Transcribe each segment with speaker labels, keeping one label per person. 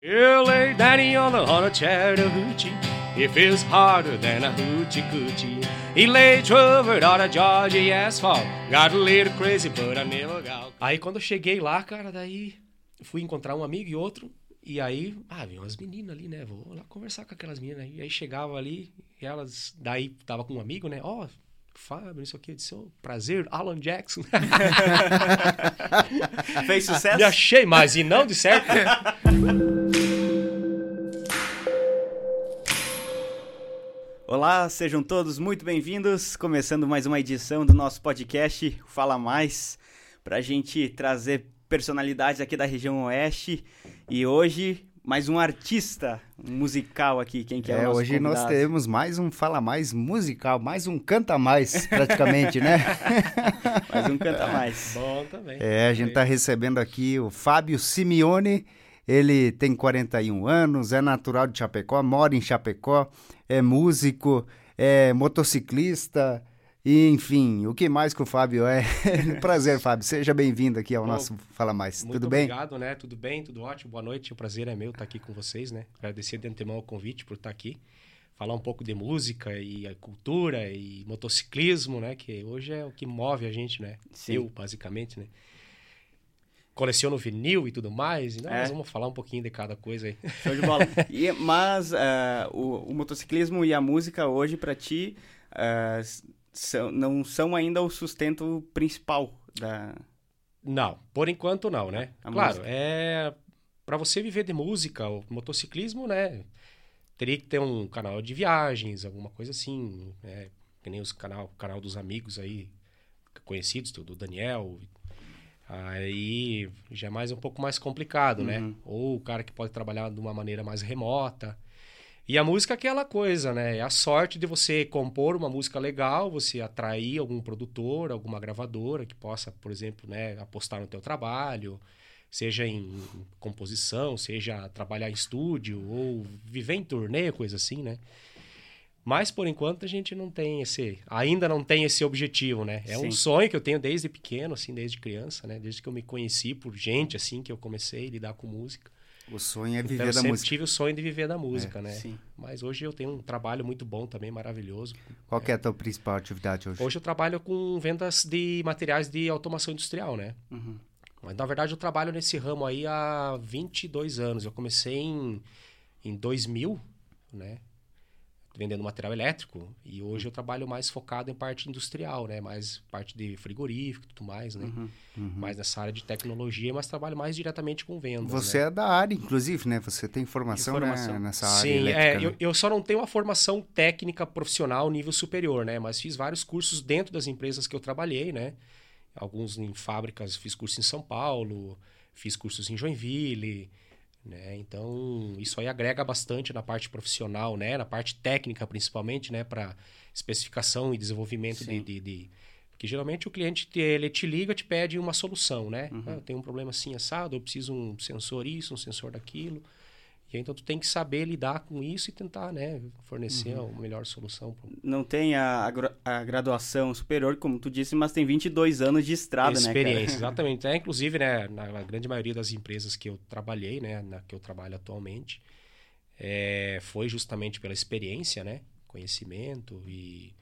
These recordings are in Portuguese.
Speaker 1: You lay Danny on of Chattahoochee. It feels harder than a hoochie coochie. He lay on a Georgia asphalt. Got a little crazy, but I never got. Aí quando eu cheguei lá, cara, daí fui encontrar um amigo e outro. E aí, ah, vi umas meninas ali, né? Vou lá conversar com aquelas meninas. E aí chegava ali, e elas, daí tava com um amigo, né? Ó, oh, Fábio, não sei o que. Eu disse, oh, prazer, Alan Jackson.
Speaker 2: Fez sucesso?
Speaker 1: Me achei, mas e não de certo.
Speaker 2: Olá, sejam todos muito bem-vindos. Começando mais uma edição do nosso podcast Fala Mais, para a gente trazer personalidades aqui da região Oeste. E hoje, mais um artista musical aqui. Quem que é,
Speaker 3: é
Speaker 2: o
Speaker 3: Hoje
Speaker 2: convidado?
Speaker 3: nós temos mais um Fala Mais musical, mais um Canta Mais, praticamente, né?
Speaker 2: mais um Canta Mais.
Speaker 1: Bom também.
Speaker 3: É, a gente está recebendo aqui o Fábio Simeone. Ele tem 41 anos, é natural de Chapecó, mora em Chapecó, é músico, é motociclista, e, enfim, o que mais que o Fábio é? prazer, Fábio. Seja bem-vindo aqui ao Bom, nosso Fala Mais. Tudo bem?
Speaker 1: Obrigado, né? Tudo bem, tudo ótimo. Boa noite. O prazer é meu estar aqui com vocês, né? Agradecer de antemão o convite por estar aqui. Falar um pouco de música e cultura e motociclismo, né? Que hoje é o que move a gente, né? Sim. Eu, basicamente, né? coleciono vinil e tudo mais. Então, é. nós vamos falar um pouquinho de cada coisa aí.
Speaker 2: Show de bola. e, mas uh, o, o, motociclismo e a música hoje, para ti, uh, são, não são ainda o sustento principal da...
Speaker 1: Não, por enquanto não, né? A claro, música. é... Para você viver de música, o motociclismo, né? Teria que ter um canal de viagens, alguma coisa assim, né? Que nem os canal, canal dos amigos aí, conhecidos, do Daniel, Aí já é mais um pouco mais complicado, né? uhum. né? Ou o cara que pode trabalhar de uma maneira mais remota. E a música é aquela coisa, né? É a sorte de você compor uma música legal, você atrair algum produtor, alguma gravadora que possa, por exemplo, né, apostar no teu trabalho, seja em composição, seja trabalhar em estúdio ou viver em turnê, coisa assim, né? Mas por enquanto a gente não tem esse, ainda não tem esse objetivo, né? É Sim. um sonho que eu tenho desde pequeno, assim, desde criança, né? Desde que eu me conheci por gente, assim, que eu comecei a lidar com música.
Speaker 3: O sonho é viver
Speaker 1: então, eu
Speaker 3: da
Speaker 1: sempre
Speaker 3: música.
Speaker 1: tive o sonho de viver da música,
Speaker 3: é,
Speaker 1: né?
Speaker 3: Sim.
Speaker 1: Mas hoje eu tenho um trabalho muito bom também, maravilhoso.
Speaker 3: Qual é a tua principal atividade hoje?
Speaker 1: Hoje eu trabalho com vendas de materiais de automação industrial, né? Uhum. Mas na verdade eu trabalho nesse ramo aí há 22 anos. Eu comecei em, em 2000, né? Vendendo material elétrico e hoje eu trabalho mais focado em parte industrial, né? Mais parte de frigorífico e tudo mais, né? Uhum, uhum. Mais nessa área de tecnologia, mas trabalho mais diretamente com vendas.
Speaker 3: Você
Speaker 1: né?
Speaker 3: é da área, inclusive, né? Você tem formação, formação. Né? nessa área
Speaker 1: Sim,
Speaker 3: elétrica.
Speaker 1: É, né? eu, eu só não tenho uma formação técnica profissional nível superior, né? Mas fiz vários cursos dentro das empresas que eu trabalhei, né? Alguns em fábricas, fiz curso em São Paulo, fiz cursos em Joinville, né? Então, isso aí agrega bastante na parte profissional, né? na parte técnica principalmente, né? para especificação e desenvolvimento de, de, de, Porque geralmente o cliente te, ele te liga te pede uma solução, né? Uhum. Ah, eu tenho um problema assim assado, eu preciso um sensor isso, um sensor daquilo. E aí, então tu tem que saber lidar com isso e tentar, né, fornecer uhum. a melhor solução. Pro...
Speaker 2: Não tem a, a, graduação superior, como tu disse, mas tem 22 anos de estrada,
Speaker 1: Experiência,
Speaker 2: né,
Speaker 1: Experiência, exatamente. É, inclusive, né, na grande maioria das empresas que eu trabalhei, né, na que eu trabalho atualmente, é, foi justamente pela experiência, né, conhecimento e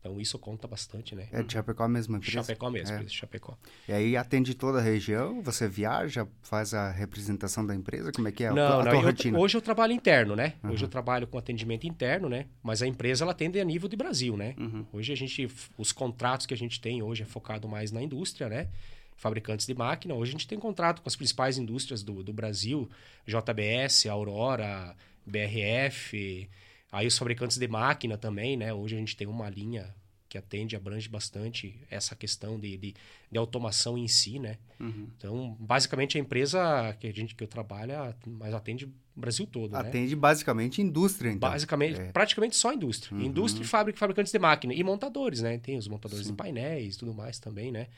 Speaker 1: então isso conta bastante, né?
Speaker 3: É de Chapecó mesmo, empresa?
Speaker 1: Chapecó mesmo, é. Chapecó.
Speaker 3: E aí atende toda a região? Você viaja, faz a representação da empresa? Como é que é
Speaker 1: não,
Speaker 3: a,
Speaker 1: não,
Speaker 3: rotina?
Speaker 1: Hoje eu trabalho interno, né? Uhum. Hoje eu trabalho com atendimento interno, né? Mas a empresa ela atende a nível de Brasil, né? Uhum. Hoje a gente, os contratos que a gente tem hoje é focado mais na indústria, né? Fabricantes de máquina. Hoje a gente tem contrato com as principais indústrias do, do Brasil, JBS, Aurora, BRF... Aí os fabricantes de máquina também, né? Hoje a gente tem uma linha que atende, abrange bastante essa questão de, de, de automação em si, né? Uhum. Então, basicamente, a empresa que a gente que eu trabalho, mas atende o Brasil todo,
Speaker 3: né? Atende né? basicamente indústria, então.
Speaker 1: Basicamente, é. praticamente só indústria. Uhum. Indústria e fábrica, fabricantes de máquina. E montadores, né? Tem os montadores Sim. de painéis e tudo mais também, né?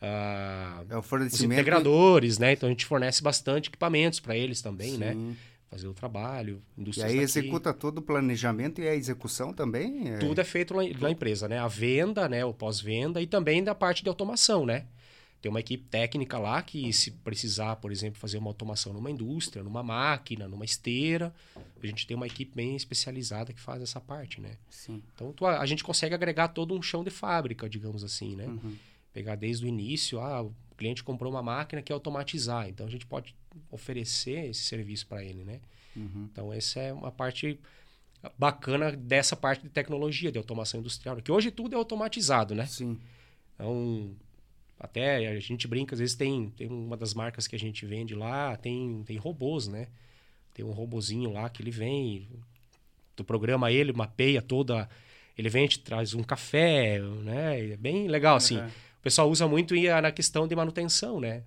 Speaker 3: Ah, é o fornecimento...
Speaker 1: Os integradores, né? Então, a gente fornece bastante equipamentos para eles também, né? Sim. né? Fazer o trabalho.
Speaker 3: E aí executa todo o planejamento e a execução também?
Speaker 1: É... Tudo é feito na empresa, né? A venda, né? O pós-venda e também da parte de automação, né? tem uma equipe técnica lá que, se precisar, por exemplo, fazer uma automação numa indústria, numa máquina, numa esteira, a gente tem uma equipe bem especializada que faz essa parte, né?
Speaker 2: Sim.
Speaker 1: Então tu, a gente consegue agregar todo um chão de fábrica, digamos assim, né?
Speaker 2: Uhum.
Speaker 1: Pegar desde o início, ah, o cliente comprou uma máquina que é automatizar, então a gente pode oferecer esse serviço para ele, né?
Speaker 2: Uhum.
Speaker 1: Então essa é uma parte bacana dessa parte de tecnologia, de automação industrial, que hoje tudo é automatizado, né?
Speaker 3: Sim.
Speaker 1: Então, até a gente brinca, às vezes tem, tem uma das marcas que a gente vende lá, tem, tem robôs, né? Tem um robozinho lá que ele vem, tu programa ele, mapeia toda. Ele vem, te traz um café, né? É bem legal, assim.
Speaker 2: Uhum.
Speaker 1: O pessoal usa muito na questão de manutenção, né?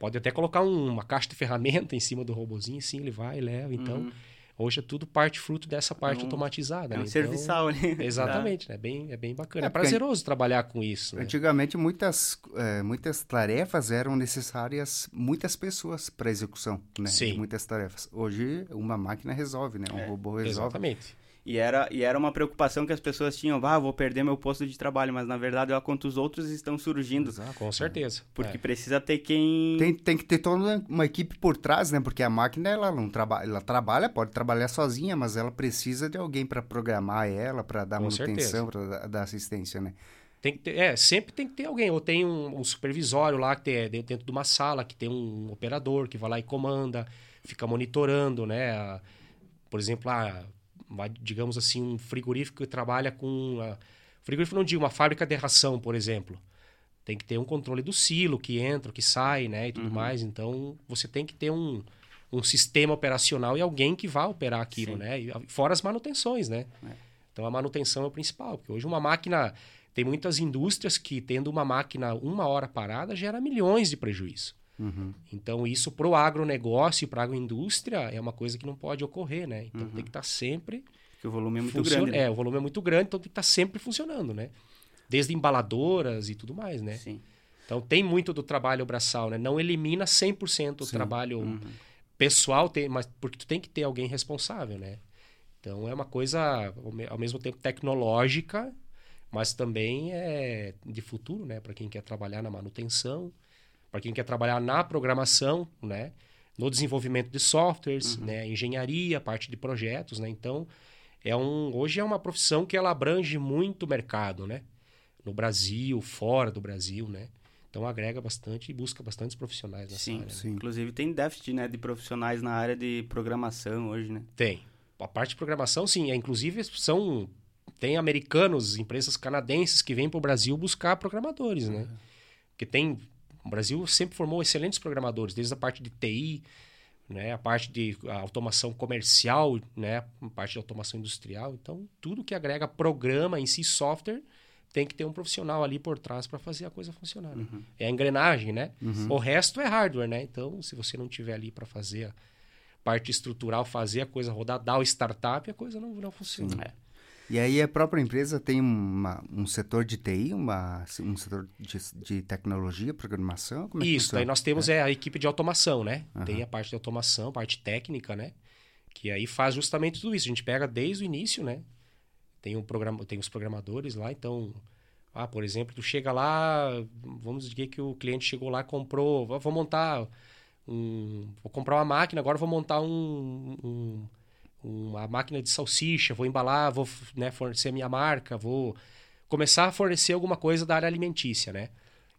Speaker 1: Pode até colocar um, uma caixa de ferramenta em cima do robozinho, sim, ele vai, leva. Então,
Speaker 2: Uhum.
Speaker 1: hoje é tudo parte fruto dessa parte
Speaker 2: É um-
Speaker 1: automatizada.
Speaker 2: É
Speaker 1: né?
Speaker 2: um
Speaker 1: Então,
Speaker 2: serviçal ali.
Speaker 1: Exatamente, né? Bem, é bem bacana.
Speaker 3: É,
Speaker 1: É, prazeroso trabalhar com isso. Né?
Speaker 3: Antigamente, muitas, eh, muitas tarefas eram necessárias muitas pessoas para execução né, de
Speaker 1: Sim.
Speaker 3: muitas tarefas. Hoje, uma máquina resolve, né? Um
Speaker 2: É,
Speaker 3: robô resolve.
Speaker 1: Exatamente.
Speaker 2: E era, e era uma preocupação que as pessoas tinham, ah, vou perder meu posto de trabalho, mas na verdade olha quantos outros estão surgindo,
Speaker 3: Exato.
Speaker 1: Com certeza.
Speaker 2: porque
Speaker 1: É.
Speaker 2: precisa ter quem...
Speaker 3: Tem, tem que ter toda uma equipe por trás, né? Porque a máquina, ela não trabalha, ela trabalha, pode trabalhar sozinha, mas ela precisa de alguém para programar ela, para dar
Speaker 1: Com
Speaker 3: manutenção, para dar, assistência, né?
Speaker 1: Tem que ter, é, sempre tem que ter alguém. Ou tem um, um supervisório lá que tem, é, dentro de uma sala, que tem um operador que vai lá e comanda, fica monitorando, né? Por exemplo, a, digamos assim, um frigorífico que trabalha com. A, frigorífico não digo, uma fábrica de ração, por exemplo. Tem que ter um controle do silo que entra, que sai, né? E tudo
Speaker 2: Uhum.
Speaker 1: mais. Então, você tem que ter um, um sistema operacional e alguém que vá operar aquilo,
Speaker 2: Sim.
Speaker 1: né? E, fora as manutenções, né?
Speaker 2: É.
Speaker 1: Então, a manutenção é o principal. Porque hoje uma máquina... Tem muitas indústrias que, tendo uma máquina uma hora parada, gera milhões de prejuízo.
Speaker 3: Uhum.
Speaker 1: Então, isso para o agronegócio e para a agroindústria é uma coisa que não pode ocorrer, né? Então,
Speaker 2: Uhum.
Speaker 1: tem que estar sempre...
Speaker 2: que o volume é muito
Speaker 1: funciona-
Speaker 2: grande. né?
Speaker 1: É, o volume é muito grande, então tem que estar sempre funcionando, né? Desde embaladoras e tudo mais, né?
Speaker 2: Sim.
Speaker 1: Então, tem muito do trabalho braçal, né? Não elimina 100% o
Speaker 3: Sim.
Speaker 1: trabalho
Speaker 2: Uhum.
Speaker 1: pessoal, tem, mas porque tu tem que ter alguém responsável, né? Então, é uma coisa, ao mesmo tempo, tecnológica, mas também é de futuro, né? Para quem quer trabalhar na manutenção, para quem quer trabalhar na programação, né? No desenvolvimento de softwares, né? Engenharia, parte de projetos, né? Então, é um, hoje é uma profissão que ela abrange muito o mercado, né? No Brasil, fora do Brasil, né? Então, agrega bastante e busca bastantes profissionais nessa
Speaker 2: Sim,
Speaker 1: área. né?
Speaker 3: Sim.
Speaker 2: Inclusive tem déficit né, de profissionais na área de programação hoje, né?
Speaker 1: Tem. A parte de programação, sim. É, inclusive, são. Tem americanos, empresas canadenses que vêm para o Brasil buscar programadores, né? Porque tem. O Brasil sempre formou excelentes programadores, desde a parte de TI, né? a parte de automação comercial, né? a parte de automação industrial. Então, tudo que agrega programa em si, software, tem que ter um profissional ali por trás para fazer a coisa funcionar. né?
Speaker 2: Uhum.
Speaker 1: É a engrenagem, né? O resto é hardware, né? Então, se você não tiver ali para fazer a parte estrutural, fazer a coisa rodar, dar o startup, a coisa não, não funciona.
Speaker 2: É.
Speaker 3: E aí a própria empresa tem uma, um setor de TI, uma, um setor de, de tecnologia, programação? Como é
Speaker 1: Isso, daí nós temos é. a equipe de automação, né? Tem a parte de automação, parte técnica, né? Que aí faz justamente tudo isso. A gente pega desde o início, né? Tem, um programa, tem os programadores lá, então... Ah, por exemplo, tu chega lá, vamos dizer que o cliente chegou lá, comprou, vou vou montar um... Vou comprar uma máquina, agora vou montar um... um uma máquina de salsicha, vou embalar, vou né, fornecer a minha marca, vou começar a fornecer alguma coisa da área alimentícia, né?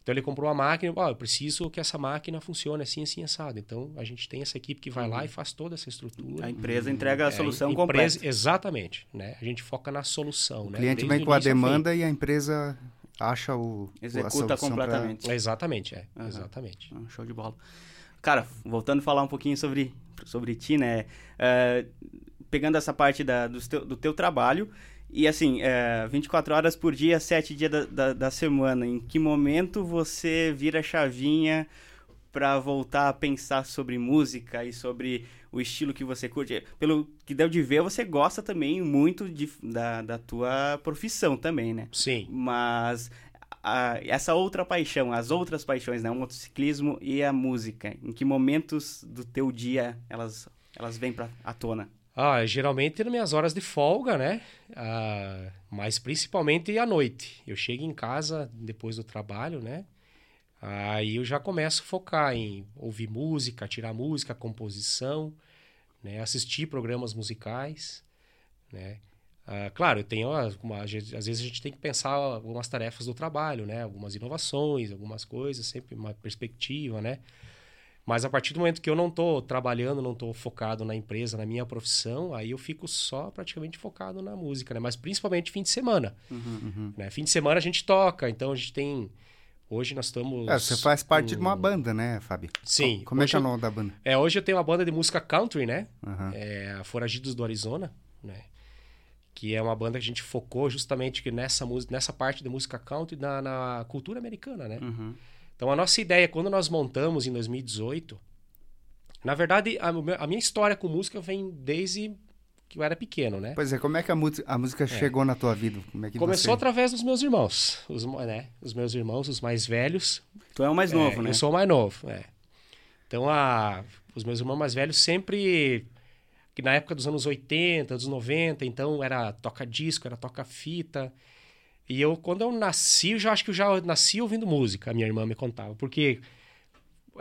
Speaker 1: Então ele comprou uma máquina, ó, eu preciso que essa máquina funcione assim, assim, assado. Então a gente tem essa equipe que vai lá e faz toda essa estrutura.
Speaker 2: A empresa entrega a
Speaker 1: É,
Speaker 2: solução
Speaker 1: empresa-
Speaker 2: completa.
Speaker 1: Exatamente, né? A gente foca na solução,
Speaker 3: O
Speaker 1: né?
Speaker 3: cliente
Speaker 1: Desde
Speaker 3: vem com a demanda e a empresa acha o a
Speaker 2: Executa
Speaker 3: pra-
Speaker 2: completamente.
Speaker 1: Exatamente, é.
Speaker 2: Aham.
Speaker 1: Exatamente.
Speaker 2: Ah, Show de bola. Cara, voltando a falar um pouquinho sobre, sobre ti, né? É, pegando essa parte da, do, teu, do teu trabalho, e assim, é, 24 horas por dia, 7 dias da, da, da semana, em que momento você vira a chavinha para voltar a pensar sobre música e sobre o estilo que você curte? Pelo que deu de ver, você gosta também muito de, da, da tua profissão também, né?
Speaker 1: Sim.
Speaker 2: Mas a- essa outra paixão, as outras paixões, né? O motociclismo e a música. Em que momentos do teu dia elas, elas vêm pra, à tona?
Speaker 1: Ah, geralmente nas minhas horas de folga, né? Ah, mas principalmente à noite. Eu chego em casa depois do trabalho, né? Aí eu já começo a focar em ouvir música, tirar música, composição, né? assistir programas musicais, né? Ah, claro, eu tenho uma, às vezes a gente tem que pensar algumas tarefas do trabalho, né? Algumas inovações, algumas coisas, sempre uma perspectiva, né? Mas a partir do momento que eu não estou trabalhando, não estou focado na empresa, na minha profissão, aí eu fico só praticamente focado na música, né? Mas principalmente fim de semana. Uhum, uhum. Né? Fim de semana a gente toca, então a gente tem. Hoje nós estamos.
Speaker 3: É, você faz parte um... de uma banda, né, Fábio?
Speaker 1: Sim.
Speaker 3: Como é que é o nome da banda?
Speaker 1: É, hoje eu tenho uma banda de música country, né? Uhum. É, Foragidos do Arizona, né? Que é uma banda que a gente focou justamente nessa, nessa parte de música country na, na cultura americana, né? Uhum. Então, a nossa ideia, quando nós montamos em 2018, na verdade, a, a minha história com música vem desde que eu era pequeno, né?
Speaker 3: Pois é, como é que a, a música é. chegou na tua vida? Como é que
Speaker 1: Começou você... através dos meus irmãos, os, né? os meus irmãos, os mais velhos.
Speaker 2: Tu é o mais novo,
Speaker 1: é,
Speaker 2: né?
Speaker 1: Eu sou o mais novo, é. Então, a, os meus irmãos mais velhos sempre que na época dos anos 80, dos 90, então era toca disco, era toca fita. E eu, quando eu nasci, eu já acho que eu já nasci ouvindo música, a minha irmã me contava. Porque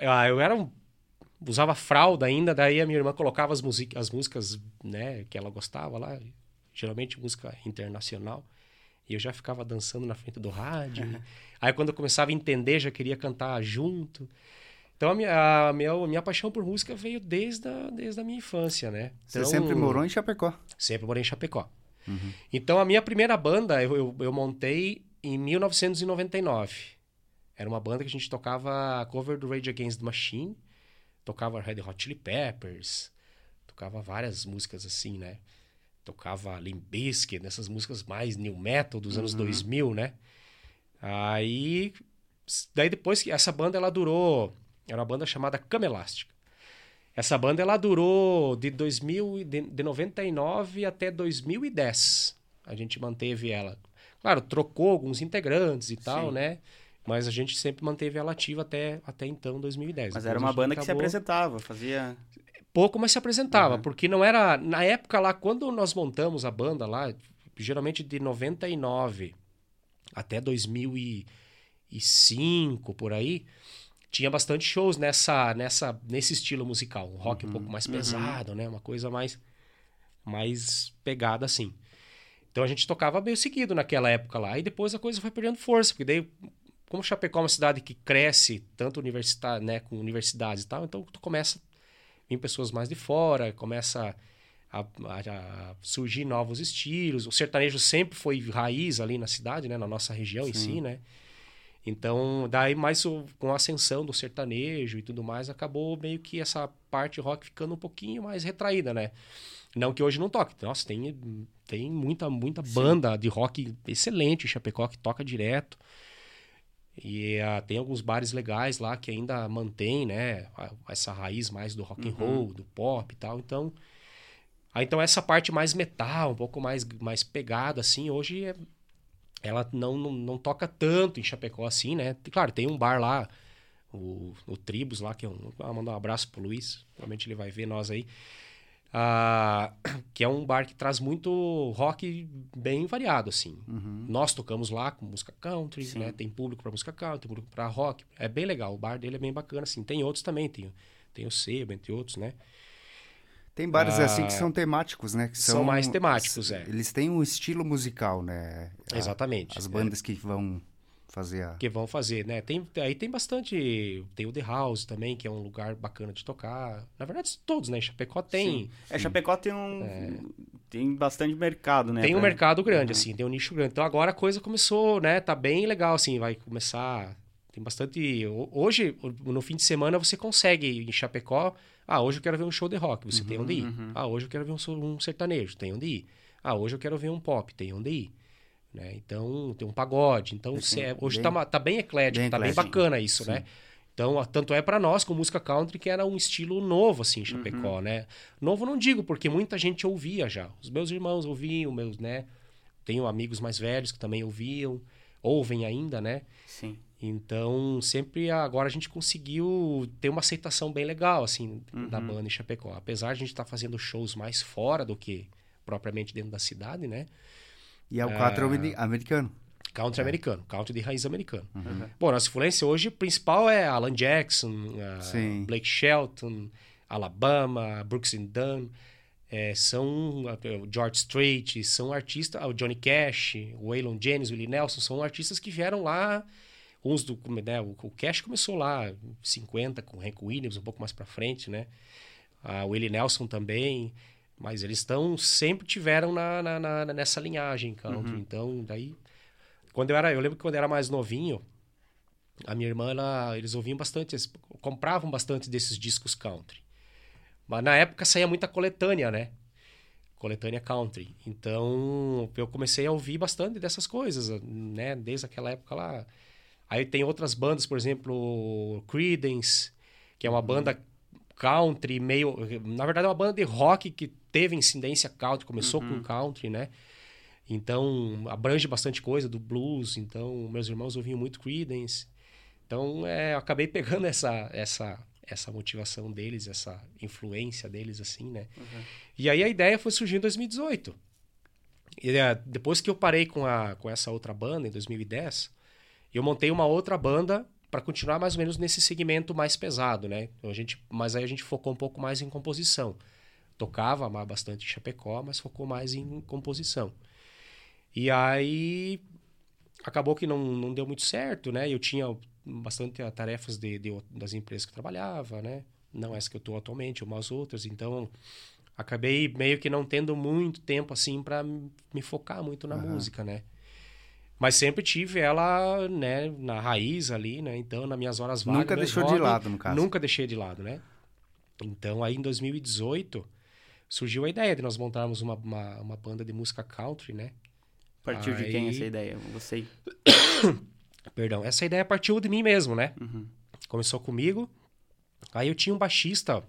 Speaker 1: ah, eu era um, usava fralda ainda, daí a minha irmã colocava as, as músicas né, que ela gostava lá, geralmente música internacional. E eu já ficava dançando na frente do rádio. Uhum. Aí quando eu começava a entender, já queria cantar junto. Então a minha, a minha, a minha paixão por música veio desde a, desde a minha infância, né?
Speaker 3: Então, Você sempre morou em Chapecó?
Speaker 1: Sempre morei em Chapecó. Uhum. Então, a minha primeira banda eu, eu, eu, montei em 1999. Era uma banda que a gente tocava cover do Rage Against the Machine, tocava Red Hot Chili Peppers, tocava várias músicas assim, né? Tocava Limp Bizkit, nessas músicas mais new metal dos anos 2000, uhum. né? Aí, daí depois que essa banda ela durou, era uma banda chamada Cama Elástica. Essa banda ela durou de 2000 de, de 99 até 2010. A gente manteve ela. Claro, trocou alguns integrantes e tal, Sim. né? Mas a gente sempre manteve ela ativa até, até então, 2010.
Speaker 2: Mas Depois era uma banda acabou... que se apresentava, fazia.
Speaker 1: Pouco, mas se apresentava, uhum. porque não era. Na época lá, quando nós montamos a banda lá, geralmente de 99 até 2005, por aí, tinha bastante shows nessa, nessa, nesse estilo musical. Um rock uhum, um pouco mais uhum. pesado, né? Uma coisa mais, mais pegada assim. Então a gente tocava meio seguido naquela época lá. E depois a coisa foi perdendo força, porque daí, como Chapecó é uma cidade que cresce tanto universidade, né, com universidades e tal, então tu começa a vir pessoas mais de fora, começa a, a, a, surgir novos estilos. O sertanejo sempre foi raiz ali na cidade, né, na nossa região Sim. em si, né? Então, daí mais o, com a ascensão do sertanejo e tudo mais, acabou meio que essa parte rock ficando um pouquinho mais retraída, né? Não que hoje não toque. Nossa, tem, tem muita, muita banda de rock excelente, Chapecó, que toca direto. E uh, tem alguns bares legais lá que ainda mantém, né? Essa raiz mais do rock and uhum. roll, do pop e tal. Então, ah, então essa parte mais metal, um pouco mais, mais pegada, assim, hoje é ela não, não, não, toca tanto em Chapecó assim, né? Claro, tem um bar lá, o, o Tribus lá, que é um. Ah, mandar um abraço pro Luiz, provavelmente ele vai ver nós aí. Ah, que é um bar que traz muito rock bem variado, assim. Uhum. Nós tocamos lá com música country, Sim. né? Tem público para música country, tem público para rock. É bem legal, o bar dele é bem bacana, assim. Tem outros também, tem, tem o Sebo, entre outros, né?
Speaker 3: Tem bares ah, assim que são temáticos, né? Que
Speaker 1: são, são mais temáticos, é.
Speaker 3: Eles têm um estilo musical, né?
Speaker 1: Exatamente.
Speaker 3: As bandas é. que vão fazer a...
Speaker 1: Que vão fazer, né? Tem, aí tem bastante... Tem o The House também, que é um lugar bacana de tocar. Na verdade, todos, né? Chapecó tem... Sim.
Speaker 2: É, Chapecó tem um... É... Tem bastante mercado, né?
Speaker 1: Tem um mercado grande, uhum. assim. Tem um nicho grande. Então, agora a coisa começou, né? Tá bem legal, assim. Vai começar... Tem bastante... Hoje, no fim de semana, você consegue em Chapecó ah, hoje eu quero ver um show de rock, você uhum, tem onde ir. Uhum. Ah, hoje eu quero ver um, um, sertanejo, tem onde ir. Ah, hoje eu quero ver um pop, tem onde ir. Né? Então, tem um pagode. Então, é, hoje bem, tá, tá bem eclético, bem tá bem bacana isso, Sim. né? Então, tanto é para nós com música country que era um estilo novo, assim, em Chapecó, uhum. né? Novo não digo, porque muita gente ouvia já. Os meus irmãos ouviam, meus, né? Tenho amigos mais velhos que também ouviam, ouvem ainda, né?
Speaker 2: Sim.
Speaker 1: Então, sempre agora a gente conseguiu ter uma aceitação bem legal, assim, uhum. da banda em Chapecó. Apesar de a gente estar tá fazendo shows mais fora do que propriamente dentro da cidade, né?
Speaker 3: E é o 4 ah, americano.
Speaker 1: Country é. americano, country de raiz americano. Uhum. Bom, nossa influência hoje principal é Alan Jackson, uh, Blake Shelton, Alabama, Brooks and Dunn. É, são o George Strait, são artistas, o Johnny Cash, o Waylon Jennings, o Willie Nelson, são artistas que vieram lá, uns do, né, o, o Cash começou lá 50 com o Hank Williams, um pouco mais para frente, né? Ah, o Willie Nelson também, mas eles estão sempre tiveram na, na, na, nessa linhagem country. Uhum. Então, daí quando eu era, eu lembro que quando eu era mais novinho, a minha irmã, ela, eles ouviam bastante, eles compravam bastante desses discos country. Mas na época saía muita coletânea, né? Coletânea country. Então eu comecei a ouvir bastante dessas coisas, né? Desde aquela época lá. Aí tem outras bandas, por exemplo, Creedence, que é uma uhum. banda country meio. Na verdade, é uma banda de rock que teve incidência country, começou uhum. com country, né? Então abrange bastante coisa do blues. Então meus irmãos ouviam muito Creedence. Então é, eu acabei pegando essa, essa essa motivação deles, essa influência deles, assim, né? Uhum. E aí a ideia foi surgir em 2018. E é, depois que eu parei com, a, com essa outra banda, em 2010, eu montei uma outra banda para continuar mais ou menos nesse segmento mais pesado, né? Então, a gente, mas aí a gente focou um pouco mais em composição. Tocava bastante Chapecó, mas focou mais em composição. E aí acabou que não, não deu muito certo, né? Eu tinha bastante tarefas de, de, das empresas que eu trabalhava, né? Não essa que eu estou atualmente, umas outras. Então, acabei meio que não tendo muito tempo, assim, para me focar muito na uhum. música, né? Mas sempre tive ela, né, na raiz ali, né? Então, nas minhas horas vagas...
Speaker 3: Nunca deixou hobby, de lado, no caso.
Speaker 1: Nunca deixei de lado, né? Então, aí em 2018, surgiu a ideia de nós montarmos uma, uma, uma banda de música country, né?
Speaker 2: Partiu aí... de quem essa ideia? Você?
Speaker 1: Perdão, essa ideia partiu de mim mesmo, né? Uhum. Começou comigo. Aí eu tinha um baixista,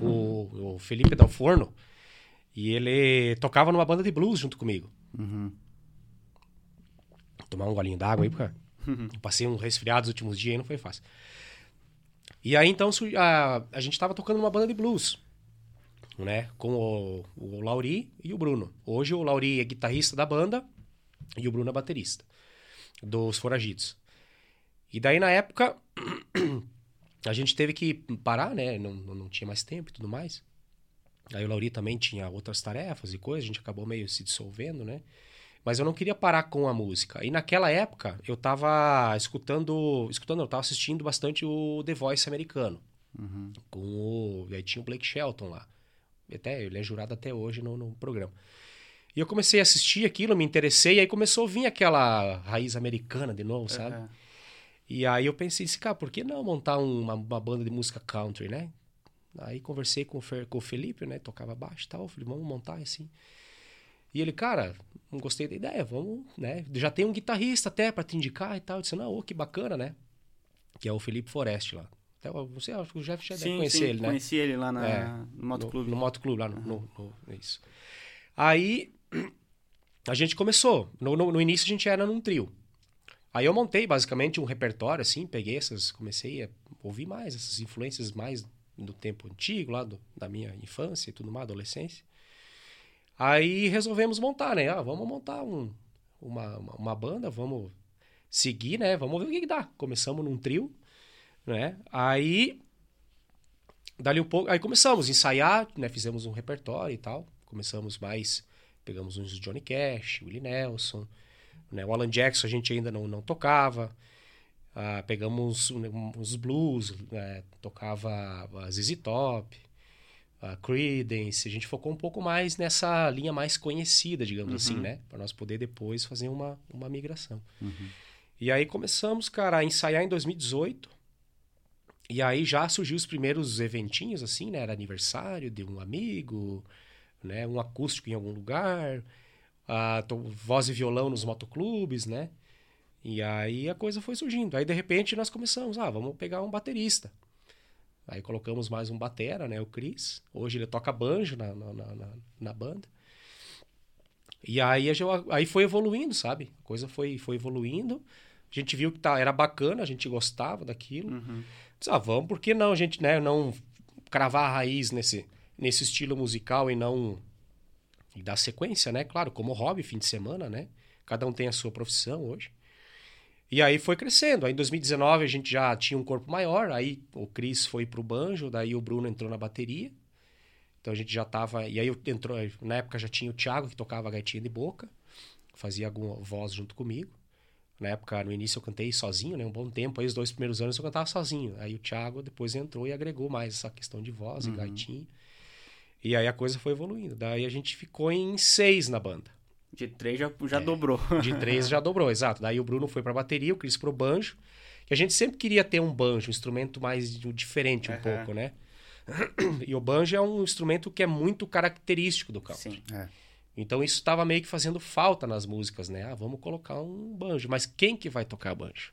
Speaker 1: o, o Felipe Del Forno, e ele tocava numa banda de blues junto comigo. Uhum. Tomar um golinho d'água aí, porque uhum. passei um resfriado nos últimos dias e não foi fácil. E aí então a, a gente tava tocando numa banda de blues, né? Com o, o Lauri e o Bruno. Hoje o Lauri é guitarrista da banda e o Bruno é baterista dos foragidos. E daí, na época, a gente teve que parar, né? Não, não tinha mais tempo e tudo mais. Aí o Lauri também tinha outras tarefas e coisas, a gente acabou meio se dissolvendo, né? Mas eu não queria parar com a música. E naquela época, eu tava escutando... Escutando, eu tava assistindo bastante o The Voice americano. Uhum. Com o... Aí tinha o Blake Shelton lá. Até, ele é jurado até hoje no, no programa. E eu comecei a assistir aquilo, me interessei, e aí começou a vir aquela raiz americana de novo, sabe? Uhum. E aí eu pensei assim, cara, por que não montar uma, uma banda de música country, né? Aí conversei com o, Fer, com o Felipe, né? Tocava baixo e tal. Falei, vamos montar assim. E ele, cara, não gostei da ideia, vamos, né? Já tem um guitarrista até para te indicar e tal. Eu disse, não, oh, que bacana, né? Que é o Felipe Forest lá. Até, você, acho que o Jeff já sim, deve conhecer sim, ele, né?
Speaker 2: conheci ele lá na, é, no
Speaker 1: Motoclube. No, no Motoclube, lá no, uhum. no, no, Isso. Aí a gente começou. No, no, no, início a gente era num trio. Aí eu montei basicamente um repertório, assim, peguei essas, comecei a ouvir mais essas influências mais do tempo antigo, lá do, da minha infância e tudo mais, adolescência. Aí resolvemos montar, né? Ah, vamos montar um, uma, uma, banda, vamos seguir, né? Vamos ver o que, que dá. Começamos num trio, né? Aí, dali um pouco, aí começamos a ensaiar, né? Fizemos um repertório e tal. Começamos mais Pegamos uns Johnny Cash, Willie Nelson, né? O Alan Jackson a gente ainda não, não tocava. Ah, pegamos uns blues, né? tocava a ZZ Top, a Creedence. A gente focou um pouco mais nessa linha mais conhecida, digamos assim, uhum. assim, né? Para nós poder depois fazer uma, uma migração. Uhum. E aí começamos, cara, a ensaiar em 2018. E aí já surgiu os primeiros eventinhos, assim, né? Era aniversário de um amigo, né? Um acústico em algum lugar, a, voz e violão nos motoclubes, né? E aí a coisa foi surgindo. Aí de repente nós começamos, ah, vamos pegar um baterista. Aí colocamos mais um batera, né? O Cris. Hoje ele toca banjo na, na, na, na banda. E aí, aí foi evoluindo, sabe? A coisa foi, foi evoluindo. A gente viu que tá, era bacana, a gente gostava daquilo. Uhum. Disse, ah, vamos, por que não a gente né, não cravar a raiz nesse, nesse estilo musical e não e dar sequência, né? Claro, como hobby, fim de semana, né? Cada um tem a sua profissão hoje. E aí foi crescendo. Aí em 2019 a gente já tinha um corpo maior, aí o Cris foi pro banjo, daí o Bruno entrou na bateria. Então a gente já tava. E aí entrou. Na época já tinha o Thiago, que tocava gaitinha de boca, fazia alguma voz junto comigo. Na época, no início eu cantei sozinho, né? Um bom tempo. Aí os dois primeiros anos eu cantava sozinho. Aí o Thiago depois entrou e agregou mais essa questão de voz uhum. e gaitinha. E aí a coisa foi evoluindo. Daí a gente ficou em seis na banda.
Speaker 2: De três já, já é, dobrou.
Speaker 1: De três já dobrou, exato. Daí o Bruno foi pra bateria, o Cris pro banjo. Que a gente sempre queria ter um banjo, um instrumento mais diferente um uhum. pouco, né? E o banjo é um instrumento que é muito característico do country. Sim. É. Então isso estava meio que fazendo falta nas músicas, né? Ah, vamos colocar um banjo. Mas quem que vai tocar banjo?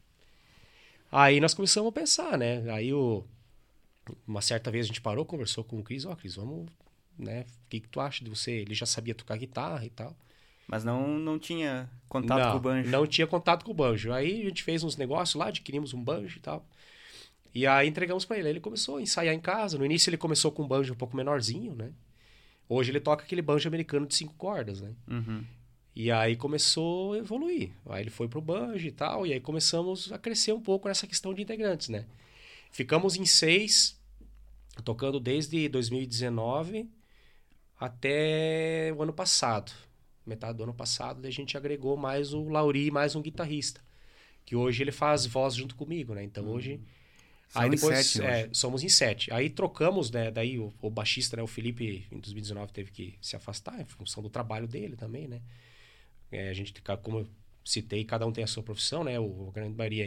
Speaker 1: Aí nós começamos a pensar, né? Aí o... uma certa vez a gente parou, conversou com o Cris. Ó, oh, Cris, vamos... Né? O que, que tu acha de você? Ele já sabia tocar guitarra e tal.
Speaker 2: Mas não, não tinha contato
Speaker 1: não,
Speaker 2: com o banjo.
Speaker 1: Não tinha contato com o banjo. Aí a gente fez uns negócios lá, adquirimos um banjo e tal. E aí entregamos para ele. Aí ele começou a ensaiar em casa. No início ele começou com um banjo um pouco menorzinho, né? Hoje ele toca aquele banjo americano de cinco cordas, né?
Speaker 2: Uhum.
Speaker 1: E aí começou a evoluir. Aí ele foi pro banjo e tal. E aí começamos a crescer um pouco nessa questão de integrantes, né? Ficamos em seis, tocando desde 2019 até o ano passado metade do ano passado, a gente agregou mais o Lauri, mais um guitarrista. Que hoje ele faz voz junto comigo, né? Então hoje. Uhum. São aí depois em sete, é, somos em sete. Aí trocamos, né? Daí o, o, baixista, né? O Felipe, em 2019, teve que se afastar, em função do trabalho dele também, né? É, a gente, como eu citei, cada um tem a sua profissão, né? O, a grande maioria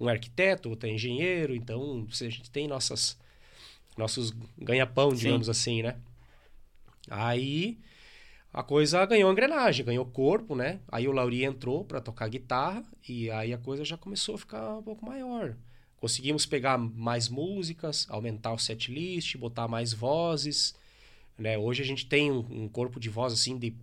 Speaker 1: um é arquiteto, outro é engenheiro, então a gente tem nossas nossos ganha-pão, digamos assim, né? Aí a coisa ganhou engrenagem, ganhou corpo, né? Aí o Lauri entrou para tocar guitarra e aí a coisa já começou a ficar um pouco maior. Conseguimos pegar mais músicas, aumentar o set list, botar mais vozes, né? Hoje a gente tem um, um corpo de voz assim de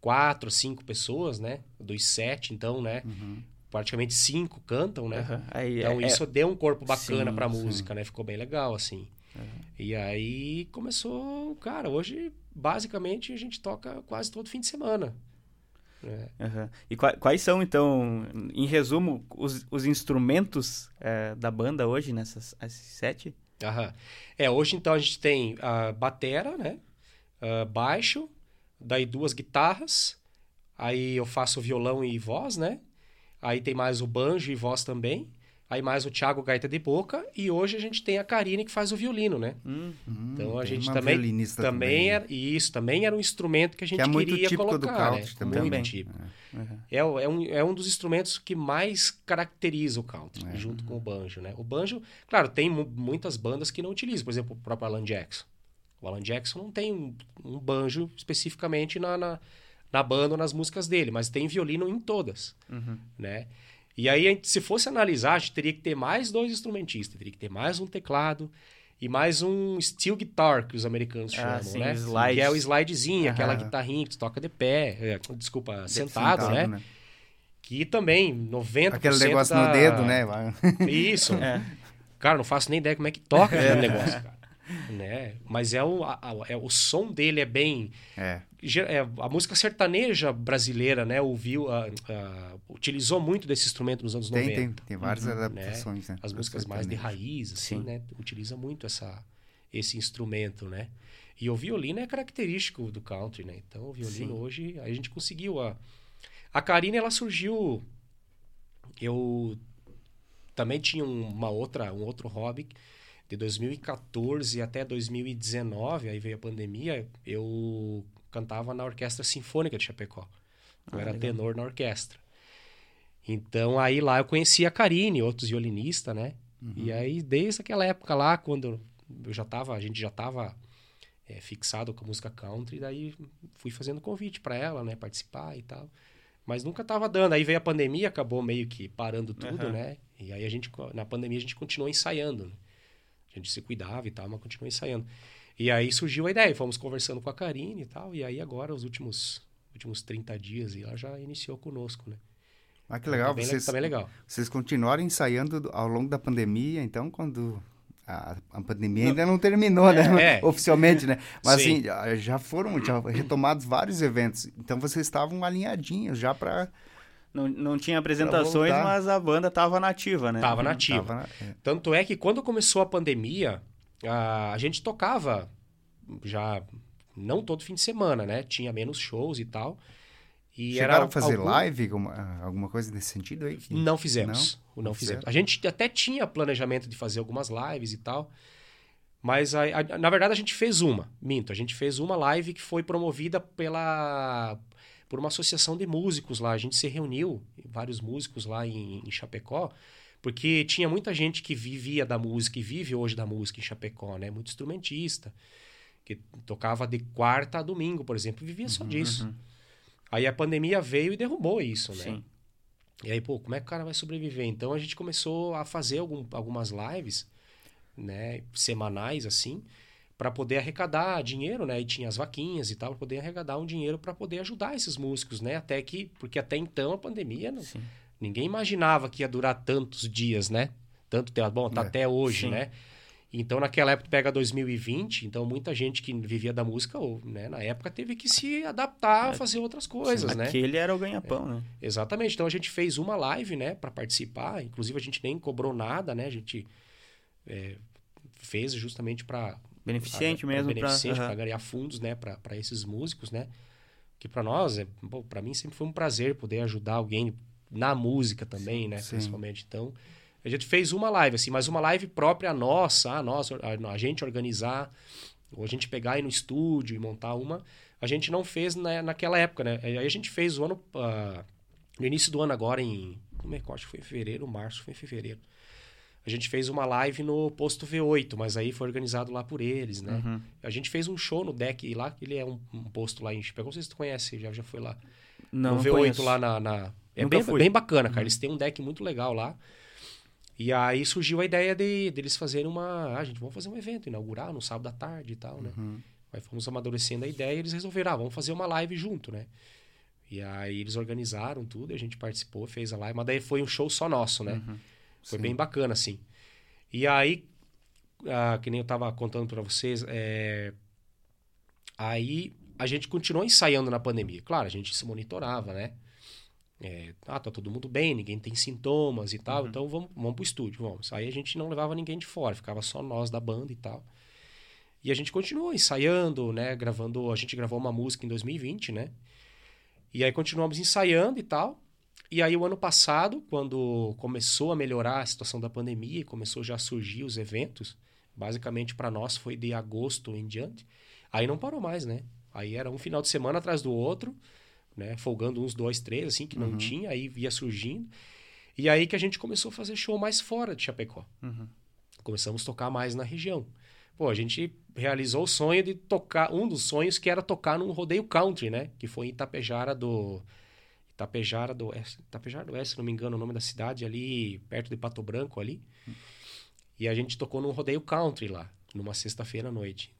Speaker 1: quatro, cinco pessoas, né? Dos sete, então, né? Uhum. Praticamente cinco cantam, né? Uhum. Aí, então é, isso é... deu um corpo bacana sim, pra música, sim. né? Ficou bem legal, assim. E aí começou, cara, hoje basicamente a gente toca quase todo fim de semana.
Speaker 2: É. Uhum. E quais são, então, em resumo, os, os instrumentos é, da banda hoje, nessas sete?
Speaker 1: É, hoje então a gente tem a batera, né? Uh, baixo, daí duas guitarras, aí eu faço violão e voz, né? Aí tem mais o banjo e voz também. Aí mais o Thiago Gaita de Boca e hoje a gente tem a Karine que faz o violino, né?
Speaker 3: Hum,
Speaker 1: então a gente também também, também era isso, também era um instrumento que a gente que é muito queria típico colocar, do country
Speaker 3: né? também.
Speaker 1: Muito típico. É. Uhum. É, é, um, é um dos instrumentos que mais caracteriza o country, é. junto com o banjo, né? O banjo, claro, tem muitas bandas que não utilizam, por exemplo, o próprio Alan Jackson. O Alan Jackson não tem um, um banjo especificamente na, na, na banda ou nas músicas dele, mas tem violino em todas,
Speaker 2: uhum.
Speaker 1: né? E aí, se fosse analisar, a gente teria que ter mais dois instrumentistas, teria que ter mais um teclado e mais um steel guitar, que os americanos ah, chamam, sim, né? Slide. Que é o slidezinho, aquela guitarrinha que tu toca de pé, é, desculpa, sentado, sentado né? né? Que também, 90%
Speaker 3: Aquele negócio
Speaker 1: da...
Speaker 3: no dedo, né?
Speaker 1: Isso. é. Cara, não faço nem ideia como é que toca aquele negócio, cara né? Mas é o, a, é o som dele é bem
Speaker 3: é.
Speaker 1: é a música sertaneja brasileira, né? Ouviu, a, utilizou muito desse instrumento nos anos
Speaker 3: tem,
Speaker 1: 90.
Speaker 3: Tem, tem várias uhum, adaptações, né?
Speaker 1: As músicas mais de raiz, assim, Sim. né? Utiliza muito essa esse instrumento, né? E o violino é característico do country, né? Então o violino Sim. hoje a gente conseguiu a a Karine ela surgiu eu também tinha uma outra um outro hobby de 2014 até 2019, aí veio a pandemia, eu cantava na Orquestra Sinfônica de Chapecó. Eu ah, era legal. tenor na orquestra. Então aí lá eu conheci a Karine, outros violinistas, né? Uhum. E aí desde aquela época lá, quando eu já tava, a gente já tava é, fixado com a música country, daí fui fazendo convite para ela, né, participar e tal. Mas nunca tava dando. Aí veio a pandemia, acabou meio que parando tudo, uhum. né? E aí a gente na pandemia a gente continuou ensaiando. A gente se cuidava e tal, mas continuou ensaiando. E aí surgiu a ideia, fomos conversando com a Karine e tal, e aí agora, os últimos, últimos 30 dias, e ela já iniciou conosco, né?
Speaker 3: Ah, que legal.
Speaker 1: Tá bem,
Speaker 3: vocês,
Speaker 1: tá bem legal.
Speaker 3: Vocês continuaram ensaiando ao longo da pandemia, então, quando a, a pandemia ainda não terminou, né? É. Oficialmente, né? Mas Sim. assim, já foram já retomados vários eventos. Então vocês estavam alinhadinhos já para
Speaker 2: não, não tinha apresentações, mas a banda estava nativa, né?
Speaker 1: Tava nativa. Tava, é. Tanto é que quando começou a pandemia, a, a gente tocava já não todo fim de semana, né? Tinha menos shows e tal.
Speaker 3: E Chegaram era a fazer algum... live, alguma, alguma coisa nesse sentido aí? Que...
Speaker 1: Não fizemos. Não, não fizemos. A gente até tinha planejamento de fazer algumas lives e tal. Mas, a, a, na verdade, a gente fez uma. Minto, a gente fez uma live que foi promovida pela por uma associação de músicos lá. A gente se reuniu, vários músicos lá em, em Chapecó, porque tinha muita gente que vivia da música e vive hoje da música em Chapecó, né? Muito instrumentista, que tocava de quarta a domingo, por exemplo, vivia só uhum, disso. Uhum. Aí a pandemia veio e derrubou isso, né? Sim. E aí, pô, como é que o cara vai sobreviver? Então a gente começou a fazer algum, algumas lives, né, semanais assim, para poder arrecadar dinheiro, né? E tinha as vaquinhas e tal, para poder arrecadar um dinheiro para poder ajudar esses músicos, né? Até que, porque até então a pandemia, não, ninguém imaginava que ia durar tantos dias, né? Tanto tempo, bom, tá é. até hoje, Sim. né? Então, naquela época, pega 2020, então muita gente que vivia da música, ou, né, na época, teve que se adaptar a é. fazer outras coisas, Sim, né?
Speaker 2: Aquele era o ganha-pão,
Speaker 1: é,
Speaker 2: né?
Speaker 1: Exatamente. Então, a gente fez uma live, né, para participar. Inclusive, a gente nem cobrou nada, né? A gente é, fez justamente para
Speaker 2: beneficente pra, mesmo
Speaker 1: beneficente para ganhar fundos né para esses músicos né que para nós é para mim sempre foi um prazer poder ajudar alguém na música também né Sim. principalmente. Então a gente fez uma live assim mas uma live própria nossa a nós a, a gente organizar ou a gente pegar aí no estúdio e montar uma a gente não fez na, naquela época né. Aí a gente fez o ano uh, no início do ano agora em como é que acho que foi em fevereiro março foi em fevereiro a gente fez uma live no posto V8, mas aí foi organizado lá por eles, né? Uhum. A gente fez um show no deck lá, ele é um, um posto lá em Chipecó. Não sei se tu conhece, já, já foi lá.
Speaker 2: Não,
Speaker 1: no V8 conheço. lá na. na... É bem, bem bacana, cara. Uhum. Eles têm um deck muito legal lá. E aí surgiu a ideia de deles fazerem uma. Ah, gente, vamos fazer um evento, inaugurar no sábado à tarde e tal, né? Uhum. Aí fomos amadurecendo a ideia e eles resolveram, ah, vamos fazer uma live junto, né? E aí eles organizaram tudo, a gente participou, fez a live, mas daí foi um show só nosso, né? Uhum. Foi Sim. bem bacana, assim. E aí, ah, que nem eu tava contando para vocês, é... aí a gente continuou ensaiando na pandemia. Claro, a gente se monitorava, né? É, ah, tá todo mundo bem, ninguém tem sintomas e tal, uhum. então vamos, vamos pro estúdio, vamos. Aí a gente não levava ninguém de fora, ficava só nós da banda e tal. E a gente continuou ensaiando, né? Gravando, a gente gravou uma música em 2020, né? E aí continuamos ensaiando e tal. E aí, o ano passado, quando começou a melhorar a situação da pandemia e começou já a surgir os eventos, basicamente para nós foi de agosto em diante, aí não parou mais, né? Aí era um final de semana atrás do outro, né? Folgando uns dois, três, assim, que não uhum. tinha, aí ia surgindo. E aí que a gente começou a fazer show mais fora de Chapecó. Uhum. Começamos a tocar mais na região. Pô, a gente realizou o sonho de tocar, um dos sonhos que era tocar num rodeio country, né? Que foi em Itapejara do Itapejara do Oeste, do Oeste, se não me engano, o nome da cidade, ali perto de Pato Branco ali. E a gente tocou num rodeio country lá, numa sexta-feira à noite,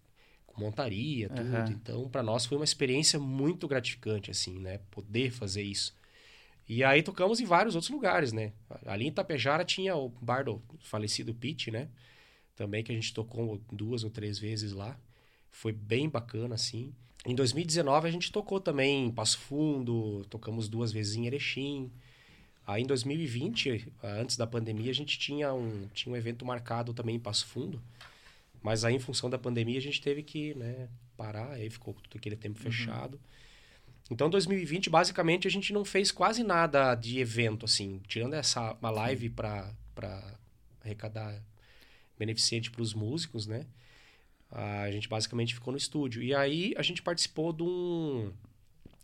Speaker 1: com montaria, tudo. Uhum. Então, para nós foi uma experiência muito gratificante assim, né, poder fazer isso. E aí tocamos em vários outros lugares, né? Ali em Itapejara tinha o bar do falecido Pete, né? Também que a gente tocou duas ou três vezes lá. Foi bem bacana assim. Em 2019 a gente tocou também em Passo Fundo, tocamos duas vezes em Erechim. Aí em 2020, antes da pandemia, a gente tinha um, tinha um evento marcado também em Passo Fundo. Mas aí, em função da pandemia, a gente teve que né, parar, aí ficou todo aquele tempo uhum. fechado. Então, 2020, basicamente, a gente não fez quase nada de evento, assim, tirando essa uma live para arrecadar beneficente para os músicos, né? A gente basicamente ficou no estúdio. E aí a gente participou de um.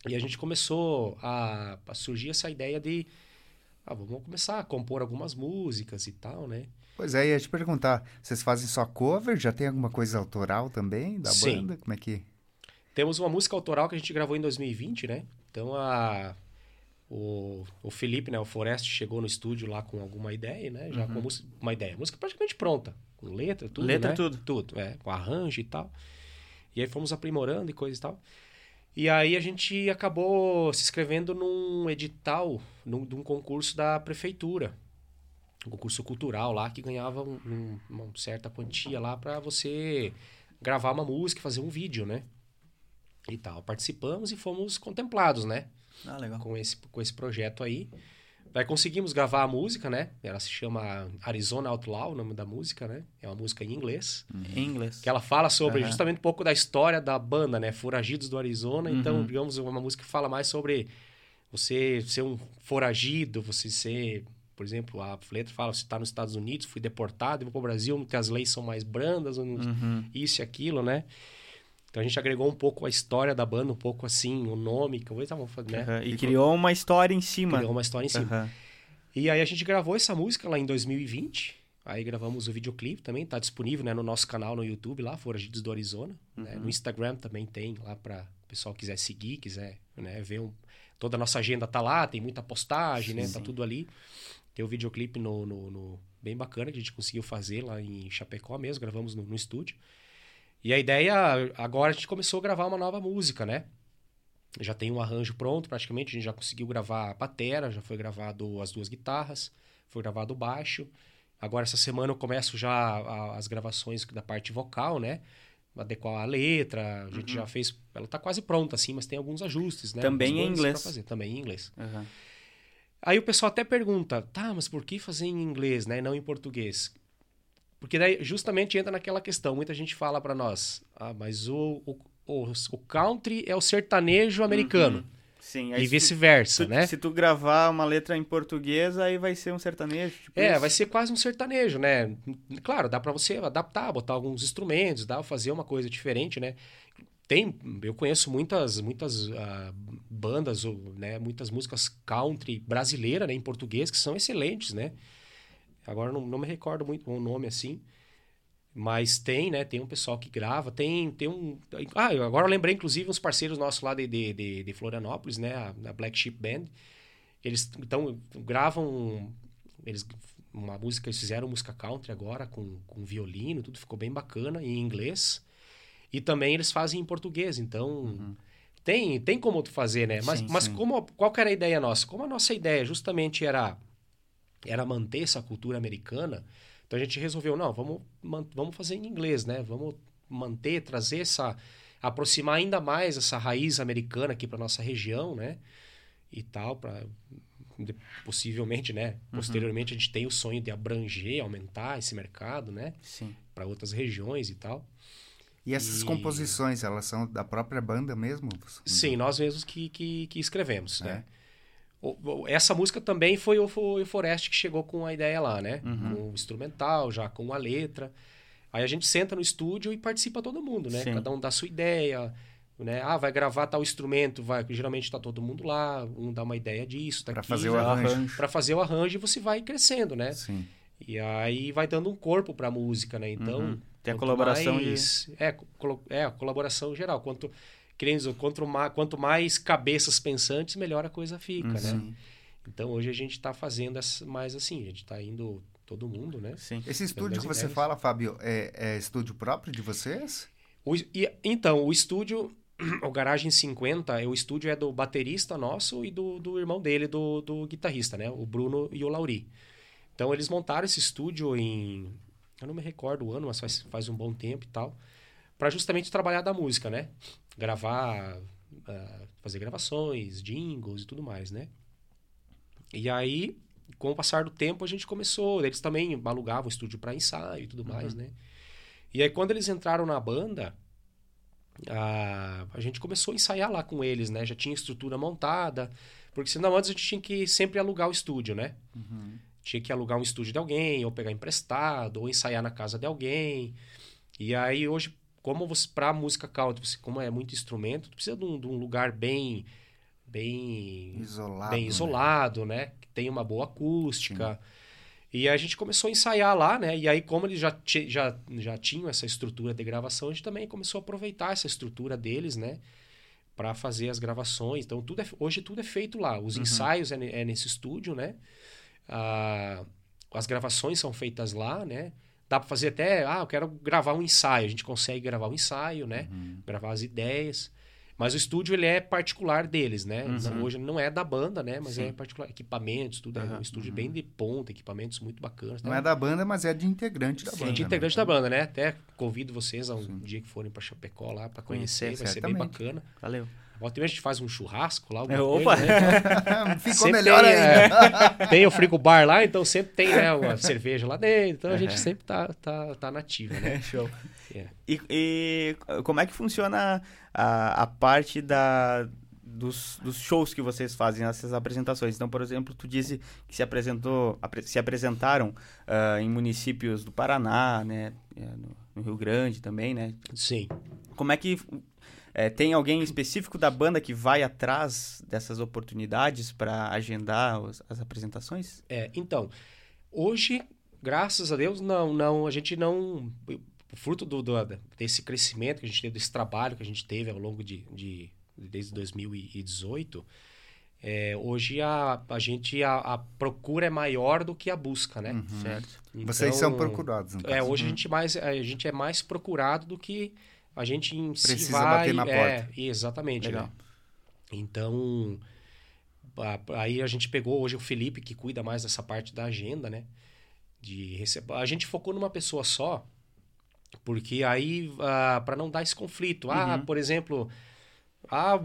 Speaker 1: E a gente começou a, a surgir essa ideia de. Ah, vamos começar a compor algumas músicas e tal, né?
Speaker 3: Pois é, ia te perguntar, vocês fazem só cover? Já tem alguma coisa autoral também da Sim. banda? Como é que.
Speaker 1: Temos uma música autoral que a gente gravou em 2020, né? Então a. O, o Felipe, né, o Forest, chegou no estúdio lá com alguma ideia, né? Já uhum. com uma ideia. música praticamente pronta com letra, tudo.
Speaker 2: Letra,
Speaker 1: né?
Speaker 2: tudo.
Speaker 1: Tudo, é, com arranjo e tal. E aí fomos aprimorando e coisa e tal. E aí a gente acabou se inscrevendo num edital, num, num concurso da prefeitura. um concurso cultural lá que ganhava um, um, uma certa quantia lá para você gravar uma música, fazer um vídeo, né? E tal. Participamos e fomos contemplados, né?
Speaker 2: Ah, legal.
Speaker 1: Com esse, com esse projeto aí. Daí conseguimos gravar a música, né? Ela se chama Arizona Outlaw, o nome da música, né? É uma música em inglês.
Speaker 2: Em inglês.
Speaker 1: Que ela fala sobre uhum. justamente um pouco da história da banda, né? Foragidos do Arizona. Então, uhum. digamos, uma música que fala mais sobre você ser um foragido, você ser por exemplo, a letra fala, você está nos Estados Unidos, fui deportado, vou para o Brasil, porque as leis são mais brandas, uhum. isso e aquilo, né? Então a gente agregou um pouco a história da banda, um pouco assim, o nome, que eu vou fazer, né?
Speaker 2: Uhum. E criou uma história em cima.
Speaker 1: Criou uma história em cima. Uhum. E aí a gente gravou essa música lá em 2020. Aí gravamos o videoclipe também, tá disponível né, no nosso canal no YouTube lá, Foragidos do Arizona. Né? No Instagram também tem lá para o pessoal quiser seguir, quiser né, ver um, toda a nossa agenda tá lá, tem muita postagem, sim, né? Tá sim. Tá tudo ali. Tem o um videoclipe no, no, no, bem bacana que a gente conseguiu fazer lá em Chapecó mesmo, gravamos no, no estúdio. E a ideia, agora a gente começou a gravar uma nova música, né? Já tem um arranjo pronto, praticamente. A gente já conseguiu gravar a batera, já foi gravado as duas guitarras, foi gravado o baixo. Agora, essa semana, eu começo já as gravações da parte vocal, né? Adequar a letra, a gente uhum. já fez. Ela tá quase pronta, assim, mas tem alguns ajustes, né?
Speaker 2: Também em inglês.
Speaker 1: Fazer. Também em inglês.
Speaker 2: Uhum.
Speaker 1: Aí o pessoal até pergunta, tá, mas por que fazer em inglês, né, e não em português? Porque daí justamente entra naquela questão, muita gente fala para nós, ah, mas o, o, o, o, country é o sertanejo americano. Uhum.
Speaker 2: Sim,
Speaker 1: e vice-versa, né?
Speaker 2: Se tu gravar uma letra em português, aí vai ser um sertanejo. Tipo
Speaker 1: é,
Speaker 2: isso.
Speaker 1: vai ser quase um sertanejo, né? Claro, dá para você adaptar, botar alguns instrumentos, dá pra fazer uma coisa diferente, né? tem eu conheço muitas muitas uh, bandas ou né muitas músicas country brasileira né, em português que são excelentes né agora não, não me recordo muito o nome assim mas tem né tem um pessoal que grava tem tem um ah agora eu lembrei inclusive uns parceiros nossos lá de, de, de, de Florianópolis né a, a, Black Sheep Band eles então gravam eles uma música eles fizeram música country agora com, com violino tudo ficou bem bacana em inglês e também eles fazem em português, então uhum. tem, tem como tu fazer, né? Mas, sim, mas sim. Como, qual que era a ideia nossa? Como a nossa ideia justamente era, era manter essa cultura americana, então a gente resolveu, não, vamos, vamos fazer em inglês, né? Vamos manter, trazer essa... aproximar ainda mais essa raiz americana aqui para nossa região, né? E tal, para possivelmente, né? Uhum. Posteriormente a gente tem o sonho de abranger, aumentar esse mercado, né?
Speaker 2: Sim.
Speaker 1: Para outras regiões e tal.
Speaker 3: E essas e... composições, elas são da própria banda mesmo?
Speaker 1: Sim, nós mesmos que, que, que escrevemos, é. né? Essa música também foi o, Forest que chegou com a ideia lá, né? Uhum. Com o instrumental, já com a letra. Aí a gente senta no estúdio e participa todo mundo, né? Sim. Cada um dá a sua ideia, né? Ah, vai gravar tal instrumento, vai, geralmente está todo mundo lá, um dá uma ideia disso, tá
Speaker 3: para fazer o arranjo.
Speaker 1: Para fazer o arranjo e você vai crescendo, né?
Speaker 3: Sim.
Speaker 1: E aí vai dando um corpo para a música, né? Então, uhum.
Speaker 2: Tem a colaboração
Speaker 1: mais, é, é, a colaboração geral. Quanto, querendo quanto mais, quanto mais cabeças pensantes, melhor a coisa fica, né? uhum. né? Então, hoje a gente está fazendo mais assim, a gente está indo todo mundo, né?
Speaker 3: Sim. Esse estúdio que você ideias. fala, Fábio, é, é, estúdio próprio de vocês?
Speaker 1: O, e, então, o estúdio, o Garagem 50, o estúdio é do baterista nosso e do, do irmão dele, do, do guitarrista, né? O Bruno e o Lauri. Então, eles montaram esse estúdio em eu não me recordo o ano, mas faz, faz um bom tempo e tal. para justamente trabalhar da música, né? Gravar, uh, fazer gravações, jingles e tudo mais, né? E aí, com o passar do tempo, a gente começou. Eles também alugavam o estúdio para ensaio e tudo mais, uhum. né? E aí, quando eles entraram na banda, a, a gente começou a ensaiar lá com eles, né? Já tinha estrutura montada. Porque senão antes a gente tinha que sempre alugar o estúdio, né? Uhum tinha que alugar um estúdio de alguém, ou pegar emprestado, ou ensaiar na casa de alguém. E aí hoje, como você para música country, você, como é muito instrumento, precisa de um, de um lugar bem bem
Speaker 3: isolado,
Speaker 1: bem isolado, né? né? Que tem uma boa acústica. Sim. E a gente começou a ensaiar lá, né? E aí, como eles já, já, já tinham essa estrutura de gravação, a gente também começou a aproveitar essa estrutura deles, né? Para fazer as gravações. Então, tudo é, hoje tudo é feito lá. Os uhum. ensaios é, é, nesse estúdio, né? Ah, as gravações são feitas lá, né? Dá para fazer até, ah, eu quero gravar um ensaio. A gente consegue gravar um ensaio, né? Uhum. Gravar as ideias. Mas o estúdio ele é particular deles, né? Uhum. hoje não é da banda, né? Mas Sim. é particular. Equipamentos, tudo. Uhum. É um estúdio uhum. bem de ponta, equipamentos muito bacanas.
Speaker 3: Não tá? é da banda, mas é de integrante da
Speaker 1: Sim,
Speaker 3: banda.
Speaker 1: de integrante né? da banda, né? Até convido vocês a um Sim. dia que forem para Chapecó lá para conhecer, conhecer, vai certamente. ser bem bacana.
Speaker 2: Valeu.
Speaker 1: Volta a gente faz um churrasco lá.
Speaker 2: É, opa! Coisa,
Speaker 3: né? Ficou sempre melhor tem, ainda.
Speaker 1: É, tem o frigo bar lá, então sempre tem né, uma cerveja lá dentro. Então a gente sempre tá, tá, tá nativa, né?
Speaker 2: Show. Yeah. E, e, como é que funciona a, a parte da, dos, dos, shows que vocês fazem, essas apresentações. Então, por exemplo, tu disse que se apresentou, se apresentaram uh, em municípios do Paraná, né, é, no, no, Rio Grande também, né?
Speaker 1: Sim.
Speaker 2: Como é que é, tem alguém específico da banda que vai atrás dessas oportunidades para agendar os, as apresentações?
Speaker 1: É, então, hoje, graças a Deus, não, não, a gente não, o fruto do, do, desse crescimento que a gente teve, desse trabalho que a gente teve ao longo de, de desde 2018, é, hoje a, a gente a, a, procura é maior do que a busca, né?
Speaker 3: Uhum. Certo. Então, Vocês são procurados.
Speaker 1: Então. É, hoje uhum. a gente mais a gente é mais procurado do que a gente em Precisa si vai, bater na é, porta. Exatamente. Legal. Né? Então, aí a gente pegou hoje o Felipe, que cuida mais dessa parte da agenda, né? De receber. A gente focou numa pessoa só, porque aí, ah, para não dar esse conflito. Ah, uhum. por exemplo, ah,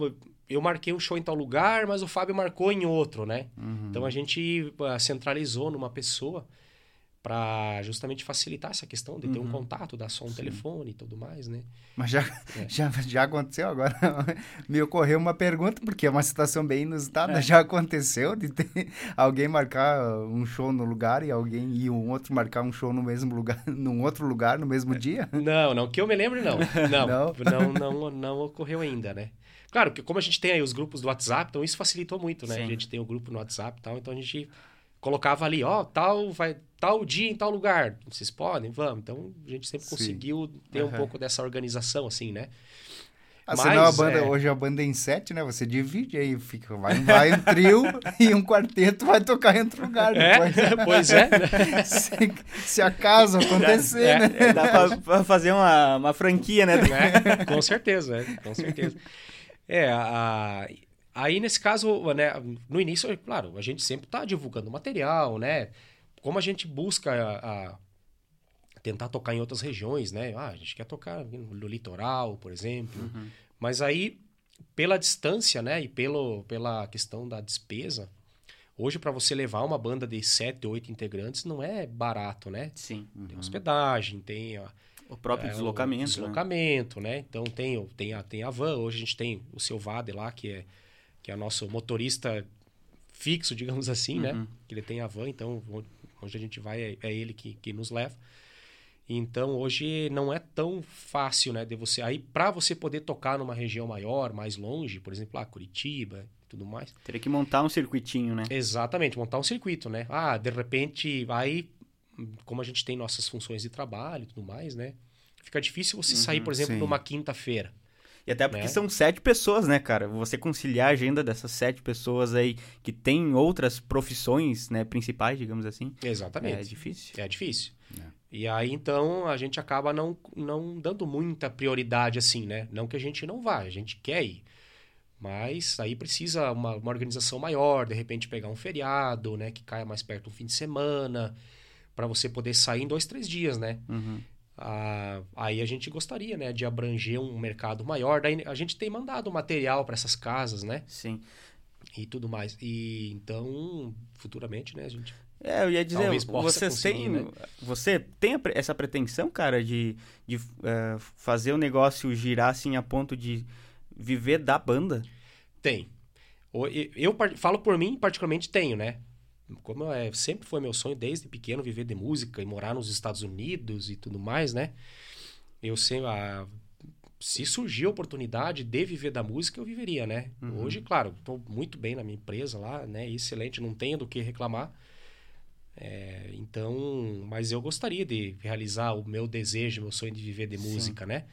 Speaker 1: eu marquei um show em tal lugar, mas o Fábio marcou em outro, né? Uhum. Então a gente ah, centralizou numa pessoa para justamente facilitar essa questão de ter uhum. um contato, dar só um Sim. telefone e tudo mais, né?
Speaker 3: Mas já, é. já, já aconteceu agora. Me ocorreu uma pergunta, porque é uma situação bem inusitada. É. Já aconteceu de ter alguém marcar um show no lugar e alguém e um outro marcar um show no mesmo lugar, num outro lugar no mesmo dia?
Speaker 1: Não, não, que eu me lembro não. Não, não, não, não, não ocorreu ainda, né? Claro, que como a gente tem aí os grupos do WhatsApp, então isso facilitou muito, né? Sim. A gente tem o grupo no WhatsApp e tal, então a gente colocava ali, ó, tal, vai, tal dia em tal lugar. Vocês podem? Vamos. Então a gente sempre Sim. conseguiu ter uhum. um pouco dessa organização, assim, né?
Speaker 3: Ah, Mas, a banda, é... hoje a banda é em sete, né? Você divide aí, fica, vai, vai um trio e um quarteto vai tocar em outro lugar
Speaker 1: é? depois. É? pois é.
Speaker 3: se, se acaso acontecer, é, né?
Speaker 2: É, dá pra, pra, fazer uma, uma franquia, né?
Speaker 1: É, com certeza, é, com certeza. É, a, Aí, nesse caso, né, no início, claro, a gente sempre está divulgando material, né? Como a gente busca a, a, tentar tocar em outras regiões, né? Ah, a gente quer tocar no litoral, por exemplo. Uhum. Mas aí, pela distância, né? E pelo, pela questão da despesa, hoje para você levar uma banda de sete, oito integrantes não é barato, né?
Speaker 2: Sim.
Speaker 1: Uhum. Tem hospedagem, tem... A,
Speaker 2: o próprio é, deslocamento. O
Speaker 1: deslocamento, né? né? Então tem, tem, a, tem a van, hoje a gente tem o seu Vade lá, que é que é o nosso motorista fixo, digamos assim, né? uhum. né? Que ele tem a van, então onde a gente vai é, é ele que, que nos leva. Então hoje não é tão fácil, né, de você aí para você poder tocar numa região maior, mais longe, por exemplo, lá Curitiba, tudo mais.
Speaker 2: Teria que montar um circuitinho, né?
Speaker 1: Exatamente, montar um circuito, né? Ah, de repente aí como a gente tem nossas funções de trabalho e tudo mais, né? Fica difícil você uhum, sair, por exemplo, sim. numa quinta-feira.
Speaker 2: E até porque né? são sete pessoas, né, cara? Você conciliar a agenda dessas sete pessoas aí que têm outras profissões, né, principais, digamos assim.
Speaker 1: Exatamente.
Speaker 2: É difícil.
Speaker 1: É difícil. É. E aí, então, a gente acaba não, não dando muita prioridade assim, né? Não que a gente não vá, a gente quer ir. Mas aí precisa uma, uma organização maior, de repente pegar um feriado, né? Que caia mais perto do fim de semana, para você poder sair em dois, três dias, né?
Speaker 2: Uhum.
Speaker 1: Ah, aí a gente gostaria, né, de abranger um mercado maior. Daí a gente tem mandado material para essas casas, né?
Speaker 2: Sim.
Speaker 1: E tudo mais. E então, futuramente, né, a gente.
Speaker 2: É, eu ia dizer, você tem, né? você tem essa pretensão, cara, de, de uh, fazer o negócio girar assim a ponto de viver da banda?
Speaker 1: Tem. Eu, eu, eu falo por mim, particularmente tenho, né? Como é, sempre foi meu sonho desde pequeno viver de música e morar nos Estados Unidos e tudo mais, né? Eu sei, a, se surgir a oportunidade de viver da música, eu viveria, né? Uhum. Hoje, claro, estou muito bem na minha empresa lá, né? Excelente, não tenho do que reclamar. É, então, mas eu gostaria de realizar o meu desejo, meu sonho de viver de música, Sim. né?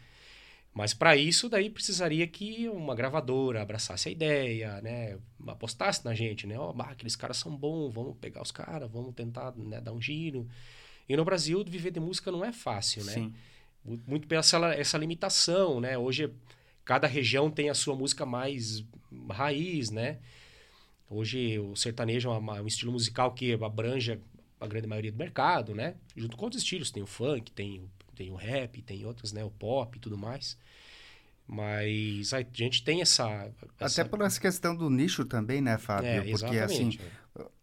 Speaker 1: Mas para isso daí precisaria que uma gravadora abraçasse a ideia, né? Apostasse na gente, né? Ó, oh, aqueles caras são bons, vamos pegar os caras, vamos tentar né, dar um giro. E no Brasil, viver de música não é fácil, né? Sim. Muito pela essa, essa limitação, né? Hoje, cada região tem a sua música mais raiz, né? Hoje o sertanejo é um estilo musical que abrange a grande maioria do mercado, né? Junto com outros estilos, tem o funk, tem, tem o rap, tem outros, né? O pop e tudo mais. Mas a gente tem essa,
Speaker 3: essa... Até por essa questão do nicho também, né, Fábio? É, Porque, assim,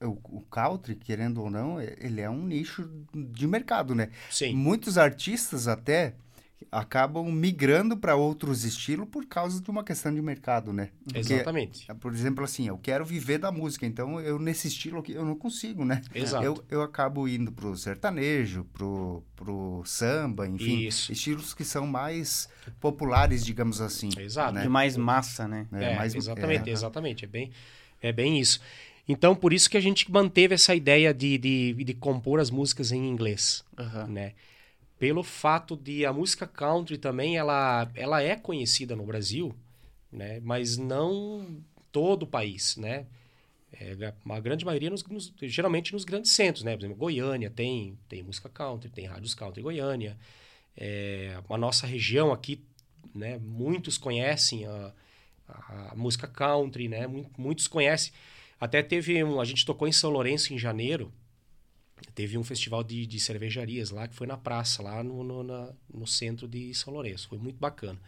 Speaker 3: o, o country, querendo ou não, ele é um nicho de mercado, né?
Speaker 1: Sim.
Speaker 3: Muitos artistas até acabam migrando para outros estilos por causa de uma questão de mercado, né?
Speaker 1: Porque, Exatamente.
Speaker 3: Por exemplo, assim, eu quero viver da música, então eu nesse estilo aqui eu não consigo, né?
Speaker 1: Exato.
Speaker 3: Eu, eu acabo indo pro sertanejo, pro, pro samba, enfim,
Speaker 1: Isso.
Speaker 3: estilos que são mais populares, digamos assim.
Speaker 1: Exato.
Speaker 2: Né? De mais massa, né?
Speaker 1: É, é mais, exatamente, é, exatamente. É bem, é bem isso. Então, por isso que a gente manteve essa ideia de, de, de compor as músicas em inglês,
Speaker 2: uhum.
Speaker 1: né? Pelo fato de a música country também ela, ela é conhecida no Brasil, né? Mas não todo o país, né? É, a grande maioria, nos, nos, geralmente nos grandes centros, né? Por exemplo, Goiânia tem, tem música country, tem rádios country Goiânia. É, a nossa região aqui, né? Muitos conhecem a, a, música country, né? Muitos conhecem. Até teve um, a gente tocou em São Lourenço em janeiro, Teve um festival de, de cervejarias lá, que foi na praça, lá no, no, na, no centro de São Lourenço. Foi muito bacana.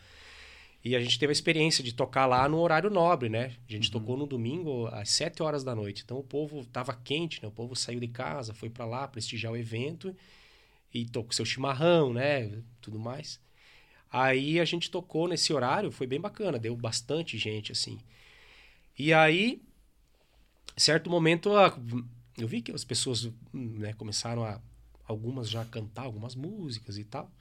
Speaker 1: E a gente teve a experiência de tocar lá no horário nobre, né? A gente uhum. tocou no domingo às 7 horas da noite. Então o povo tava quente, né? O povo saiu de casa, foi para lá prestigiar o evento e tocou seu chimarrão, né? Tudo mais. Aí a gente tocou nesse horário, foi bem bacana, deu bastante gente assim. E aí, certo momento, a eu vi que as pessoas né, começaram a algumas já cantar algumas músicas e tal.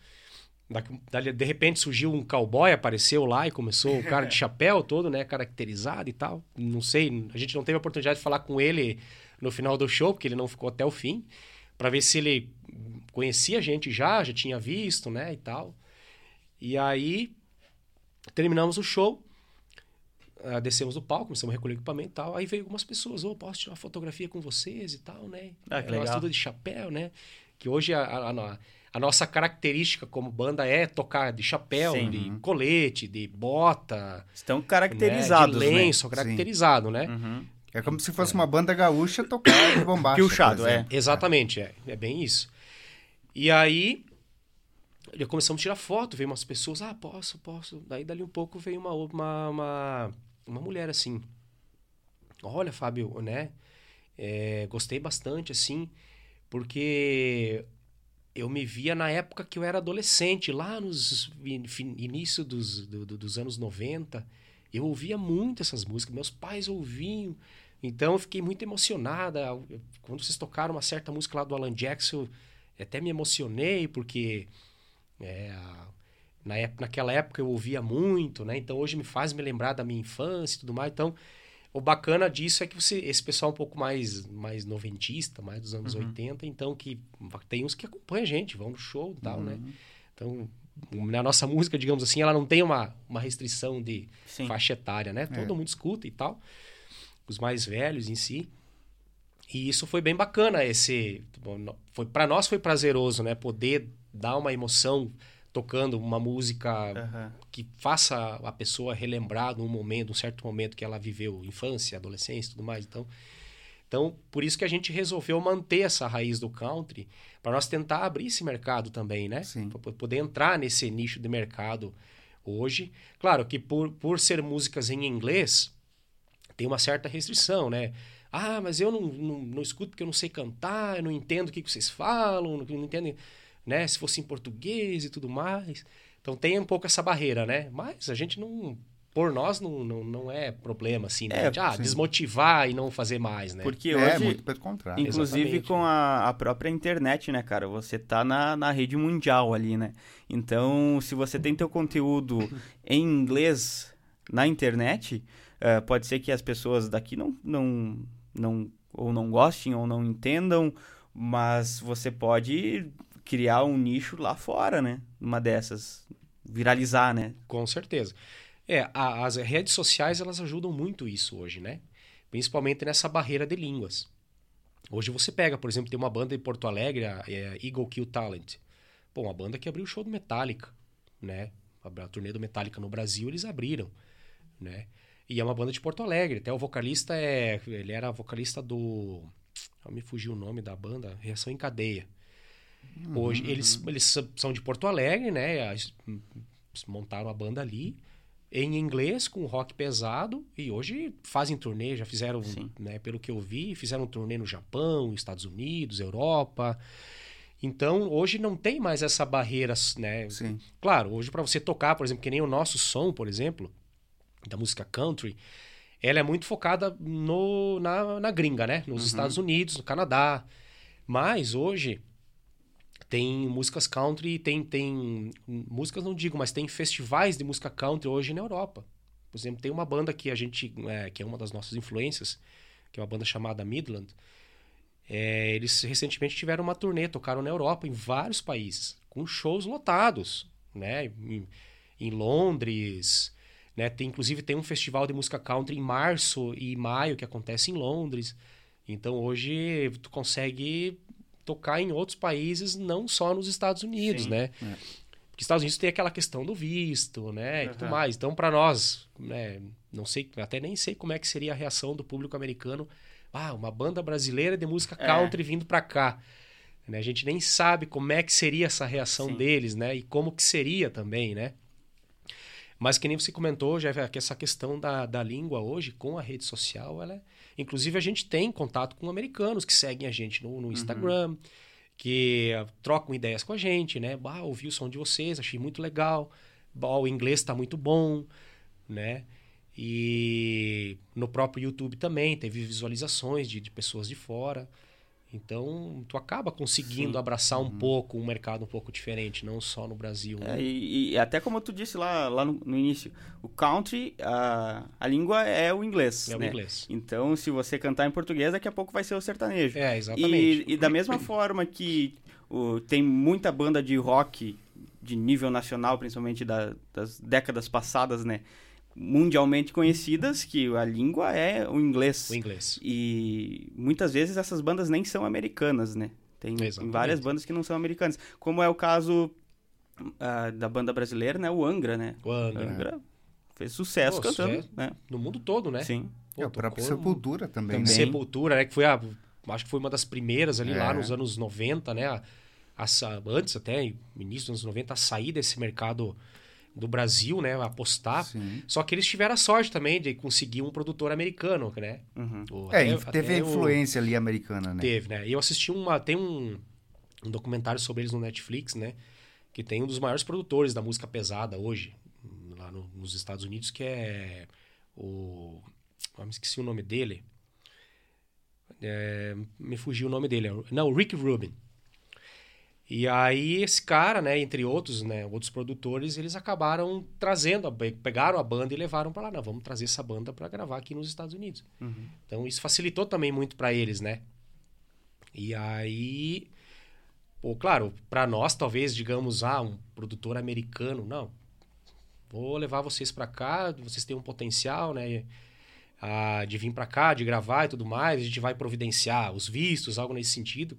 Speaker 1: Dali, de repente surgiu um cowboy, apareceu lá e começou o cara de chapéu todo, né, caracterizado e tal. Não sei, a gente não teve a oportunidade de falar com ele no final do show, porque ele não ficou até o fim, para ver se ele conhecia a gente já, já tinha visto, né, e tal. E aí terminamos o show uh, descemos do palco, começamos a recolher equipamento e tal. Aí veio algumas pessoas, ô, oh, posso tirar uma fotografia com vocês e tal, né?
Speaker 2: Ah, que legal.
Speaker 1: tudo de chapéu, né? Que hoje a, a, a, a, nossa característica como banda é tocar de chapéu, Sim. de colete, de bota.
Speaker 2: Estão caracterizados,
Speaker 1: né? De lenço,
Speaker 2: né?
Speaker 1: caracterizado, Sim. né?
Speaker 2: Uhum.
Speaker 3: É como se fosse é. uma banda gaúcha tocar de bombacha.
Speaker 2: Piochado, é.
Speaker 1: Exatamente, é. É bem isso. E aí, começamos a tirar foto, veio umas pessoas, ah, posso, posso. Daí, dali um pouco, veio uma, uma, uma uma mulher assim. Olha, Fábio, né? É, gostei bastante, assim, porque eu me via na época que eu era adolescente, lá nos início dos, do, dos anos 90. Eu ouvia muito essas músicas, meus pais ouviam. Então eu fiquei muito emocionada. Quando vocês tocaram uma certa música lá do Alan Jackson, até me emocionei, porque é, na época, naquela época eu ouvia muito, né? Então hoje me faz me lembrar da minha infância e tudo mais. Então, o bacana disso é que você, esse pessoal um pouco mais, mais noventista, mais dos anos uhum. 80, então que tem uns que acompanham a gente, vão no show e tal, né? uhum. né? Então, na nossa música, digamos assim, ela não tem uma, uma restrição de Sim. faixa etária, né? Todo é. mundo escuta e tal. Os mais velhos em si. E isso foi bem bacana, esse... Foi, para nós foi prazeroso, né? Poder dar uma emoção tocando uma música uhum. que faça a pessoa relembrar de um momento, um certo momento que ela viveu, infância, adolescência tudo mais. Então, então, por isso que a gente resolveu manter essa raiz do country, para nós tentar abrir esse mercado também, né? Para poder entrar nesse nicho de mercado hoje. Claro que por, por ser músicas em inglês, tem uma certa restrição, né? Ah, mas eu não, não, não escuto porque eu não sei cantar, eu não entendo o que vocês falam, não, não entendo né? Se fosse em português e tudo mais. Então tem um pouco essa barreira, né? Mas a gente não. Por nós não, não, não é problema, assim, né? É, de, ah, desmotivar e não fazer mais, né?
Speaker 2: Porque é, hoje, é, muito pelo contrário. Inclusive Exatamente. com a, a própria internet, né, cara? Você tá na, na rede mundial ali, né? Então, se você tem teu conteúdo em inglês na internet, uh, pode ser que as pessoas daqui não, não, não, ou não gostem ou não entendam, mas você pode criar um nicho lá fora, né? Uma dessas. Viralizar, né?
Speaker 1: Com certeza. É, a, as redes sociais elas ajudam muito isso hoje, né? Principalmente nessa barreira de línguas. Hoje você pega, por exemplo, tem uma banda em Porto Alegre, a, é Eagle Kill Talent. Pô, uma banda que abriu o show do Metallica, né? a turnê do Metallica no Brasil, eles abriram, né? E é uma banda de Porto Alegre. Até o vocalista é. Ele era vocalista do. Me fugiu o nome da banda. Reação em Cadeia. Hoje, uhum. eles, eles são de Porto Alegre, né? Montaram a banda ali. Em inglês, com rock pesado. E hoje fazem turnê. Já fizeram, né, pelo que eu vi, fizeram turnê no Japão, Estados Unidos, Europa. Então, hoje não tem mais essa barreira, né?
Speaker 3: Sim.
Speaker 1: Claro, hoje para você tocar, por exemplo, que nem o nosso som, por exemplo, da música country, ela é muito focada no, na, na gringa, né? Nos uhum. Estados Unidos, no Canadá. Mas hoje tem músicas country, tem, tem músicas não digo, mas tem festivais de música country hoje na Europa. Por exemplo, tem uma banda que a gente, é, que é uma das nossas influências, que é uma banda chamada Midland. É, eles recentemente tiveram uma turnê, tocaram na Europa, em vários países, com shows lotados, né? Em, em Londres, né? Tem, inclusive tem um festival de música country em março e maio que acontece em Londres. Então hoje tu consegue tocar em outros países, não só nos Estados Unidos, Sim, né? É. Porque Estados Unidos tem aquela questão do visto, né? Uhum. E tudo mais. Então para nós, né? Não sei, até nem sei como é que seria a reação do público americano. Ah, uma banda brasileira de música é. country é. vindo para cá. Né? A gente nem sabe como é que seria essa reação Sim. deles, né? E como que seria também, né? Mas que nem você comentou, já que essa questão da, da língua hoje, com a rede social, ela é... Inclusive, a gente tem contato com americanos que seguem a gente no, no uhum. Instagram, uhum. que trocam ideias com a gente, né? Bah, ouvi o som de vocês, achei muito legal. Bah, o inglês está muito bom, né? E no próprio YouTube também teve visualizações de, de pessoas de fora. Então, tu acaba conseguindo Sim. abraçar um uhum. pouco um mercado um pouco diferente, não só no Brasil.
Speaker 2: Né? É, e, e, até como tu disse lá, lá no, no, início, o country, a, a língua é o inglês.
Speaker 1: É
Speaker 2: né?
Speaker 1: o inglês.
Speaker 2: Então, se você cantar em português, daqui a pouco vai ser o sertanejo.
Speaker 1: É, exatamente.
Speaker 2: E, e da mesma forma que o, tem muita banda de rock de nível nacional, principalmente da, das décadas passadas, né? Mundialmente conhecidas que a língua é o inglês.
Speaker 1: O inglês.
Speaker 2: E muitas vezes essas bandas nem são americanas, né? Tem, tem várias bandas que não são americanas. Como é o caso uh, da banda brasileira, né? O Angra, né?
Speaker 1: O Angra.
Speaker 2: Angra fez sucesso Pô, cantando, é, né?
Speaker 1: No mundo todo, né?
Speaker 2: Sim.
Speaker 3: Pô, é, a própria Sepultura também, também.
Speaker 1: Né? Sepultura, né? Que foi a... Acho que foi uma das primeiras ali é. lá nos anos 90, né? A, a, antes até, início dos anos 90, a sair desse mercado do Brasil, né, apostar. Sim. Só que eles tiveram a sorte também de conseguir um produtor americano, né?
Speaker 3: Uhum. O, é, até, teve até influência o... ali americana, né?
Speaker 1: Teve, né? E eu assisti uma, tem um, um documentário sobre eles no Netflix, né? Que tem um dos maiores produtores da música pesada hoje, lá no, nos Estados Unidos, que é o... Eu me esqueci o nome dele. É, me fugiu o nome dele. Não, o Rick Rubin. E aí esse cara, né, entre outros, né, outros produtores, eles acabaram trazendo, pegaram a banda e levaram para lá, não, vamos trazer essa banda para gravar aqui nos Estados Unidos. Uhum. Então isso facilitou também muito para eles, né? E aí, pô, claro, para nós talvez digamos, ah, um produtor americano, não. Vou levar vocês para cá, vocês têm um potencial, né? Ah, de vir para cá, de gravar e tudo mais, a gente vai providenciar os vistos, algo nesse sentido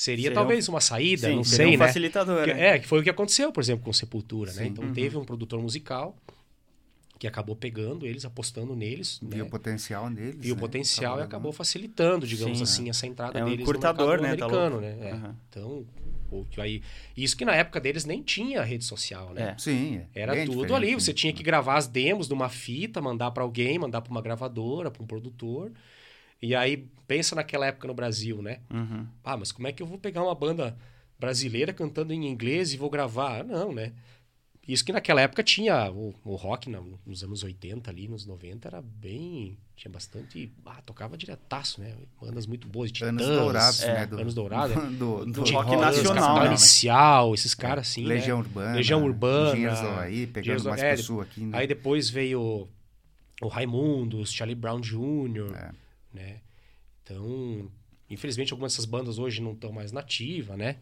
Speaker 1: Seria, seria talvez uma saída, sim, não sei, um
Speaker 2: né? facilitador.
Speaker 1: Que, né? É, que foi o que aconteceu, por exemplo, com Sepultura, né? sim. né? Então uhum. teve um produtor musical que acabou pegando eles, apostando neles.
Speaker 3: Viu né? o potencial neles.
Speaker 1: Viu o né? potencial e acabou facilitando, digamos sim, assim, é. essa entrada
Speaker 2: é um
Speaker 1: deles
Speaker 2: curtador,
Speaker 1: no mercado
Speaker 2: né? Tá
Speaker 1: americano, né? É. Uhum. Então, aí, isso que na época deles nem tinha rede social, né?
Speaker 3: É. Sim.
Speaker 1: É. Era tudo ali. Você tinha que gravar as demos de uma fita, mandar para alguém, mandar para uma gravadora, para um produtor. E aí, pensa naquela época no Brasil, né?
Speaker 2: Uhum.
Speaker 1: Ah, mas como é que eu vou pegar uma banda brasileira cantando em inglês e vou gravar? Não, né? Isso que naquela época tinha o, o rock nos anos 80 ali, nos 90, era bem... Tinha bastante... Ah, tocava diretaço, né? Bandas muito boas, Titãs,
Speaker 3: Anos Dourados, é, né?
Speaker 1: Do, anos Dourados.
Speaker 2: Do, do, do rock nacional,
Speaker 1: né? Inicial, esses caras assim,
Speaker 3: Legião
Speaker 1: né?
Speaker 3: Urbana.
Speaker 1: Legião Urbana.
Speaker 3: Engenheiros aí, pegando mais é, pessoas aqui. Né?
Speaker 1: Aí depois veio o Raimundos, Charlie Brown Jr., é. Né? Então, infelizmente, algumas dessas bandas hoje não estão mais nativas, né?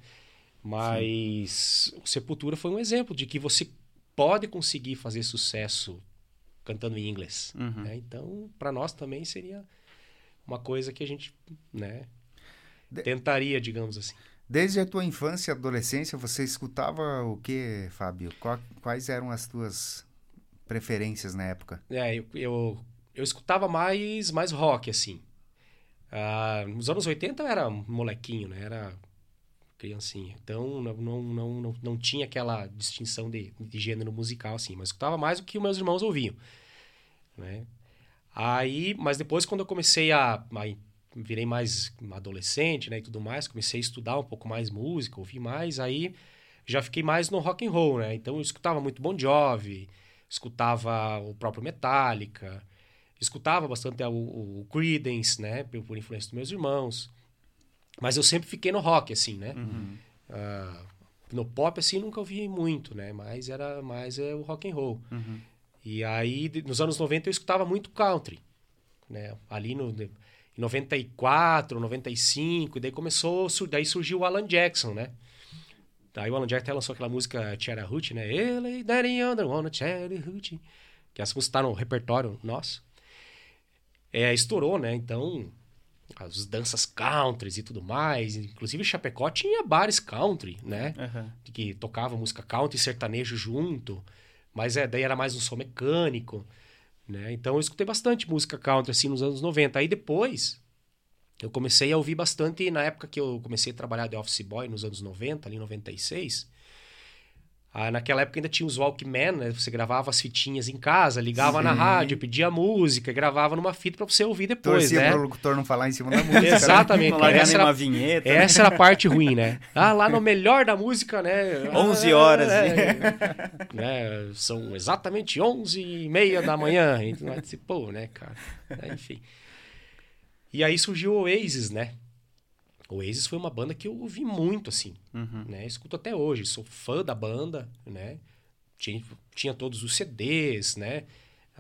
Speaker 1: Mas Sim. o Sepultura foi um exemplo de que você pode conseguir fazer sucesso cantando em inglês. Uhum. Né? Então, para nós também seria uma coisa que a gente, né, tentaria, digamos assim.
Speaker 3: Desde a tua infância e adolescência, você escutava o que, Fábio? Quais eram as tuas preferências na época?
Speaker 1: É, eu, eu, eu escutava mais, mais rock, assim. Ah, nos anos 80 eu era molequinho, né? Era criancinha. Então não, não, não, não, não tinha aquela distinção de, de gênero musical, assim. Mas escutava mais o que meus irmãos ouviam, né? Aí, mas depois quando eu comecei a, a virei mais adolescente, né, e tudo mais, comecei a estudar um pouco mais música, ouvir mais, aí já fiquei mais no rock and roll, né? Então eu escutava muito Bon Jovi, escutava o próprio Metallica, escutava bastante o, o Creedence, né, por, por, influência dos meus irmãos. Mas eu sempre fiquei no rock, assim, né? Uhum. Uh, no pop, assim, nunca ouvi muito, né? Mas era mais é, o rock and roll. Uhum. E aí, nos anos 90, eu escutava muito country, né? Ali no em 94, 95, e daí começou, daí surgiu o Alan Jackson, né? Daí o Alan Jackson lançou aquela música Cherry né? Ele, Daddy Under Wanna Cherry Que essa música tá no repertório nosso. É, estourou, né? Então, as danças country e tudo mais. Inclusive, Chapecó tinha bares country, né? Uhum. Que tocava música country e sertanejo junto. Mas é, daí era mais um som mecânico. Né? Então eu escutei bastante música country assim nos anos 90. Aí depois eu comecei a ouvir bastante na época que eu comecei a trabalhar de office boy nos anos 90, ali 96. Ah, naquela época ainda tinha os Walkman, né? Você gravava as fitinhas em casa, ligava Sim. na rádio, pedia música, gravava numa fita para você ouvir depois, Torcia né?
Speaker 3: o locutor não falar em cima da música.
Speaker 1: Exatamente.
Speaker 2: Né? Essa, era, vinheta,
Speaker 1: essa era a parte ruim, né? Ah, lá no melhor da música, né?
Speaker 2: 11 horas.
Speaker 1: É, né? São exatamente 11 e meia da manhã. Não participou, né, cara? É, enfim. E aí surgiu o Oasis, né? O Oasis foi uma banda que eu ouvi muito, assim, uhum. né? Escuto até hoje, sou fã da banda, né? Tinha, tinha todos os CDs, né?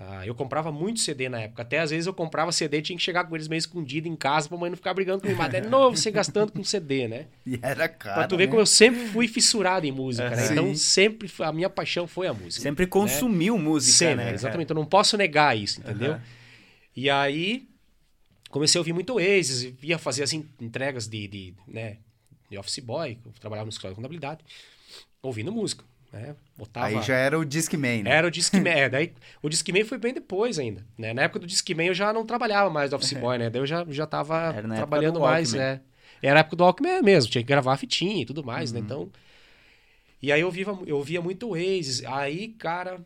Speaker 1: Ah, eu comprava muito CD na época. Até às vezes eu comprava CD e tinha que chegar com eles meio escondido em casa pra mãe não ficar brigando comigo. Mas é novo você gastando com CD, né?
Speaker 3: E era caro.
Speaker 1: Pra tu ver né? como eu sempre fui fissurado em música, né? Então sempre a minha paixão foi a música.
Speaker 2: Sempre consumiu
Speaker 1: né?
Speaker 2: música,
Speaker 1: sempre,
Speaker 2: né?
Speaker 1: Exatamente. Eu não posso negar isso, entendeu? Uhum. E aí comecei a ouvir muito Oasis, ia fazer as entregas de, de, né, de office boy, eu trabalhava no escritório de contabilidade, ouvindo música. Né?
Speaker 3: Botava... Aí já era o Discman, né?
Speaker 1: Era o Discman, é, daí o Discman foi bem depois ainda, né? Na época do Discman eu já não trabalhava mais do office boy, né? Daí eu já, já tava trabalhando mais, né? Era a época do Walkman mesmo, tinha que gravar a fitinha e tudo mais, né? uhum. né? Então... E aí eu via, eu via muito Oasis, aí, cara,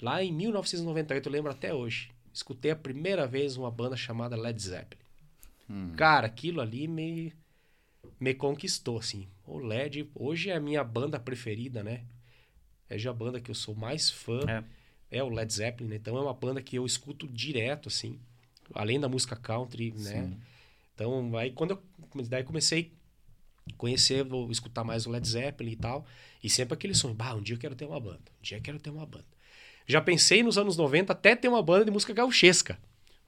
Speaker 1: lá em 1998, eu lembro até hoje, escutei a primeira vez uma banda chamada Led Zeppelin. Hum. Cara, aquilo ali me, me conquistou, assim. O Led, hoje é a minha banda preferida, né? É já a banda que eu sou mais fã. É, é o Led Zeppelin, né? Então é uma banda que eu escuto direto, assim. Além da música country, né? Sim. né? Então, aí quando eu daí comecei a conhecer, vou escutar mais o Led Zeppelin e tal. E sempre aquele sonho, bah, um dia eu quero ter uma banda. Um dia eu quero ter uma banda. Já pensei nos anos 90 até ter uma banda de música gauchesca.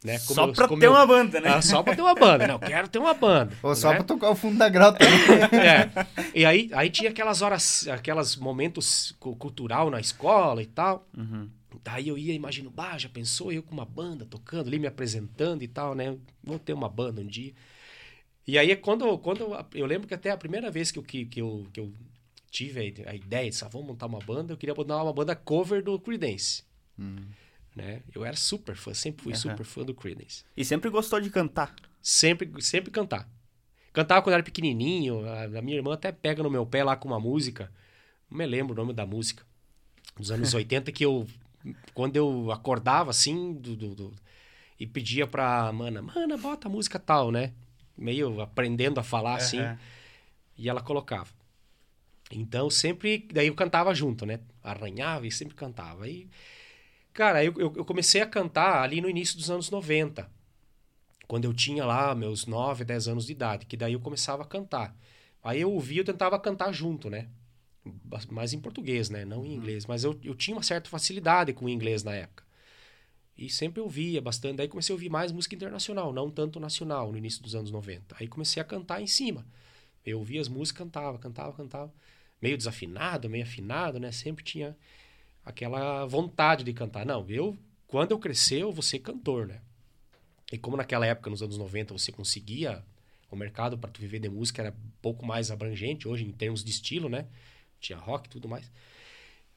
Speaker 1: Né?
Speaker 2: Como só eu, pra ter eu... uma banda, né?
Speaker 1: Ah, só pra ter uma banda. Não, quero ter uma banda.
Speaker 3: Ou só né? pra tocar o fundo da grota.
Speaker 1: é. E aí, aí tinha aquelas horas, aquelas momentos cultural na escola e tal. Uhum. Daí eu ia, imagino, bah, já pensou eu com uma banda tocando ali, me apresentando e tal, né? Vou ter uma banda um dia. E aí, quando, quando eu, eu lembro que até a primeira vez que eu, que, que eu, que eu tive a, ideia de, ah, vamos montar uma banda, eu queria montar uma banda cover do Creedence. Hum. Né? Eu era super fã, sempre fui uhum. super fã do Creedence.
Speaker 2: E sempre gostou de cantar?
Speaker 1: Sempre, sempre cantar. Cantava quando era pequenininho, a, a minha irmã até pega no meu pé lá com uma música, não me lembro o nome da música, dos anos 80, que eu, quando eu acordava assim, do, do, do, e pedia pra mana, mana, bota a música tal, né? Meio aprendendo a falar uhum. assim, e ela colocava. Então sempre. Daí eu cantava junto, né? Arranhava e sempre cantava. Aí, cara, eu, eu comecei a cantar ali no início dos anos 90. Quando eu tinha lá meus 9, 10 anos de idade. Que daí eu começava a cantar. Aí eu ouvia, eu tentava cantar junto, né? Mas em português, né? Não em uhum. inglês. Mas eu, eu tinha uma certa facilidade com o inglês na época. E sempre ouvia bastante. Daí comecei a ouvir mais música internacional, não tanto nacional, no início dos anos 90. Aí comecei a cantar em cima. Eu ouvia as músicas, cantava, cantava, cantava meio desafinado, meio afinado, né? Sempre tinha aquela vontade de cantar. Não, eu, quando eu crescer, eu vou ser cantor, né? E como naquela época, nos anos 90, você conseguia o mercado para tu viver de música era um pouco mais abrangente hoje em termos de estilo, né? Tinha rock e tudo mais.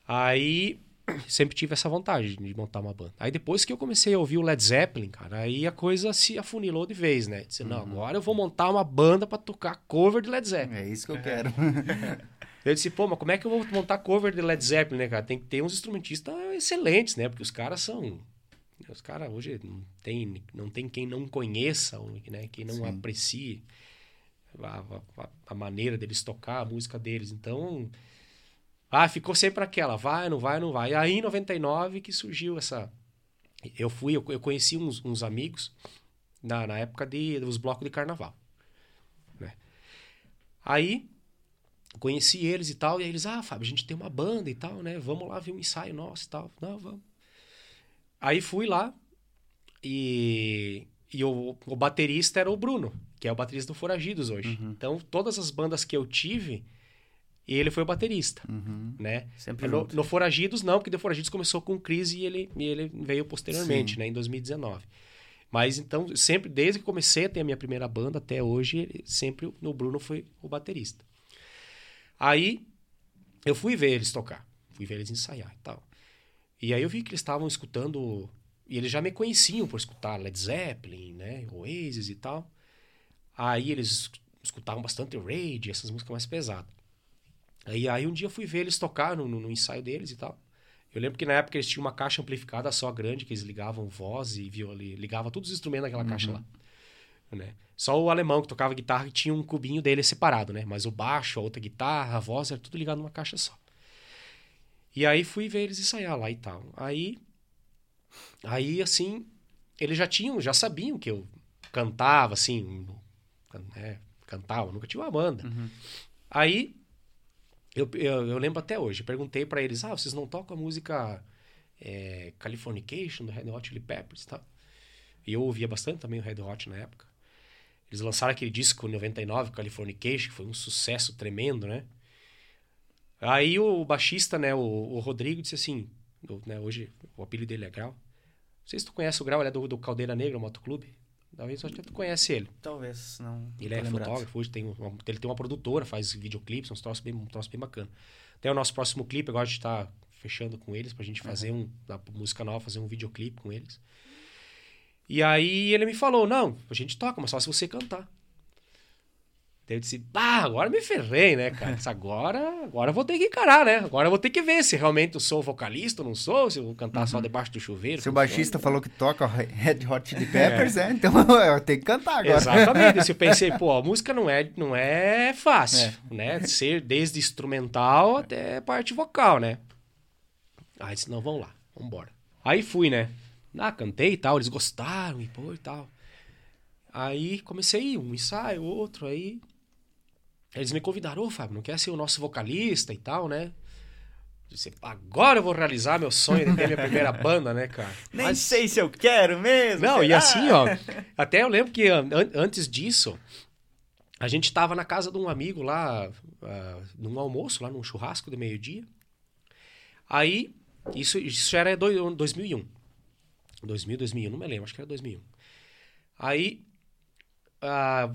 Speaker 1: Aí sempre tive essa vontade de montar uma banda. Aí depois que eu comecei a ouvir o Led Zeppelin, cara, aí a coisa se afunilou de vez, né? Disse, não, uhum. agora eu vou montar uma banda para tocar cover de Led Zeppelin.
Speaker 3: É isso que eu é. quero.
Speaker 1: eu disse, pô, mas como é que eu vou montar cover de Led Zeppelin, né, cara? Tem que ter uns instrumentistas excelentes, né? Porque os caras são os caras hoje não tem, não tem quem não conheça, né? Quem não Sim. aprecie a, a, a, maneira deles tocar a música deles. Então, ah, ficou sempre aquela, vai, não vai, não vai. E aí, em 99, que surgiu essa... Eu fui, eu, eu conheci uns, uns amigos na, na época de, dos blocos de carnaval. Né? Aí, conheci eles e tal, e aí eles, ah, Fábio, a gente tem uma banda e tal, né? Vamos lá ver um ensaio nosso e tal. Não, vamos. Aí fui lá e, e o, o baterista era o Bruno, que é o baterista do Foragidos hoje. Uhum. Então, todas as bandas que eu tive, ele foi o baterista, uhum. né? Sempre no, no, Foragidos não, porque o Foragidos começou com crise e ele, e ele veio posteriormente, Sim. né? Em 2019. Mas então, sempre, desde que comecei a ter a minha primeira banda até hoje, sempre o Bruno foi o baterista. Aí, eu fui ver eles tocar, fui ver eles ensaiar e tal. E aí eu vi que eles estavam escutando. E eles já me conheciam por escutar Led Zeppelin, né? Oasis e tal. Aí eles escutavam bastante Rage, essas músicas mais pesadas. Aí, aí um dia eu fui ver eles tocar no, no, no, ensaio deles e tal. Eu lembro que na época eles tinham uma caixa amplificada só grande, que eles ligavam voz e violino, ligavam todos os instrumentos naquela uhum. caixa lá. Né? Só o alemão que tocava guitarra tinha um cubinho dele separado, né? Mas o baixo, a outra guitarra, a voz, era tudo ligado numa caixa só. E aí fui ver eles ensaiar lá e tal. Aí, aí assim, eles já tinham, já sabiam que eu cantava, assim, né, cantava, nunca tinha uma banda. Uhum. Aí, eu, eu, eu, lembro até hoje, perguntei para eles, ah, vocês não tocam a música é, Californication, do Red Hot Chili Peppers e tal? E eu ouvia bastante também o Red Hot na época. Eles lançaram aquele disco em 99, Californication, que foi um sucesso tremendo, né? Aí o baixista, né, o, o Rodrigo, disse assim, do, né, hoje o apelido dele é Grau. Não sei se tu conhece o Grau, ele é do, do Caldeira Negra, Motoclube. Talvez acho que tu conhece ele.
Speaker 2: Talvez, não.
Speaker 1: Ele é lembrado. fotógrafo, hoje tem uma, ele tem uma produtora, faz videoclipes, uns troços bem, um troço bem bacana. Até o nosso próximo clipe, agora a gente tá fechando com eles pra gente fazer uhum. um, da música nova, fazer um videoclipe com eles. E aí ele me falou, não, a gente toca, mas só se você cantar. Daí eu disse, ah, agora me ferrei, né, cara? Disse, agora, agora eu vou ter que encarar, né? Agora eu vou ter que ver se realmente eu sou vocalista ou não sou, se eu vou cantar uhum. só debaixo do chuveiro.
Speaker 3: Se o baixista falou que toca Red Hot Chili Peppers, é. é então eu tenho que cantar agora.
Speaker 1: Exatamente. eu pensei, pô, a música não é, não é fácil, é. né? Ser desde instrumental até parte vocal, né? Aí disse, não, vamos lá, vamos embora. Aí fui, né? Ah, cantei e tal, eles gostaram e pô e tal. Aí comecei um ensaio, outro, aí eles me convidaram, ô Fábio, não quer ser o nosso vocalista e tal, né? disse, agora eu vou realizar meu sonho de ter minha primeira banda, né, cara?
Speaker 2: Nem Mas... sei se eu quero mesmo.
Speaker 1: Não, será? e assim, ó, até eu lembro que an antes disso, a gente tava na casa de um amigo lá, uh, num almoço, lá num churrasco de meio-dia. Aí, isso, isso era do, 2001. 2000, 2001, não me lembro, acho que era 2001. Aí,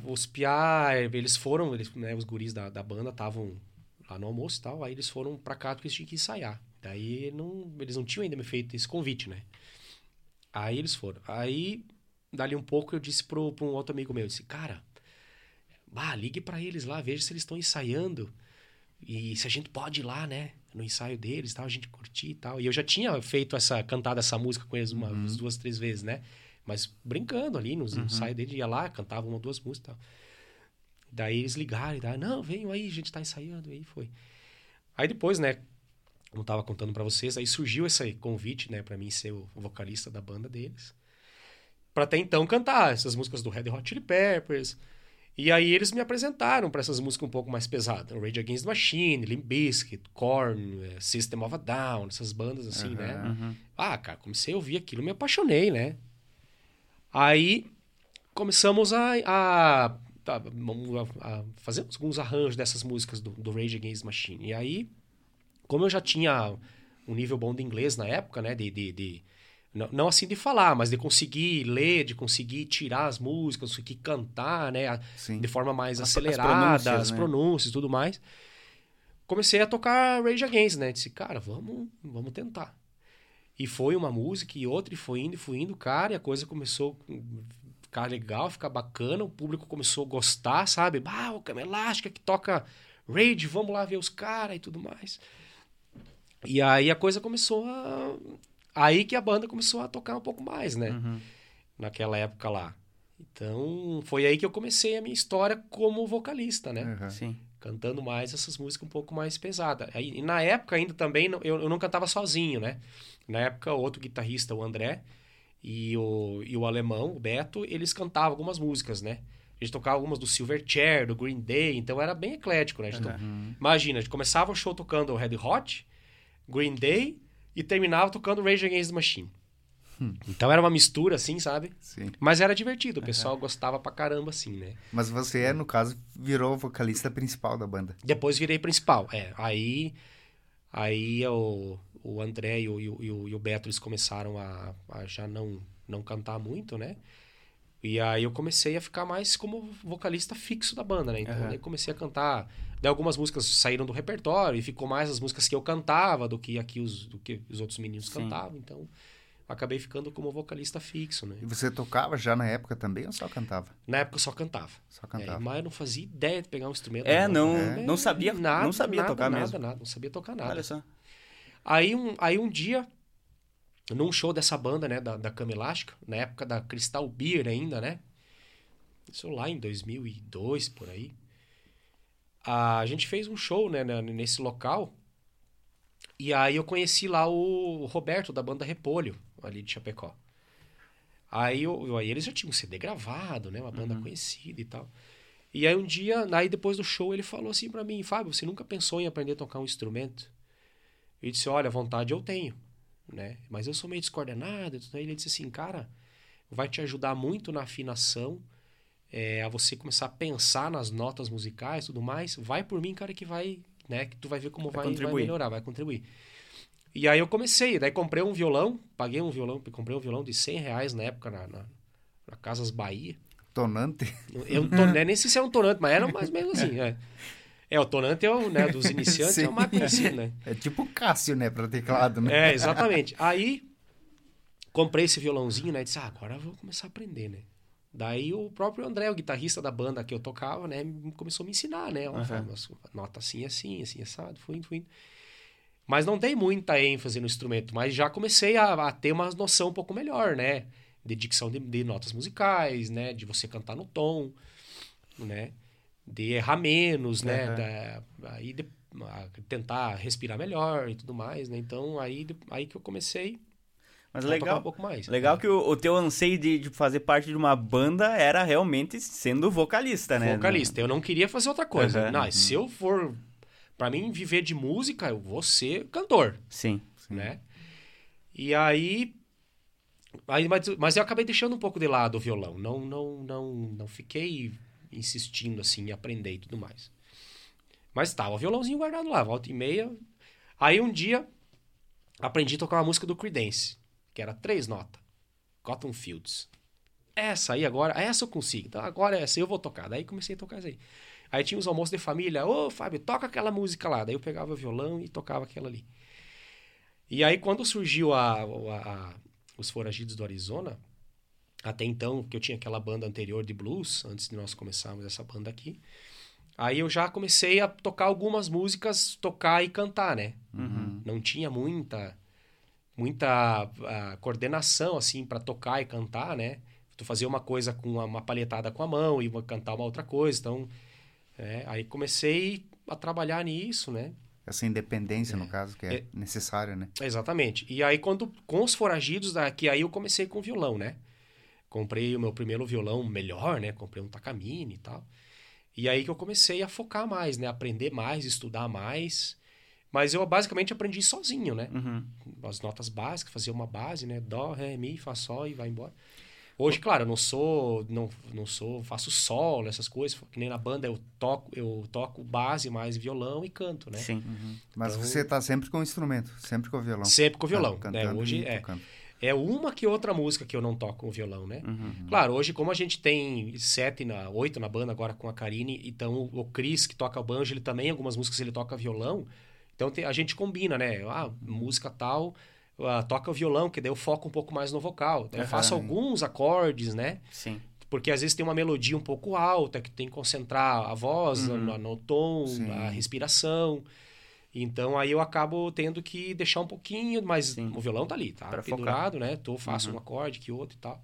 Speaker 1: os piá, eles foram, eles, né, os guris da, da banda estavam lá no almoço e tal, aí eles foram pra cá porque eles tinham que ensaiar. Daí não, eles não tinham ainda me feito esse convite, né? Aí eles foram. Aí, dali um pouco, eu disse pro um outro amigo meu, eu disse, cara, bah, ligue para eles lá, veja se eles estão ensaiando e se a gente pode ir lá, né? No ensaio deles tal, a gente curtir e tal. E eu já tinha feito essa, cantado essa música com eles umas uhum. duas, três vezes, né? Mas brincando ali, nos uhum. ensaios dele, ia lá, cantava uma duas músicas e tal. Daí eles ligaram e daí, não, venham aí, a gente tá ensaiando. E aí foi. Aí depois, né, como tava contando para vocês, aí surgiu esse convite, né, para mim ser o vocalista da banda deles. para até então cantar essas músicas do Red Hot Chili Peppers. E aí eles me apresentaram para essas músicas um pouco mais pesadas. Rage Against the Machine, Limp Bizkit, Korn, eh, System of a Down, essas bandas assim, uhum, né? Uhum. Ah, cara, comecei a ouvir aquilo, me apaixonei, né? Aí começamos a, a, a, a fazer alguns arranjos dessas músicas do, do Rage Against the Machine. E aí, como eu já tinha um nível bom de inglês na época, né? De, de, de Não, não, assim de falar, mas de conseguir ler, de conseguir tirar as músicas, conseguir cantar, né? Sim. De forma mais as, acelerada, as pronúncias, as né? pronúncias e tudo mais. Comecei a tocar Rage Against, né? Disse, cara, vamos, vamos tentar. E foi uma música e outra, e foi indo, e foi indo, cara, e a coisa começou a ficar legal, ficar bacana, o público começou a gostar, sabe? Ah, o Cama Elástica que toca Rage, vamos lá ver os caras e tudo mais. E aí a coisa começou a Aí que a banda começou a tocar um pouco mais, né? Uhum. Naquela época lá. Então, foi aí que eu comecei a minha história como vocalista, né?
Speaker 2: Uhum. Sim.
Speaker 1: Cantando mais essas músicas um pouco mais pesadas. E na época ainda também, eu, eu não cantava sozinho, né? Na época, outro guitarrista, o André, e o, e o alemão, o Beto, eles cantavam algumas músicas, né? A gente tocava algumas do Silverchair, do Green Day, então era bem eclético, né? Uhum. Imagina, a gente começava o show tocando o Red Hot, Green Day, e terminava tocando Rage Against the Machine. Hum. Então era uma mistura, assim, sabe?
Speaker 3: Sim.
Speaker 1: Mas era divertido, o pessoal uhum. gostava pra caramba, assim, né?
Speaker 3: Mas você, no caso, virou vocalista principal da banda.
Speaker 1: Depois virei principal, é. Aí, aí o, o André e o, e o, e o Beto, eles começaram a, a já não, não cantar muito, né? E aí eu comecei a ficar mais como vocalista fixo da banda, né? Então uhum. eu comecei a cantar Daí algumas músicas saíram do repertório e ficou mais as músicas que eu cantava do que aqui os, do que os outros meninos Sim. cantavam. Então, acabei ficando como vocalista fixo, né?
Speaker 3: E você tocava já na época também ou só cantava?
Speaker 1: Na época eu só cantava.
Speaker 3: Só cantava.
Speaker 1: É, mas eu não fazia ideia de pegar um instrumento.
Speaker 2: É, não, é. não sabia nada, não sabia
Speaker 1: nada,
Speaker 2: tocar
Speaker 1: nada,
Speaker 2: mesmo.
Speaker 1: Nada, não sabia tocar nada.
Speaker 2: Olha só.
Speaker 1: Aí um, aí um dia, num show dessa banda, né, da, da Cama Elástica, na época da Crystal Beer ainda, né? Isso lá em 2002, por aí a gente fez um show né, nesse local. E aí eu conheci lá o Roberto, da banda Repolho, ali de Chapecó. Aí, eu, aí eles já tinham um CD gravado, né? Uma banda uhum. conhecida e tal. E aí um dia, aí depois do show, ele falou assim para mim, Fábio, você nunca pensou em aprender a tocar um instrumento? Eu disse, olha, vontade eu tenho, né? Mas eu sou meio descoordenado. Aí ele disse assim, cara, vai te ajudar muito na afinação é, a você começar a pensar nas notas musicais e tudo mais, vai por mim, cara, que vai, né? Que tu vai ver como vai, vai, vai melhorar, vai contribuir. E aí eu comecei, daí comprei um violão, paguei um violão, comprei um violão de 100 reais na época na, na, na Casas Bahia.
Speaker 3: Tonante?
Speaker 1: Eu, né, nem sei se é um tonante, mas era mais ou menos assim, é. É, o tonante é o, né, dos iniciantes, é o mais conhecido, né?
Speaker 3: É tipo o Cássio, né, para teclado, né?
Speaker 1: É, exatamente. Aí, comprei esse violãozinho, né, e disse, ah, agora eu vou começar a aprender, né? Daí o próprio André, o guitarrista da banda que eu tocava, né, começou a me ensinar, né? Uma uhum. nota assim, assim, assim, assado, fui fui. Mas não dei muita ênfase no instrumento, mas já comecei a, a ter uma noção um pouco melhor, né? De dicção de, de, notas musicais, né? De você cantar no tom, né? De errar menos, né? Uhum. Da, aí de, tentar respirar melhor e tudo mais, né? Então, aí, aí que eu comecei
Speaker 2: mas legal, um pouco mais. Legal que o, o teu anseio de, de, fazer parte de uma banda era realmente sendo vocalista, né?
Speaker 1: Vocalista. Eu não queria fazer outra coisa. Uhum, não, uhum. se eu for para mim viver de música, eu vou ser cantor.
Speaker 2: Sim.
Speaker 1: Né? E aí Aí, mas, mas eu acabei deixando um pouco de lado o violão. Não, não, não, não fiquei insistindo assim em aprender e tudo mais. Mas tava o violãozinho guardado lá, volta e meia. Aí um dia aprendi a tocar uma música do Creedence que era três notas. Cotton Fields. Essa aí agora, essa eu consigo. Então agora essa eu vou tocar. Daí comecei a tocar isso aí. Aí tinha os almoços de família. Ô, Fábio, toca aquela música lá. Daí eu pegava o violão e tocava aquela ali. E aí quando surgiu a, a, a, os Foragidos do Arizona, até então, que eu tinha aquela banda anterior de blues, antes de nós começarmos essa banda aqui, aí eu já comecei a tocar algumas músicas, tocar e cantar, né? Uhum. Não tinha muita muita uh, coordenação, assim, para tocar e cantar, né? Tu fazia uma coisa com uma, uma palhetada com a mão e cantar uma outra coisa. Então, é, aí comecei a trabalhar nisso, né?
Speaker 3: Essa independência, é. no caso, que é, é, necessária, né?
Speaker 1: Exatamente. E aí, quando com os foragidos, daqui aí eu comecei com violão, né? Comprei o meu primeiro violão melhor, né? Comprei um Takamine e tal. E aí que eu comecei a focar mais, né? Aprender mais, estudar mais. Mas eu basicamente aprendi sozinho, né? Uhum. As notas básicas, fazer uma base, né? Dó, ré, mi, fá, sol e vai embora. Hoje, claro, eu não sou, não, não sou, faço solo, essas coisas, que nem na banda eu toco, eu toco base mais violão e canto, né?
Speaker 2: Sim. Uhum.
Speaker 3: Mas então, você está sempre com o instrumento, sempre com o violão.
Speaker 1: Sempre com o violão, né? Hoje é. É uma que outra música que eu não toco com violão, né?
Speaker 2: Uhum.
Speaker 1: Claro, hoje, como a gente tem sete, na, oito na banda agora com a Karine, então o, o Chris, que toca banjo, ele também, algumas músicas ele toca violão. Então tem, a gente combina, né? Ah, música tal, ah, toca o violão, que daí eu foco um pouco mais no vocal. Então, Eu
Speaker 2: Aham.
Speaker 1: faço alguns acordes, né?
Speaker 2: Sim.
Speaker 1: Porque às vezes tem uma melodia um pouco alta, que tem que concentrar a voz
Speaker 2: Uhum.
Speaker 1: no, no tom,
Speaker 3: Sim.
Speaker 1: a respiração. Então aí eu acabo tendo que deixar um pouquinho, mas
Speaker 2: Sim.
Speaker 1: o violão tá ali, tá
Speaker 2: Pra focar.
Speaker 1: pendurado, né? Tô, faço
Speaker 2: Uhum.
Speaker 1: um acorde que outro e tal.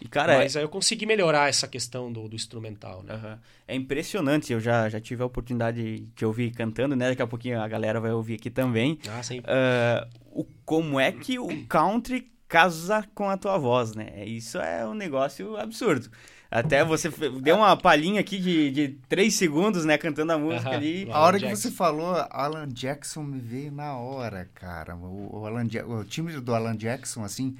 Speaker 2: E, cara,
Speaker 1: mas aí eu consegui melhorar essa questão do, do instrumental, né?
Speaker 2: Aham. É impressionante, eu já, já tive a oportunidade de ouvir cantando, né? Daqui a pouquinho a galera vai ouvir aqui também.
Speaker 1: Ah, sim.
Speaker 2: Ah, o, como é que o country casa com a tua voz, né? Isso é um negócio absurdo. Até você deu uma palhinha aqui de, de três segundos, né? Cantando a música
Speaker 1: Aham.
Speaker 2: ali.
Speaker 1: Alan
Speaker 3: A hora que
Speaker 1: Jackson.
Speaker 3: você falou, Alan Jackson me veio na hora, cara. O, o, Alan o timbre do Alan Jackson, assim,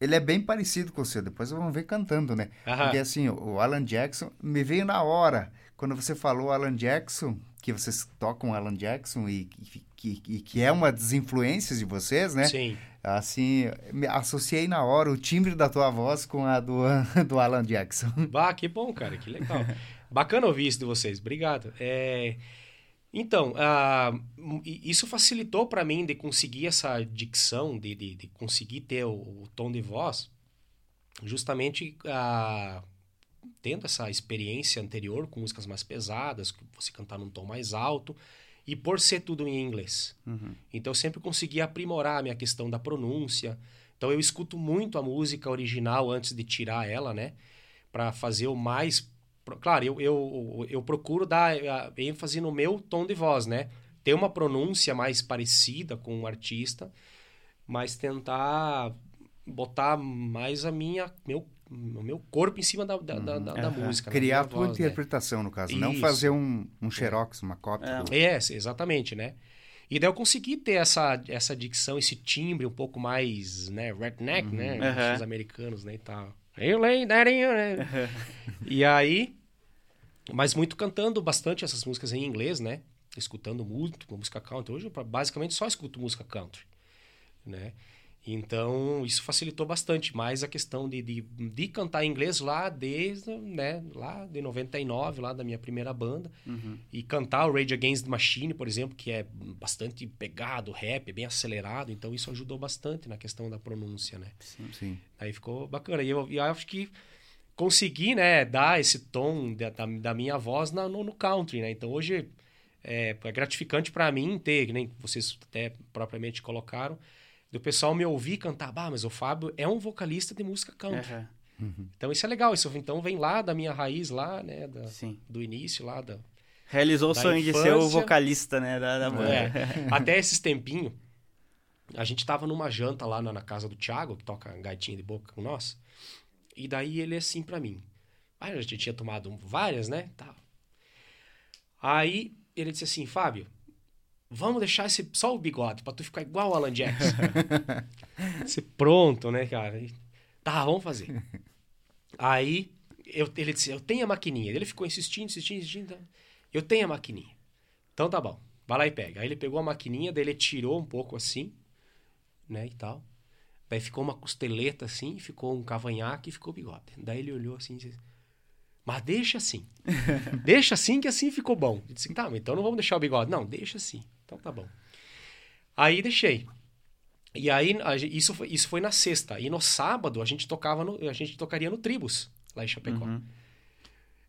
Speaker 3: ele é bem parecido com o seu. Depois vamos ver cantando, né?
Speaker 1: Aham.
Speaker 3: Porque assim, o Alan Jackson me veio na hora. Quando você falou Alan Jackson, que vocês tocam Alan Jackson e que, que, que- que é uma das influências de vocês, né?
Speaker 1: Sim.
Speaker 3: Assim, associei na hora o timbre da tua voz com a do, do Alan Jackson.
Speaker 1: Bah, que bom, cara, que legal. Bacana ouvir isso de vocês, obrigado. É, Então, i- isso facilitou para mim de conseguir essa dicção, de, de, de conseguir ter o, o tom de voz, justamente ah, tendo essa experiência anterior com músicas mais pesadas, você cantar num tom mais alto, e por ser tudo em inglês.
Speaker 2: Uhum.
Speaker 1: Então eu sempre consegui aprimorar a minha questão da pronúncia. Então eu escuto muito a música original antes de tirar ela, né? Para fazer o mais. Claro, eu, eu, eu procuro dar a, ênfase no meu tom de voz, né? Ter uma pronúncia mais parecida com o artista, mas tentar botar mais a minha. Meu, o meu corpo em cima da, da, da, da- da
Speaker 2: Aham.
Speaker 1: música. na
Speaker 3: Criar a tua
Speaker 1: voz, né?
Speaker 3: interpretação, no caso. Não
Speaker 1: Isso.
Speaker 3: fazer um, um xerox, uma cópia.
Speaker 2: É.
Speaker 3: do-
Speaker 1: É, exatamente, né? E daí eu consegui ter essa, essa dicção, esse timbre um pouco mais, né, redneck, né?
Speaker 2: Aham.
Speaker 1: Os americanos, né, e tal. That in your name. e aí, mas muito cantando bastante essas músicas em inglês, né? Escutando muito música country. Hoje eu basicamente só escuto música country, né? Então, isso facilitou bastante mais a questão de, de, de cantar inglês lá desde, né, lá de 99, lá da minha primeira banda.
Speaker 2: Uhum.
Speaker 1: E cantar o Rage Against the Machine, por exemplo, que é bastante pegado, rap, bem acelerado. Então, isso ajudou bastante na questão da pronúncia, né?
Speaker 3: Sim.
Speaker 1: Aí ficou bacana. E eu, eu acho que consegui, né, dar esse tom da, da, da minha voz na- no, no country, né? Então, hoje é, é gratificante para mim ter, que nem vocês até propriamente colocaram, do pessoal me ouvir cantar, bah, mas o Fábio é um vocalista de música country.
Speaker 2: Aham.
Speaker 1: Então, isso é legal. Isso então vem lá da minha raiz, lá, né, da-
Speaker 2: Sim.
Speaker 1: do início, lá da,
Speaker 2: Realizou o
Speaker 1: Da
Speaker 2: sonho de ser o
Speaker 1: infância.
Speaker 2: vocalista, né? Da, da banda.
Speaker 1: É, até esses tempinhos, a gente tava numa janta lá na, na casa do Thiago, que toca gaitinha de boca com nós. E daí ele assim pra mim. Aí a gente tinha tomado várias, né? Tal. Aí ele disse assim, Fábio, vamos deixar esse, só o bigode pra tu ficar igual o Alan Jackson. Disse, pronto, né, cara? E, Tá, vamos fazer. Aí eu, ele disse, eu tenho a maquininha. Ele ficou insistindo, insistindo, insistindo. tá? Eu tenho a maquininha. Então tá bom, vai lá e pega. Aí ele pegou a maquininha, daí ele tirou um pouco assim, né, e tal. Daí ficou uma costeleta assim, ficou um cavanhaque e ficou bigode. Daí ele olhou assim e disse, mas deixa assim. deixa assim que assim ficou bom. Eu disse, tá, mas então não vamos deixar o bigode. Não, deixa assim. Então tá bom. Aí deixei. E aí, isso foi, isso foi na sexta. E no sábado, a gente tocava no, a gente tocaria no Tribus, lá em Chapecó.
Speaker 2: Uhum.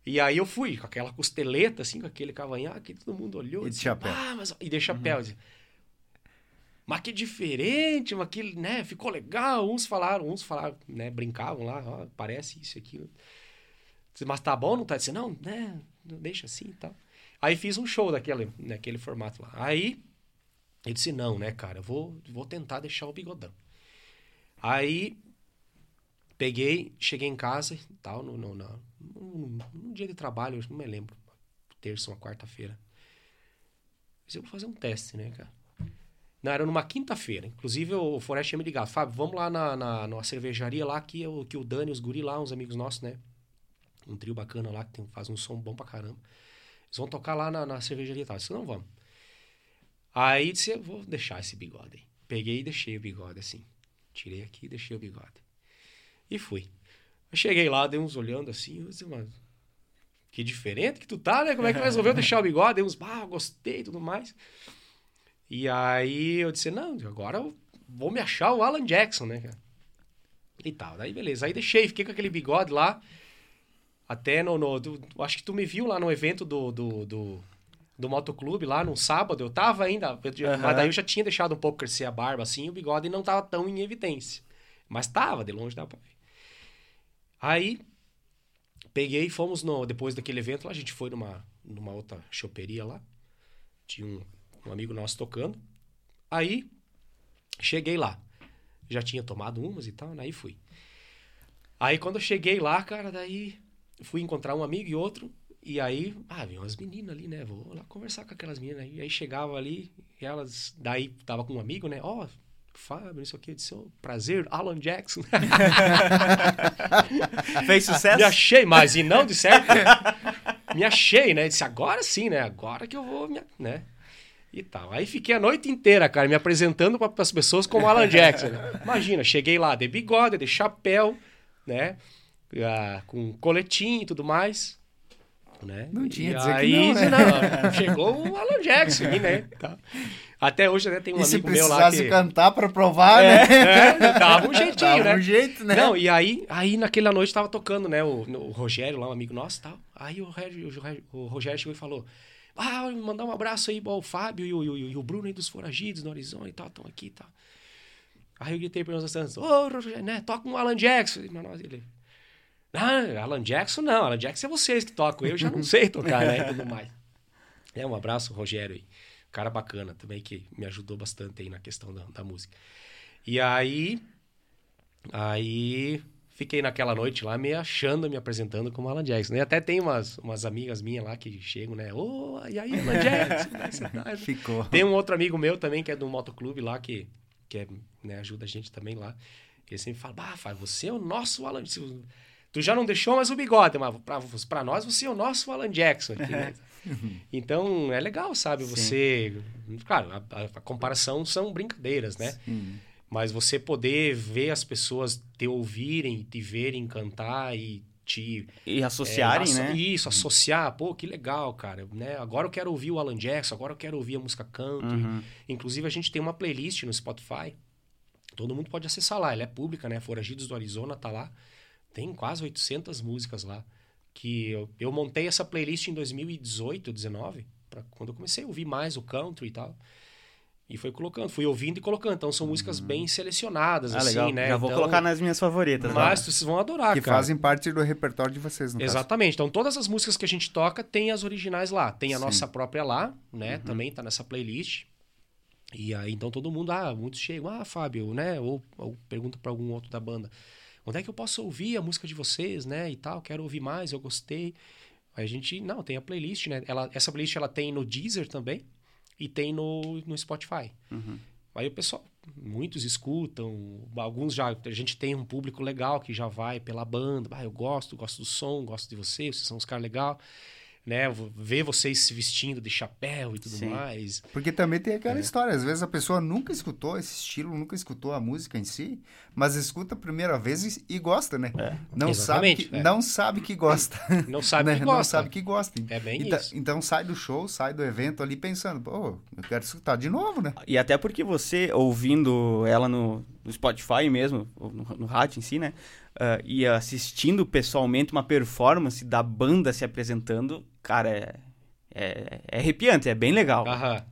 Speaker 1: E aí eu fui com aquela costeleta, assim, com aquele cavanhaque, todo mundo olhou.
Speaker 3: E de
Speaker 1: disse,
Speaker 3: chapéu.
Speaker 1: Ah, mas... E de chapéu. disse, mas que diferente, mas que, né, ficou legal. Uns falaram, uns falaram, né, brincavam lá, ó, parece isso e aquilo. Mas tá bom, não tá? Disse, não, né, deixa assim e tal. Aí fiz um show daquele, naquele formato lá. Aí ele disse, não, né, cara, eu vou, vou tentar deixar o bigodão. Aí peguei, cheguei em casa e tal, no, no, no, num dia de trabalho, não me lembro, terça, uma quarta-feira. Eu vou fazer um teste, né, cara? Não, era numa quinta-feira. Inclusive, o Forest tinha me ligado. Fábio, vamos lá na, na, numa cervejaria lá, que, eu, que o Dani, os guri lá, uns amigos nossos, né? Um trio bacana lá, que tem, faz um som bom pra caramba. Eles vão tocar lá na, na cervejaria e tal. Eu disse, não, vamos. Aí disse, vou deixar esse bigode aí. Peguei e deixei o bigode assim. Tirei aqui e deixei o bigode. E fui. Eu cheguei lá, dei uns olhando assim, eu disse, mano, que diferente que tu tá, né? Como é que resolveu deixar o bigode? Dei uns, ah, gostei e tudo mais. E aí eu disse, não, agora eu vou me achar o Alan Jackson, né, cara? E tal. Daí beleza. Aí deixei, fiquei com aquele bigode lá. Até no. no do, acho que tu me viu lá no evento do, do, do, do motoclube, lá no sábado. Eu tava ainda. Eu, uhum. Mas daí eu já tinha deixado um pouco crescer a barba assim, o bigode não tava tão em evidência. Mas tava, de longe dava pra ver. Aí peguei e fomos no. Depois daquele evento lá, a gente foi numa, numa outra choperia lá. Tinha um, um amigo nosso tocando. Aí cheguei lá. Já tinha tomado umas e tal, né? aí fui. Aí quando eu cheguei lá, cara, daí fui encontrar um amigo e outro. E aí, ah, vi umas meninas ali, né? Vou lá conversar com aquelas meninas. E aí chegava ali, e elas. Daí tava com um amigo, né? Ó, oh, Fábio, isso aqui. Eu disse, oh, prazer, Alan Jackson.
Speaker 2: Fez sucesso?
Speaker 1: Me achei, mas e não, de certo. me achei, né? Disse, agora sim, né? Agora que eu vou, né? E tal. Aí fiquei a noite inteira, cara, me apresentando para as pessoas como Alan Jackson. Imagina, cheguei lá de bigode, de chapéu, né? Ah, com coletinho e tudo mais. Né?
Speaker 3: Não tinha
Speaker 1: e
Speaker 3: dizer
Speaker 1: aí,
Speaker 3: que não, né?
Speaker 1: não, chegou o Alan Jackson, né? Tá. Até hoje né, tem um
Speaker 3: e
Speaker 1: amigo
Speaker 3: se
Speaker 1: meu lá
Speaker 3: que...
Speaker 1: cantar
Speaker 3: para provar,
Speaker 1: é,
Speaker 3: né?
Speaker 1: É, dava um jeitinho,
Speaker 3: dava
Speaker 1: né?
Speaker 3: um jeito, né?
Speaker 1: Não, e aí, aí naquela noite tava tocando, né? O, o Rogério lá, um amigo nosso tal. Aí o Rogério, o Rogério chegou e falou... Ah, mandar um abraço aí ao Fábio e o, e o, Bruno aí dos Foragidos no Horizonte e tal, estão aqui e tal. Aí eu gritei para meus assinantes, ô, oh, né, toca um Alan Jackson. Mas nós, ele, ah, Alan Jackson não, Alan Jackson é vocês que tocam, eu já não sei tocar, né, e tudo mais. É, um abraço, Rogério aí. Cara bacana também, que me ajudou bastante aí na questão da, da música. E aí, aí fiquei naquela noite lá me achando, me apresentando como Alan Jackson. E até tem umas, umas amigas minhas lá que chegam, né? Ô, oh, e aí, Alan Jackson? Tá?
Speaker 3: Ficou.
Speaker 1: Tem um outro amigo meu também, que é do motoclube lá, que, que é, né, ajuda a gente também lá. Ele sempre fala, você é o nosso Alan Jackson. Tu já não deixou mais o bigode, mas pra, pra nós você é o nosso Alan Jackson. Aqui, né? então, é legal, sabe? Sim. Você... Claro, a, a, a, comparação são brincadeiras, né? Sim. Mas você poder ver as pessoas te ouvirem, te verem cantar e te...
Speaker 2: E associarem,
Speaker 1: é,
Speaker 2: né?
Speaker 1: Isso, associar. Pô, que legal, cara. Né? Agora eu quero ouvir o Alan Jackson, agora eu quero ouvir a música country. Uhum. Inclusive, a gente tem uma playlist no Spotify. Todo mundo pode acessar lá. Ela é pública, né? Foragidos do Arizona tá lá. Tem quase 800 músicas lá. Que eu, eu montei essa playlist em 2018, 2019. Pra quando eu comecei a ouvir mais o country e tal. E foi colocando, fui ouvindo e colocando. Então são músicas uhum. bem selecionadas, ah, assim, legal. né?
Speaker 2: Já vou
Speaker 1: então,
Speaker 2: colocar nas minhas favoritas.
Speaker 1: Mas né? vocês vão adorar,
Speaker 3: que
Speaker 1: cara.
Speaker 3: fazem parte do repertório de vocês, no
Speaker 1: Exatamente. Caso. Então todas as músicas que a gente toca tem as originais lá. Tem a Sim. nossa própria lá, né? Uhum. Também tá nessa playlist. E aí então todo mundo, ah, muitos chegam, ah, Fábio, né? Ou, ou pergunta para algum outro da banda. Onde é que eu posso ouvir a música de vocês, né? E tal, quero ouvir mais, eu gostei. Aí a gente, não, tem a playlist, né? Ela, essa playlist ela tem no Deezer também e tem no, no Spotify. Uhum. Aí o pessoal, muitos escutam, alguns já, a gente tem um público legal que já vai pela banda, ah, eu gosto, gosto do som, gosto de vocês, vocês são uns caras legais né? Ver vocês se vestindo de chapéu e tudo Sim. mais.
Speaker 3: Porque também tem aquela é. história, às vezes a pessoa nunca escutou esse estilo, nunca escutou a música em si, mas escuta a primeira vez e, e gosta, né? É. Não Exatamente, sabe que, é. não sabe que gosta.
Speaker 1: Não sabe né? que gosta.
Speaker 3: Não sabe que gosta.
Speaker 1: É bem
Speaker 3: então,
Speaker 1: isso.
Speaker 3: Então sai do show, sai do evento ali pensando, pô, eu quero escutar de novo, né?
Speaker 2: E até porque você ouvindo ela no, no Spotify mesmo, no, no rádio em si, né? Uh, e assistindo pessoalmente uma performance da banda se apresentando, cara, é, é, é arrepiante, é bem legal.
Speaker 1: Aham,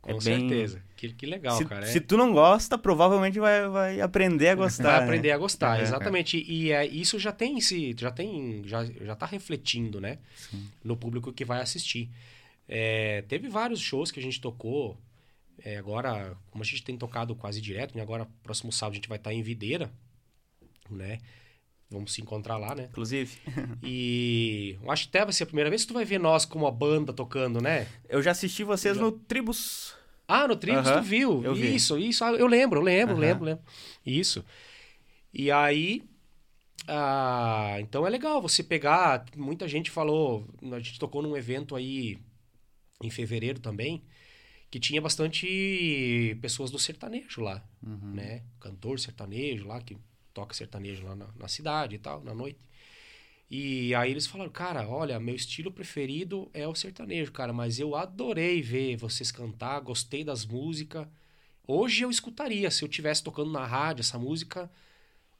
Speaker 1: com é certeza. Bem... Que, que legal,
Speaker 2: se,
Speaker 1: cara.
Speaker 2: Se é... tu não gosta, provavelmente vai, vai aprender a gostar.
Speaker 1: Vai
Speaker 2: né?
Speaker 1: aprender a gostar, é, exatamente. E é, isso já tem se já tem já, já tá refletindo, né, Sim. no público que vai assistir. É, teve vários shows que a gente tocou. É, agora, como a gente tem tocado quase direto, né? agora próximo sábado a gente vai estar em Videira, né? Vamos se encontrar lá, né?
Speaker 2: Inclusive.
Speaker 1: e eu acho que até vai ser a primeira vez que tu vai ver nós como a banda tocando, né?
Speaker 2: Eu já assisti vocês já... no Tribus.
Speaker 1: Ah, no Tribus tu viu? Eu isso, vi. isso. Ah, eu lembro, eu lembro, lembro, lembro. Isso. E aí. Ah, então é legal você pegar. Muita gente falou. A gente tocou num evento aí em fevereiro também. que tinha bastante pessoas do sertanejo lá, uhum. né? Cantor sertanejo lá, que toca sertanejo lá na, na, cidade e tal, na noite. E aí eles falaram, cara, olha, meu estilo preferido é o sertanejo, cara, mas eu adorei ver vocês cantar, gostei das músicas. Hoje eu escutaria, se eu tivesse tocando na rádio essa música,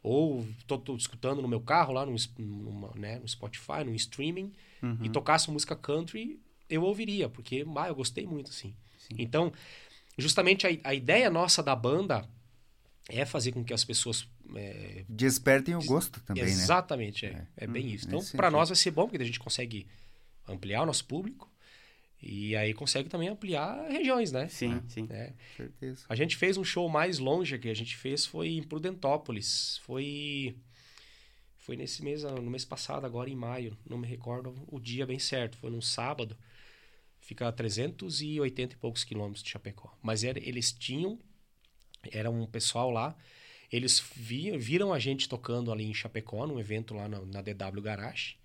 Speaker 1: ou tô, tô escutando no meu carro lá no, numa, né, no Spotify, no streaming, uhum. e tocasse música country, eu ouviria, porque ah, eu gostei muito, assim. Sim. Então, justamente a, a ideia nossa da banda é fazer com que as pessoas é,
Speaker 3: despertem o gosto também,
Speaker 1: exatamente, né? Exatamente, é, é, é, bem hum, isso. Então, para nós vai ser bom, porque a gente consegue ampliar o nosso público e aí consegue também ampliar regiões, né?
Speaker 2: Sim, sim.
Speaker 1: É. Certeza. A gente fez um show mais longe que a gente fez foi em Prudentópolis. Foi foi nesse mês, no mês passado, agora em maio, não me recordo o dia bem certo, foi num sábado. Fica a 380 e poucos quilômetros de Chapecó. Mas era, eles tinham, era um pessoal lá, eles vi, viram a gente tocando ali em Chapecó, num evento lá na, na DW Garage.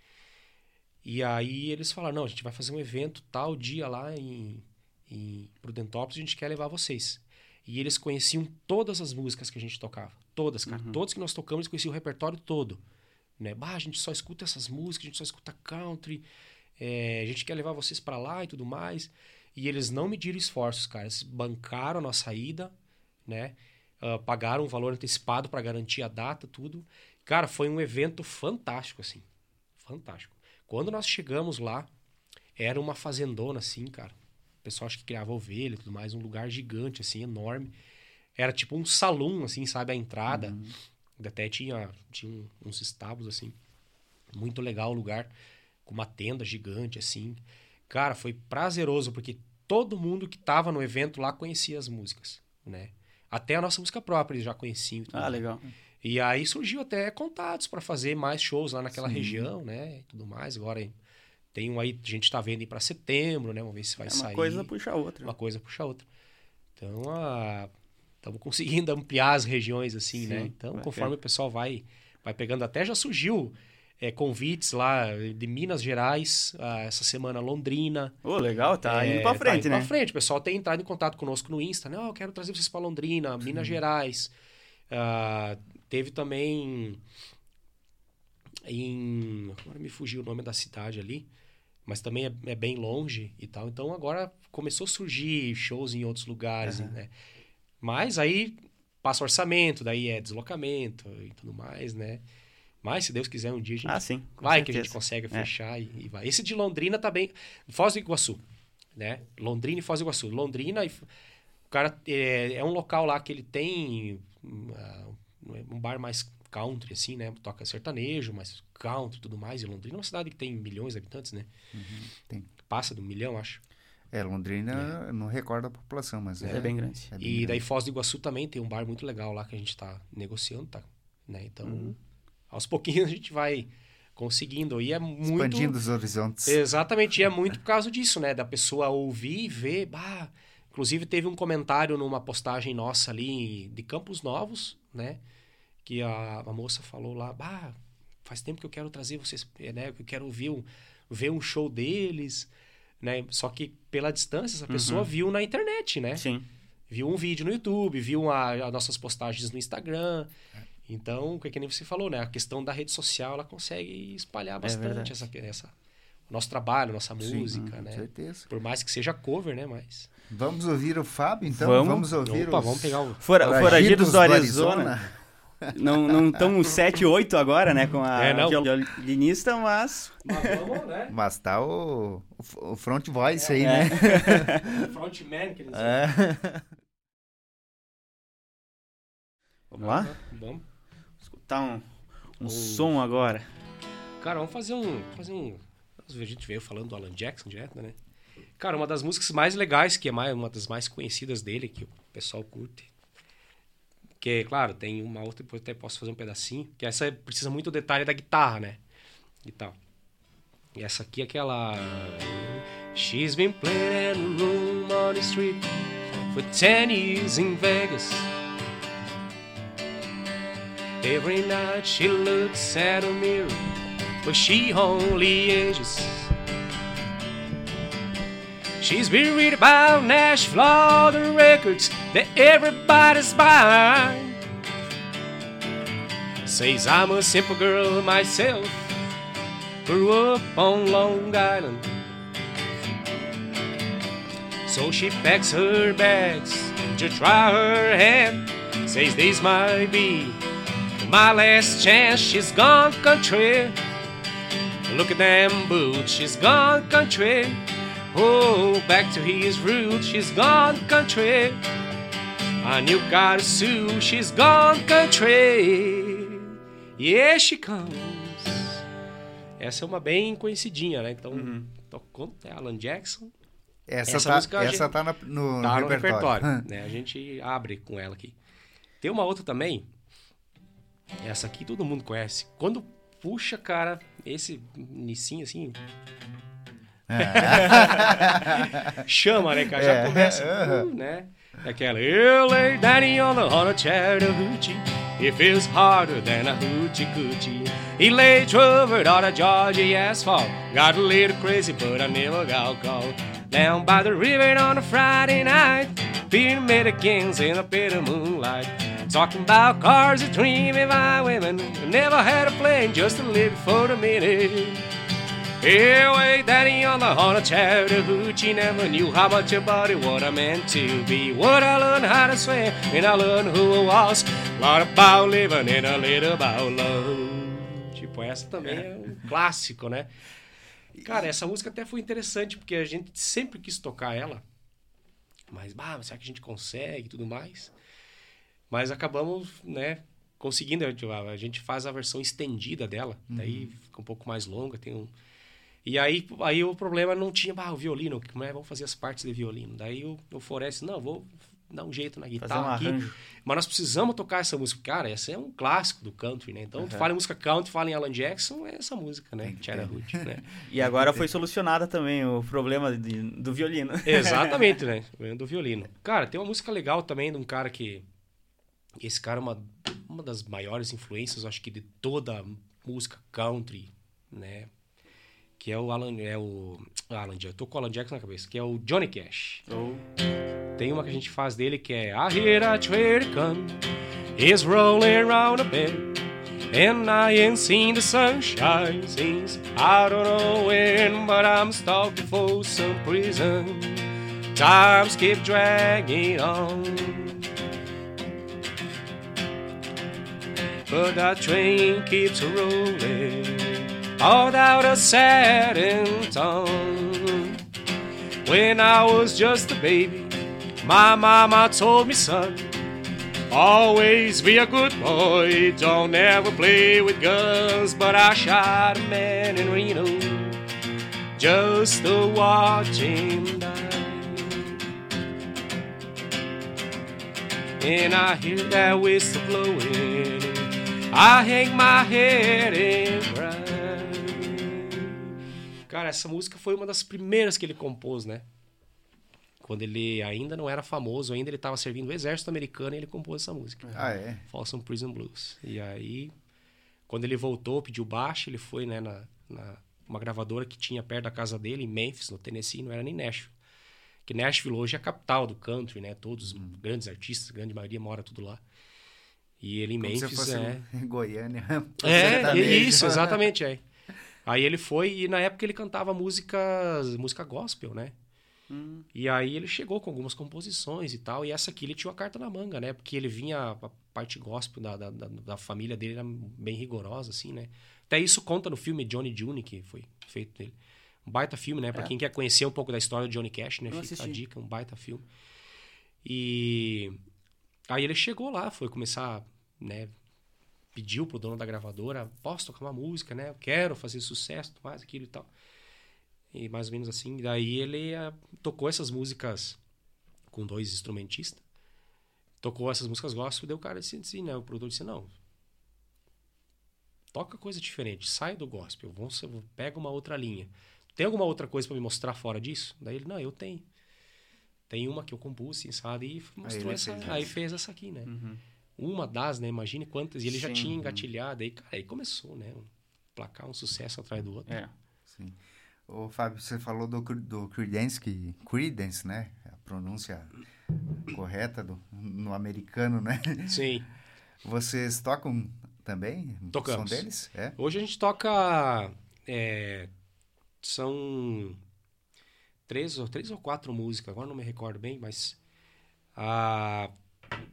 Speaker 1: E aí eles falaram, não, a gente vai fazer um evento tal dia lá em, em Prudentópolis, a gente quer levar vocês. E eles conheciam todas as músicas que a gente tocava. Todas, cara. Uhum. Todos que nós tocamos, eles conheciam o repertório todo. Né? Bah, a gente só escuta essas músicas, a gente só escuta country, é, a gente quer levar vocês para lá e tudo mais. E eles não mediram esforços, cara. Eles bancaram a nossa ida, né? Uh, pagaram um valor antecipado para garantir a data, tudo. Cara, foi um evento fantástico, assim. Fantástico. Quando nós chegamos lá, era uma fazendona, assim, cara. O pessoal acho que criava ovelha e tudo mais. Um lugar gigante, assim, enorme. Era tipo um salão, assim, sabe? A entrada. Uhum. Até tinha, tinha uns estábulos, assim. Muito legal o lugar com uma tenda gigante, assim. Cara, foi prazeroso, porque todo mundo que tava no evento lá conhecia as músicas, né? Até a nossa música própria eles já conheciam.
Speaker 2: Ah, legal.
Speaker 1: E aí surgiu até contatos para fazer mais shows lá naquela Sim. região, né? E tudo mais. Agora tem um aí, a gente tá vendo aí para setembro, né? Vamos ver se vai
Speaker 2: é
Speaker 1: sair.
Speaker 2: Uma coisa puxa a outra.
Speaker 1: Uma coisa puxa a outra. Então, estamos conseguindo ampliar as regiões assim, né? Sim, né? Então, conforme o pessoal vai vai pegando até já surgiu é, convites lá de Minas Gerais, ah, essa semana Londrina.
Speaker 2: Ô, oh, legal, tá é, indo pra frente, tá
Speaker 1: indo
Speaker 2: né?
Speaker 1: Pra frente, o pessoal tem entrado em contato conosco no Insta, não, eu quero trazer vocês para Londrina, Minas Gerais. Ah, teve também em. Agora me fugiu o nome da cidade ali, mas também é, é, bem longe e tal. Então agora começou a surgir shows em outros lugares, uhum. né? Mas aí passa orçamento, daí é deslocamento e tudo mais, né? Mas, se Deus quiser, um dia a gente.
Speaker 2: Ah, sim.
Speaker 1: Vai certeza. que a gente consegue é. fechar e, e, vai. Esse de Londrina tá bem. Foz do Iguaçu, né? Londrina e Foz do Iguaçu. Londrina, e... o cara é, é um local lá que ele tem uh, um bar mais country, assim, né? Toca sertanejo, mas country e tudo mais. E Londrina é uma cidade que tem milhões de habitantes, né?
Speaker 3: Uhum, tem.
Speaker 1: Passa de um milhão, acho.
Speaker 3: É, Londrina, é. não recordo a população, mas é,
Speaker 2: é bem grande.
Speaker 1: É
Speaker 2: bem
Speaker 1: e grande. daí Foz do Iguaçu também tem um bar muito legal lá que a gente tá negociando, tá? Né? Então, uhum aos pouquinhos a gente vai conseguindo. E é muito.
Speaker 3: Expandindo os horizontes.
Speaker 1: Exatamente. E é muito por causa disso, né? Da pessoa ouvir e ver. Bah... Inclusive, teve um comentário numa postagem nossa ali de Campos Novos, né? Que a, a moça falou lá: Bah, faz tempo que eu quero trazer vocês, né? Que eu quero ouvir um, ver um show deles, né? Só que pela distância, essa pessoa uhum. viu na internet, né?
Speaker 2: Sim.
Speaker 1: Viu um vídeo no YouTube, viu a, as nossas postagens no Instagram. Então, o que nem você falou, né? A questão da rede social, ela consegue espalhar é bastante é essa, essa, o nosso trabalho, nossa música, Sim, né? Com
Speaker 3: certeza.
Speaker 1: Por mais que seja cover, né? Mas...
Speaker 3: Vamos ouvir o Fábio, então?
Speaker 2: Vamos,
Speaker 3: vamos ouvir
Speaker 1: Opa,
Speaker 3: os...
Speaker 1: vamos pegar o...
Speaker 2: Fora, Foragidos do Arizona. Do Arizona. não não estão 7 8 agora, né, com a
Speaker 1: é,
Speaker 2: violinista, mas
Speaker 1: mas vamos, né?
Speaker 3: Mas tá o, o front voice
Speaker 1: é,
Speaker 3: aí,
Speaker 1: é.
Speaker 3: né?
Speaker 1: Frontman, quer dizer.
Speaker 3: É.
Speaker 2: Vamos lá?
Speaker 1: Vamos
Speaker 2: escutar um, um oh. som agora.
Speaker 1: Cara, vamos fazer um. Fazer um. A gente veio falando do Alan Jackson direto, né? Cara, uma das músicas mais legais, que é mais, uma das mais conhecidas dele, que o pessoal curte. Que, claro, tem uma outra, depois até posso fazer um pedacinho. Que essa precisa muito do detalhe da guitarra, né? E tal. E essa aqui é aquela. She's been playing in a room on the street for 10 years in Vegas. Every night she looks at a mirror, but she only ages. She's reading about Nashville, all the records that everybody's buying. Says I'm a simple girl myself, grew up on Long Island. So she packs her bags to try her hand. Says this might be my last chance. She's gone country. Look at them boots. She's gone country. Oh, back to his roots. She's gone country. A new got sue. She's gone country. Yeah, she comes. Essa é uma bem conhecidinha, né? Então, uhum. tocou é Alan Jackson.
Speaker 3: Essa, essa tá, música essa gente, tá no, no,
Speaker 1: tá no repertório. repertório né? A gente abre com ela aqui. Tem uma outra também. Essa aqui todo mundo conhece. Quando puxa, cara, esse Nissin assim. É. Chama, né, cara? Já é. começa, uh, né? Aquela Eu lay daddy on the on a Chattahoochee It feels harder than a hoochie coochie He lay troubled on a Georgia asphalt Got a little crazy but I never got caught Down by the river on a Friday night Pyramid kings in a bit of moonlight Talking about cars and dreaming by women Never had a plane just to live for the minute Here, way daddy on the horn of Chattahoochee never knew how much about it, what I meant to be. What I learned how to swim, and I learned who I was. A lot about living and a little about love. Tipo, essa também é um clássico, né? Cara, essa música até foi interessante, porque a gente sempre quis tocar ela. Mas, bah, será que a gente consegue e tudo mais? Mas acabamos, né, conseguindo. A gente faz a versão estendida dela. Uhum. Daí fica um pouco mais longa, tem um... E aí, aí o problema não tinha, ah, o violino, como é, vamos fazer as partes de violino. Daí o, o Forest, não, vou dar um jeito na guitarra um aqui. Arranjo. Mas nós precisamos tocar essa música. Cara, essa é um clássico do country, né? Então, uhum. tu fala em música country, fala em Alan Jackson, é essa música, né? Charahoot, né?
Speaker 2: e agora foi solucionada também o problema de, do violino.
Speaker 1: Exatamente, né? Do violino. Cara, tem uma música legal também de um cara que... Esse cara é uma, uma das maiores influências, acho que, de toda a música country, né? que é o Alan, é o Alan Jackson, tô com o Alan Jackson na cabeça, que é o Johnny Cash. Oh. Tem uma que a gente faz dele que é I hear a traitor come, he's rolling around a bend, and I ain't seen the sunshine since I don't know when, but I'm stalking for some prison. Times keep dragging on. But that train keeps rolling all out of satin tongue. When I was just a baby, my mama told me, son, always be a good boy, don't ever play with guns. But I shot a man in Reno just to watch him die. And I hear that whistle blowing, I hang my head and cry. Cara, essa música foi uma das primeiras que ele compôs, né? Quando ele ainda não era famoso, ainda ele estava servindo o exército americano e ele compôs essa música.
Speaker 3: Ah, é?
Speaker 1: Folsom Prison Blues. E aí, quando ele voltou, pediu baixo, ele foi né, na, na uma gravadora que tinha perto da casa dele, em Memphis, no Tennessee, não era nem Nashville. Que Nashville hoje é a capital do country, né? Todos os hum. grandes artistas, a grande maioria mora tudo lá. E ele em Como Memphis se é.
Speaker 3: Em Goiânia.
Speaker 1: É, isso, exatamente, é. Aí ele foi e na época ele cantava música, música gospel, né? Hum. E aí ele chegou com algumas composições e tal. E essa aqui ele tinha uma carta na manga, né? Porque ele vinha, a parte gospel da, da, da, da família dele era bem rigorosa, assim, né? Até isso conta no filme Johnny June, que foi feito dele. Um baita filme, né? Pra é. quem quer conhecer um pouco da história do Johnny Cash, né? Fica a dica, um baita filme. E aí ele chegou lá, foi começar, né? pediu pro dono da gravadora, posso tocar uma música, né? Eu quero fazer sucesso, mais aquilo e tal. E mais ou menos assim. Daí ele uh, tocou essas músicas com dois instrumentistas. Tocou essas músicas gospel, deu o cara disse assim, né? O produtor disse, não, toca coisa diferente, sai do gospel, vamos, pega uma outra linha. Tem alguma outra coisa para me mostrar fora disso? Daí ele, não, eu tenho. Tem uma que eu compus, assim, sabe? E mostrou aí essa, fez aí fez essa aqui, né? Uhum uma das, né? Imagine quantas. E ele sim. já tinha engatilhado. Aí, cara, aí começou, né? Um placar, um sucesso atrás do outro.
Speaker 3: É, sim. Ô, Fábio, você falou do, do Creedence, que, Creedence, né? A pronúncia correta do, no americano, né?
Speaker 1: Sim.
Speaker 3: Vocês tocam também?
Speaker 1: Tocamos.
Speaker 3: São deles? É?
Speaker 1: Hoje a gente toca... É, são três ou, três ou quatro músicas, agora não me recordo bem, mas... A,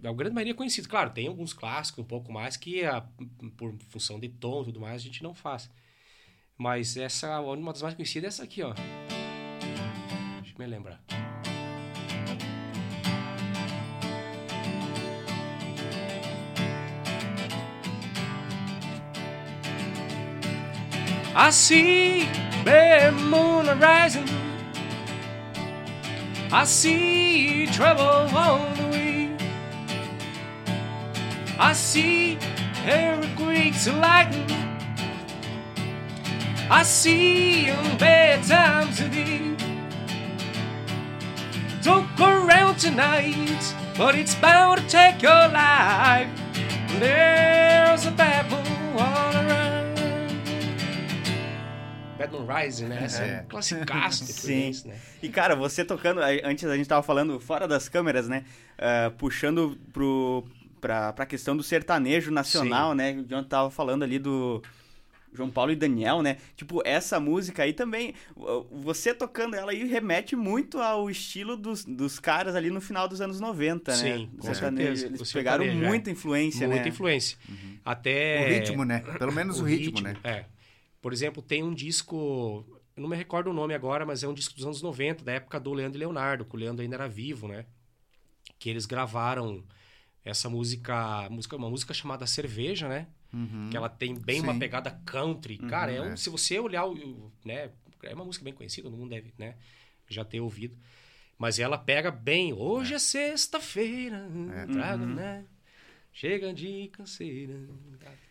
Speaker 1: a grande maioria é conhecida. Claro, tem alguns clássicos um pouco mais que, a, por função de tom e tudo mais, a gente não faz. Mas essa, uma das mais conhecidas é essa aqui, ó. Deixa eu me lembrar. I see the moon rising. I see trouble on the way. I see earthquakes lightning. I see in bad times today. Don't go around tonight, but it's bound to take your life. There's a bad Bad Moon Rising, né? Esse é um classicaço de
Speaker 2: Sim.
Speaker 1: Né?
Speaker 2: E, cara, você tocando, antes a gente tava falando fora das câmeras, né? Ah, puxando pro, pra, pra questão do sertanejo nacional, né? O John tava falando ali do João Paulo e Daniel, né? Tipo, essa música aí também, uh, você tocando ela aí remete muito ao estilo dos, dos caras ali no final dos anos 90, né?
Speaker 1: Sim, com
Speaker 2: sertanejo.
Speaker 1: certeza.
Speaker 2: Eles
Speaker 1: O
Speaker 2: pegaram
Speaker 1: é.
Speaker 2: muita influência,
Speaker 1: Muita
Speaker 2: né?
Speaker 1: influência. Até...
Speaker 3: O ritmo, né? Pelo menos o, ritmo, né?
Speaker 1: É. Por exemplo, tem um disco, eu não me recordo o nome agora, mas é um disco dos anos 90, da época do Leandro e Leonardo, que o Leandro ainda era vivo, né? Que eles gravaram essa música, música uma música chamada Cerveja, né?
Speaker 3: Uhum.
Speaker 1: Que ela tem bem uma
Speaker 3: Sim.
Speaker 1: pegada country. Cara, é um,
Speaker 3: é.
Speaker 1: se você olhar, o, né? É uma música bem conhecida, todo mundo deve, né? Já ter ouvido. Mas ela pega bem. Hoje é, sexta-feira, trago,
Speaker 3: Uhum.
Speaker 1: né? Chega de canseira.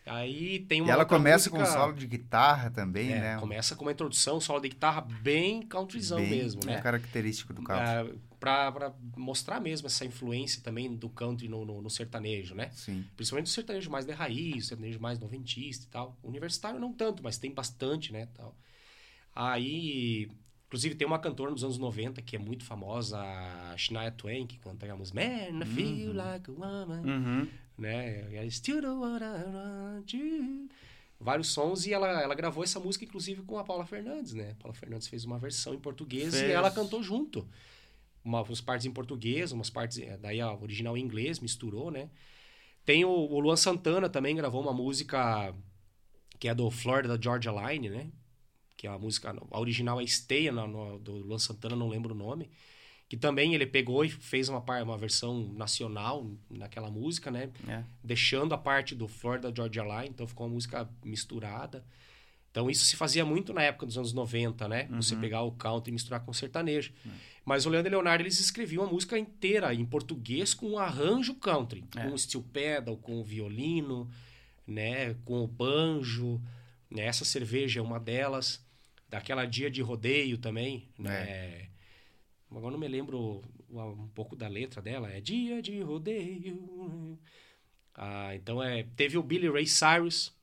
Speaker 1: Aí tem uma
Speaker 3: E ela começa com um
Speaker 1: música-
Speaker 3: solo de guitarra também,
Speaker 1: é,
Speaker 3: né?
Speaker 1: Começa com uma introdução, solo de guitarra bem countryzão
Speaker 3: Bem
Speaker 1: mesmo, né?
Speaker 3: característico do country.
Speaker 1: Ah, pra, pra mostrar mesmo essa influência também do country no, no, no sertanejo, né?
Speaker 3: Sim.
Speaker 1: Principalmente o sertanejo mais de raiz, o sertanejo mais noventista e tal. Universitário não tanto, mas tem bastante, né? Tal. Aí, inclusive, tem uma cantora nos anos 90 que é muito famosa, a Shania Twain, que canta a música Man, I feel like a woman,
Speaker 2: Uhum.
Speaker 1: Né? I still don't wanna run. Vários sons e ela, ela gravou essa música, inclusive, com a Paula Fernandes, né? A Paula Fernandes fez uma versão em português
Speaker 2: Fez.
Speaker 1: e ela cantou junto. Uma, umas partes em português, umas partes. eh, Daí a original em inglês, misturou, né? Tem o, o Luan Santana também gravou uma música que é do Florida Georgia Line, né? Que é a música. A original é no, no- do Luan Santana, não lembro o nome. Que também ele pegou e fez uma, uma versão nacional naquela música, né?
Speaker 2: É.
Speaker 1: deixando a parte do Florida Georgia Line, então ficou uma música misturada. Então isso se fazia muito na época dos anos 90, né? Você pegar o country e misturar com o sertanejo. Mas o Leandro e Leonardo, eles escreviam a música inteira em português com um arranjo country, com o steel pedal, com o violino, né, com o banjo, né? Essa cerveja é uma delas. Daquela dia de rodeio também, né? Agora não me lembro um pouco da letra dela. É dia de rodeio. Ah, então é, teve o Billy Ray Cyrus,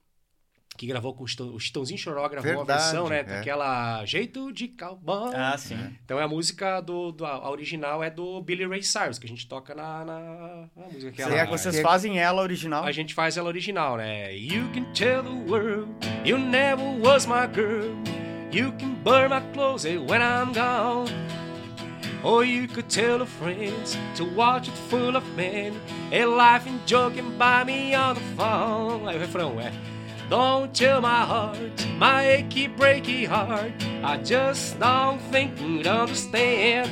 Speaker 1: que gravou com o Chitão- o Chitãozinho Choró, gravou
Speaker 3: Verdade,
Speaker 1: a versão, né?
Speaker 3: é.
Speaker 1: Daquela Jeito de Cowboy.
Speaker 2: Ah, sim.
Speaker 1: Então é a música do, do- A original é do Billy Ray Cyrus, que a gente toca na, na, na música. Que
Speaker 2: Será
Speaker 1: ela-
Speaker 2: que vocês
Speaker 3: que-
Speaker 2: fazem ela original?
Speaker 1: a gente faz ela original, né? You can tell the world you never was my girl. You can burn my clothes when I'm gone. Or you could tell the friends to watch it full of men. A and joking by me on the phone. Aí o refrão é Don't tell my heart, my achy breaky heart. I just don't think you'd understand.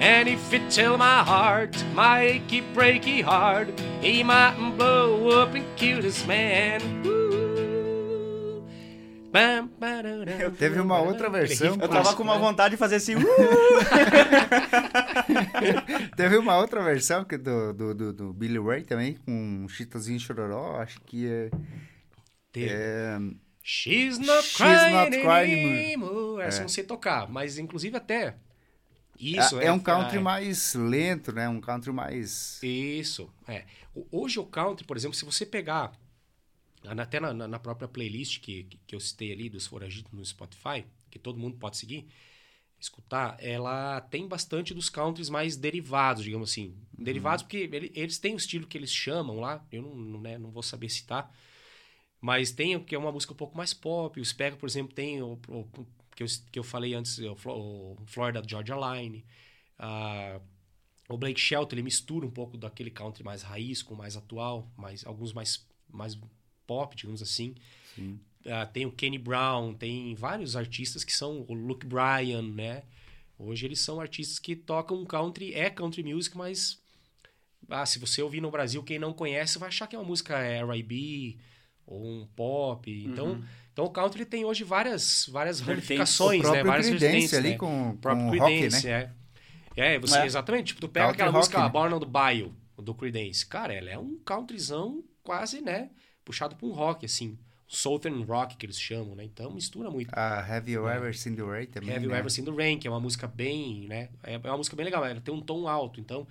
Speaker 1: And if you tell my heart, my achy breaky heart, he mightn't blow up and kill this man. Badadam,
Speaker 3: Teve uma outra versão
Speaker 2: Eu tava com uma vontade de fazer assim. uh!
Speaker 3: Teve uma outra versão que do, do, do, do Billy Ray também, com um Chitozinho Chororó, acho que é...
Speaker 1: Teve.
Speaker 3: é
Speaker 1: She's not
Speaker 3: She's
Speaker 1: crying,
Speaker 3: not crying
Speaker 1: anymore. Essa eu não sei tocar, mas inclusive até... Isso,
Speaker 3: é, é um country
Speaker 1: é,
Speaker 3: mais lento, né? Um country mais...
Speaker 1: Isso, é. Hoje o country, por exemplo, se você pegar, até na, na- própria playlist que, que eu citei ali, dos foragidos no Spotify, que todo mundo pode seguir, escutar, ela tem bastante dos countries mais derivados, digamos assim. Uhum. Derivados porque ele, eles têm o estilo que eles chamam lá, eu não, não, né, não vou saber citar, mas tem o que é uma música um pouco mais pop. O Spectre, por exemplo, tem o, o, que, eu, que eu falei antes, o, o Florida Georgia Line. Uh, o Blake Shelton, ele mistura um pouco daquele country mais raiz com mais atual, mais, alguns mais, mais pop, digamos assim. Uh, tem o Kenny Brown, tem vários artistas que são o Luke Bryan, né? Hoje eles são artistas que tocam country, é country music, mas ah, se você ouvir no Brasil, quem não conhece vai achar que é uma música R&B, ou um pop. Então, uhum. então o country tem hoje várias, várias ramificações, né? Várias
Speaker 3: vertentes. ali né? com, o próprio com Creedence, rock, né?
Speaker 1: é. É, você, é. exatamente. Tipo, tu pega country aquela rock, música né? Born on the Bayou, do Creedence. Cara, ela é um countryzão quase, né? Puxado pra um rock, assim. Southern Rock, que eles chamam, né? Então mistura muito.
Speaker 3: Ah, Have You é. Ever Seen the Rain também,
Speaker 1: Have
Speaker 3: You
Speaker 1: né? Ever Seen the Rain, que é uma música bem, né? É, é uma música bem legal, ela tem um tom alto, então...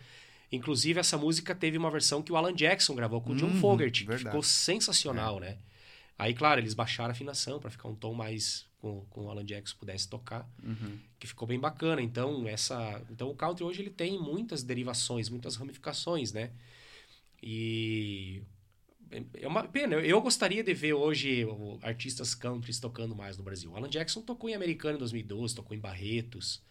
Speaker 1: Inclusive, essa música teve uma versão que o Alan Jackson gravou com o John hum, Fogerty, que ficou sensacional, é. né? Aí, claro, eles baixaram a afinação para ficar um tom mais com, com o Alan Jackson pudesse tocar, uhum. que ficou bem bacana. Então, essa, então o country hoje ele tem muitas derivações, muitas ramificações, né? E é uma pena. Eu gostaria de ver hoje artistas country tocando mais no Brasil. Alan Jackson tocou em Americano em 2012, tocou em Barretos,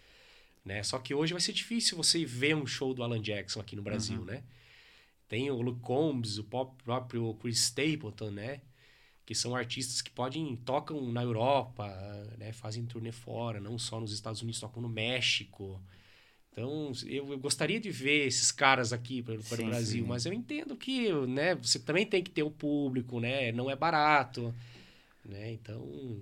Speaker 1: né? Só que hoje vai ser difícil você ver um show do Alan Jackson aqui no Brasil, uhum. né? Tem o Luke Combs, o próprio Chris Stapleton, né? que são artistas que podem tocam na Europa, né, fazem turnê fora, não só nos Estados Unidos, tocam no México. Então, eu, eu gostaria de ver esses caras aqui para, o Brasil, sim. mas eu entendo que, né, você também tem que ter o público, né, não é barato, né, então...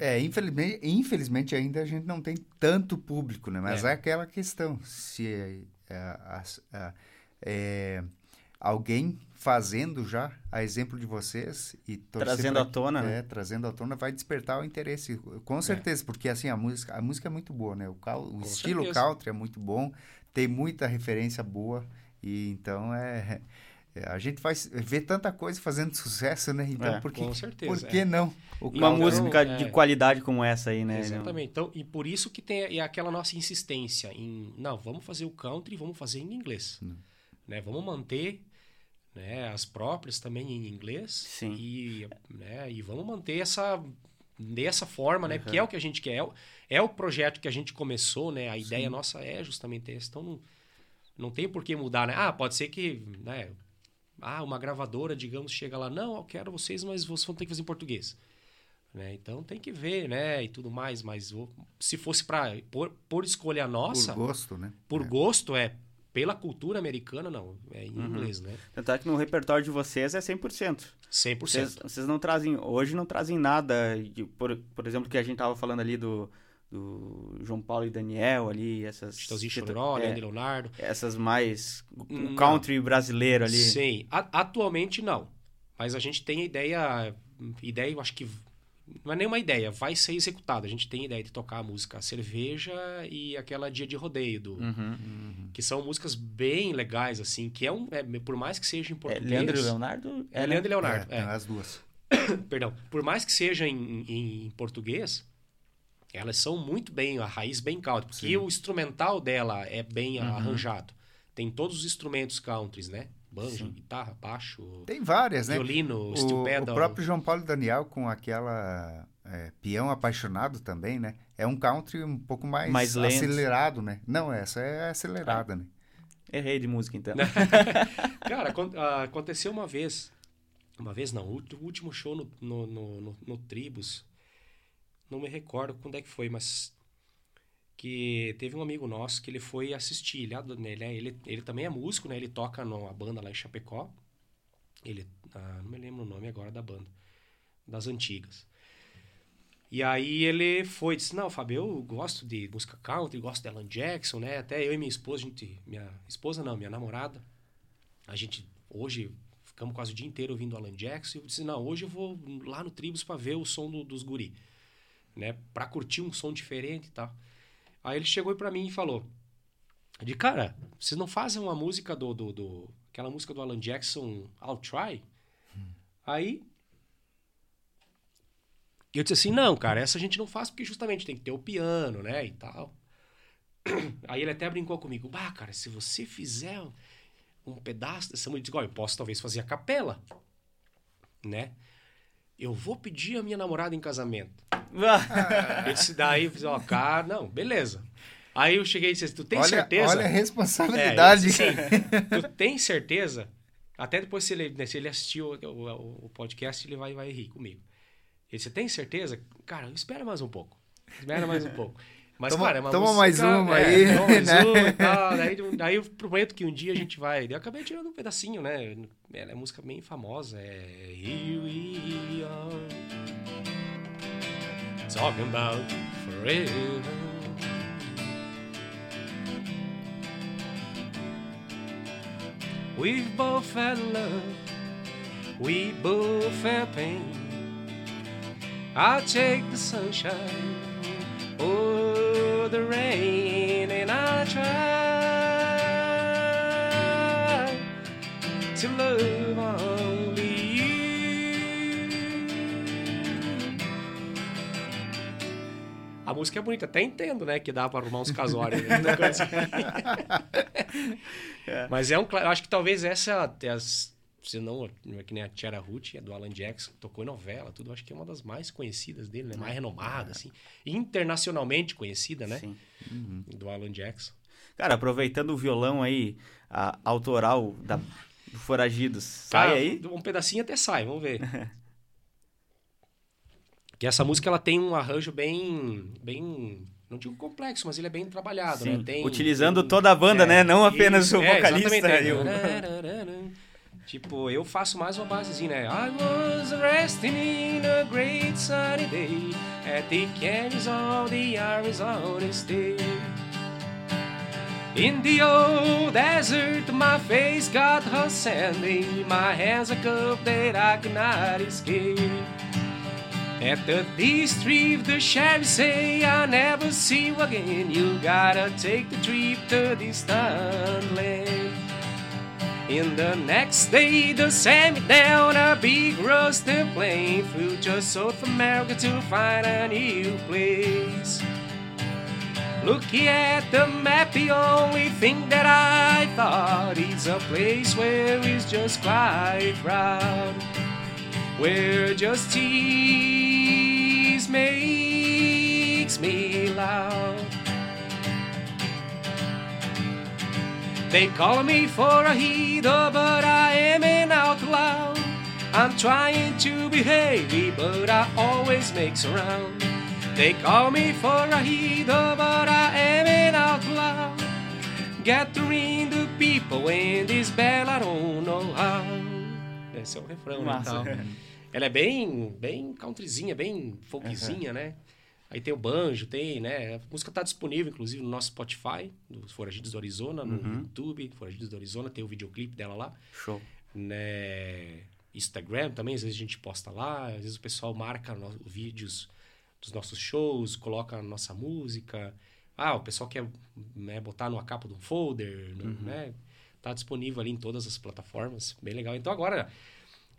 Speaker 3: É, infelizmente, infelizmente ainda a gente não tem tanto público, né, mas é, é aquela questão, se é, é, é alguém fazendo já, a exemplo de vocês e
Speaker 2: trazendo à tona,
Speaker 3: é,
Speaker 2: né?
Speaker 3: trazendo à tona vai despertar o interesse, com é. certeza, é. porque assim a música, a música é muito boa, né? O, cal, o estilo certeza. country é muito bom, tem muita referência boa e então é, é a gente vai ver tanta coisa fazendo sucesso, né? Então,
Speaker 1: é,
Speaker 3: por que,
Speaker 1: com certeza,
Speaker 3: por que
Speaker 1: é.
Speaker 3: não?
Speaker 2: Uma música de qualidade como essa aí, né?
Speaker 1: Exatamente. Então, e por isso que tem aquela nossa insistência em, não, vamos fazer o country, vamos fazer em inglês. Hum. Né? Vamos manter né? As próprias também em inglês.
Speaker 2: Sim.
Speaker 1: E, né? e vamos manter essa dessa forma, né? Uhum. Que é o que a gente quer. É o, é o projeto que a gente começou, né? A Sim. ideia nossa é justamente essa. Então, não, não tem por que mudar, né? Ah, pode ser que, né? Ah, uma gravadora, digamos, chega lá, não, eu quero vocês, mas vocês vão ter que fazer em português. Né? Então tem que ver, né? E tudo mais, mas se fosse para por, por escolha nossa,
Speaker 3: por gosto, né?
Speaker 1: Por é. gosto é pela cultura americana, não. É em uhum. inglês, né?
Speaker 2: Tanto é que no repertório de vocês é 100%.
Speaker 1: 100%.
Speaker 2: Vocês, vocês não trazem... Hoje não trazem nada... De, por, por exemplo, que a gente tava falando ali do, do João Paulo e Daniel ali, essas...
Speaker 1: Chitãozinho Chororó, é, Leonardo.
Speaker 2: Essas mais... O country brasileiro ali.
Speaker 1: Sim. A, atualmente, não. Mas a gente tem ideia... Ideia, eu acho que não é nenhuma ideia, vai ser executado. A gente tem ideia de tocar a música Cerveja e aquela Dia de Rodeio, do, uhum, uhum. que são músicas bem legais, assim, que é um. É, por mais que seja em é português.
Speaker 2: É Leandro e Leonardo?
Speaker 1: É, Leandro e Leonardo.
Speaker 3: É, é. as duas.
Speaker 1: Perdão. Por mais que seja em, em, em, português, elas são muito bem, a raiz bem country, porque Sim. o instrumental dela é bem uhum. arranjado. Tem todos os instrumentos countries, né? Banjo, Sim. guitarra, baixo.
Speaker 3: Tem várias,
Speaker 1: violino,
Speaker 3: né?
Speaker 1: steel
Speaker 3: o,
Speaker 1: pedal.
Speaker 3: O próprio João Paulo Daniel com aquela é, Peão Apaixonado também, né? É um country um pouco mais,
Speaker 2: mais
Speaker 3: acelerado, né? Não, essa é acelerada, né?
Speaker 2: Errei de música, então.
Speaker 1: Cara, ah, aconteceu uma vez. Uma vez não, o último show no, no, no, no, no Tribus. Não me recordo quando é que foi, mas que teve um amigo nosso que ele foi assistir. Ele, ele, é, ele, ele também é músico, né? Ele toca numa banda lá em Chapecó. Ele, ah, não me lembro o nome agora da banda. Das antigas. E aí ele foi, disse, não, Fábio, eu gosto de música country, gosto de Alan Jackson, né? Até eu e minha esposa, gente, minha esposa não, minha namorada, a gente hoje ficamos quase o dia inteiro ouvindo Alan Jackson. E eu disse, não, hoje eu vou lá no Tribus para ver o som do, dos guri, né? Para curtir um som diferente e tal. Aí ele chegou para mim e falou: de cara, vocês não fazem uma música do, do, do aquela música do Alan Jackson, I'll Try? Aí eu disse assim, não, cara, essa a gente não faz porque justamente tem que ter o piano, né, e tal. Aí ele até brincou comigo, bah, cara, se você fizer um pedaço dessa música, eu, digo, eu posso talvez fazer a capela, né? Eu vou pedir a minha namorada em casamento. eu disse, daí, ó, cara, não, beleza. Aí eu cheguei e disse, tu tem
Speaker 3: olha,
Speaker 1: certeza?
Speaker 3: Olha a responsabilidade.
Speaker 1: É, disse, Sim, tu tem certeza? Até depois, se ele, né, se ele assistiu o, o, o, podcast, ele vai, vai rir comigo. Ele disse, tem certeza? Cara, espera mais um pouco. Espera mais um pouco. Mas,
Speaker 3: toma,
Speaker 1: cara, é uma
Speaker 3: toma
Speaker 1: música,
Speaker 3: mais uma
Speaker 1: é,
Speaker 3: aí.
Speaker 1: Toma mais
Speaker 3: né?
Speaker 1: uma e tal. Daí, daí eu prometo que um dia a gente vai. Eu acabei tirando um pedacinho, né? Ela é música bem famosa. É. Here we are. Talking about forever. We've both had love, we both had pain. I'll take the sunshine or the rain, and I try to love only you. A música é bonita, até entendo, né, que dá para arrumar uns casórios. Né? Mas é um, eu acho que talvez essa, as, se não, é que nem a Tiara Ruth, é do Alan Jackson, tocou em novela, tudo, acho que é uma das mais conhecidas dele, né? Mais renomada, assim. Internacionalmente conhecida, né?
Speaker 2: Sim.
Speaker 1: Uhum. Do Alan Jackson.
Speaker 2: Cara, aproveitando o violão aí, a, autoral da, do Foragidos, sai
Speaker 1: Tá,
Speaker 2: aí?
Speaker 1: Um pedacinho até sai, vamos ver. que essa música, ela tem um arranjo bem, bem não digo complexo, mas ele é bem trabalhado,
Speaker 2: Sim.
Speaker 1: né? Tem,
Speaker 2: Utilizando
Speaker 1: tem,
Speaker 2: toda a banda,
Speaker 1: é,
Speaker 2: né? Não apenas
Speaker 1: isso,
Speaker 2: o
Speaker 1: é,
Speaker 2: vocalista.
Speaker 1: exatamente,
Speaker 2: e o-
Speaker 1: é. Tipo, eu faço mais uma basezinha, né? I was resting in a great sunny day At the canyons of the Arizona State In the old desert, my face got her sandy My hands are cuffed that I could not escape at the district, the sheriff say I never see you again. You gotta take the trip to distant land. In the next day, they sent me down a big rusty plane through just South America to find a new place. Looking at the map, the only thing that I thought is a place where it's just quite proud where justice makes me loud. They call me for a hero, but I am an outlaw. I'm trying to behave, but I always makes around. They call me for a hero, but I am an outlaw. Gathering the people in this bell, I don't know how. Esse é o refrão, né?
Speaker 2: Massa.
Speaker 1: Tal. Ela é bem, bem countryzinha, bem folkzinha, né? Aí tem o banjo, tem, né? A música tá disponível, inclusive, no nosso Spotify, dos Foragidos do Arizona, no
Speaker 2: Uhum.
Speaker 1: YouTube, Foragidos do Arizona, tem o videoclipe dela lá.
Speaker 2: Show.
Speaker 1: Né? Instagram também, às vezes a gente posta lá, às vezes o pessoal marca no- vídeos dos nossos shows, coloca a nossa música. Ah, o pessoal quer né, botar numa capa de um folder, no- né? Tá disponível ali em todas as plataformas, bem legal. Então agora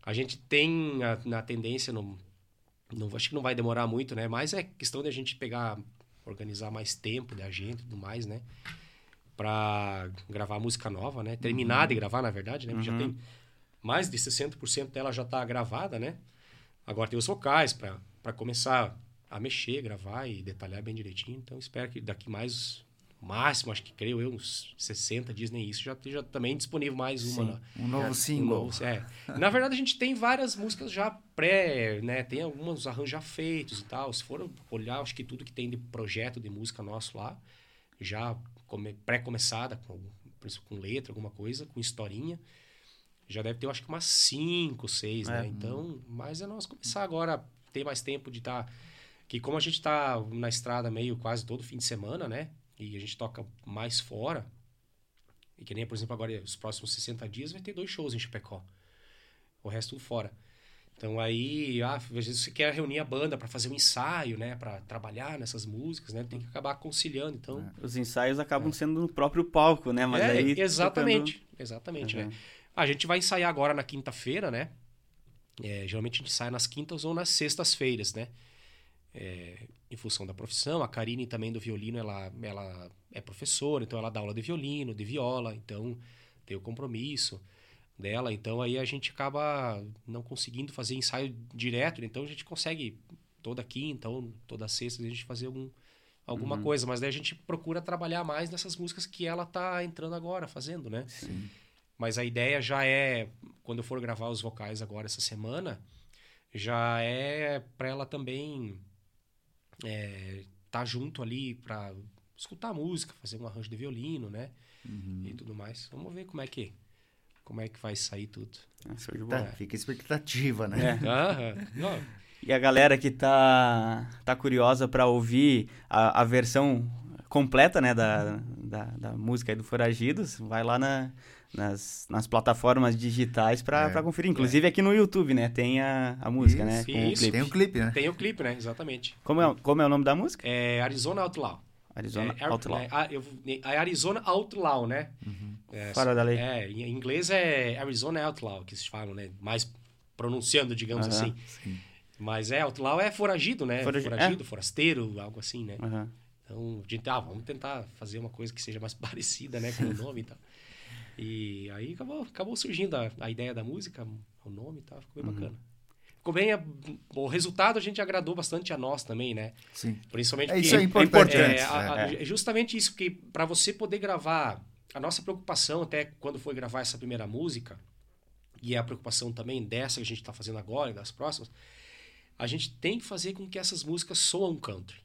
Speaker 1: a gente tem a, na tendência, não, não, acho que não vai demorar muito, né? Mas é questão de a gente pegar, organizar mais tempo da gente e tudo mais, né? Pra gravar música nova, né? Terminar de gravar, na verdade, né? Porque Já tem mais de 60% dela já tá gravada, né? Agora tem os vocais pra começar a mexer, gravar e detalhar bem direitinho. Então espero que daqui mais máximo, acho que creio eu, uns 60 dias nem isso, já esteja também disponível mais uma.
Speaker 2: Sim.
Speaker 3: Um novo
Speaker 1: um
Speaker 3: single.
Speaker 1: novo- é. Na verdade, a gente tem várias músicas já pré, né? Tem alguns arranjos já feitos e tal. Se for olhar, acho que tudo que tem de projeto de música nosso lá, já come- pré-começada, com, com letra, alguma coisa, com historinha. Já deve ter, acho que umas 5, 6,
Speaker 2: É.
Speaker 1: né? Então, mas é nós começar agora ter mais tempo de estar. que como a gente tá na estrada meio quase todo fim de semana, né? E a gente toca mais fora. E que nem, por exemplo, agora os próximos 60 dias vai ter dois shows em Chapecó. O resto tudo fora. Então aí, ah, às vezes você quer reunir a banda para fazer um ensaio, né? Para trabalhar nessas músicas, né? Tem que acabar conciliando. Então,
Speaker 2: Os ensaios acabam sendo no próprio palco, né? Mas
Speaker 1: é,
Speaker 2: aí
Speaker 1: exatamente, exatamente,
Speaker 2: Uhum.
Speaker 1: né? A gente vai ensaiar agora na quinta-feira, né? É, geralmente a gente sai nas quintas ou nas sextas-feiras, né? Em função da profissão. A Karine também do violino, ela, ela é professora, então ela dá aula de violino, de viola, então tem o compromisso dela. Então aí a gente acaba não conseguindo fazer ensaio direto, então a gente consegue toda quinta ou toda sexta a gente fazer algum, alguma uhum. coisa, mas daí a gente procura trabalhar mais nessas músicas que ela tá entrando agora, fazendo, né?
Speaker 3: Sim.
Speaker 1: Mas a ideia já é, quando eu for gravar os vocais agora essa semana, já é para ela também é, tá junto ali para escutar a música, fazer um arranjo de violino, né? Uhum. E tudo mais. Vamos ver como é que como é que vai sair tudo.
Speaker 3: Ah, tá, fica expectativa, né?
Speaker 2: É. e a galera que tá, tá curiosa para ouvir a, a versão completa, né, da, da, da música do Foragidos, vai lá na, nas, nas plataformas digitais para é. conferir. Inclusive é. aqui no YouTube, né? Tem a, a música, né,
Speaker 3: isso, né? Isso. O tem o clipe, né?
Speaker 1: Tem o clipe, né? Exatamente.
Speaker 2: Como é, como é o nome da música?
Speaker 1: É Arizona Outlaw.
Speaker 2: Arizona é, Outlaw. É,
Speaker 1: a, eu, a Arizona Outlaw, né?
Speaker 2: Uhum. É, Fora da lei.
Speaker 1: É, em inglês é Arizona Outlaw, que se falam, né? Mais pronunciando, digamos uhum. assim. Sim. Mas é, Outlaw é foragido, né? Foragido, foragido é? forasteiro, algo assim, né? Uhum. Então, a gente, ah, vamos tentar fazer uma coisa que seja mais parecida, né? Com o nome e tal. E aí acabou, acabou surgindo a, a ideia da música, o nome e tal, ficou bem uhum. bacana. Ficou bem. O resultado a gente agradou bastante a nós também, né?
Speaker 3: Sim.
Speaker 1: Principalmente
Speaker 3: é, Isso é importante. É,
Speaker 1: é, a, é. justamente isso, que para você poder gravar. A nossa preocupação, até quando foi gravar essa primeira música, e é a preocupação também dessa que a gente está fazendo agora e das próximas, a gente tem que fazer com que essas músicas soam country.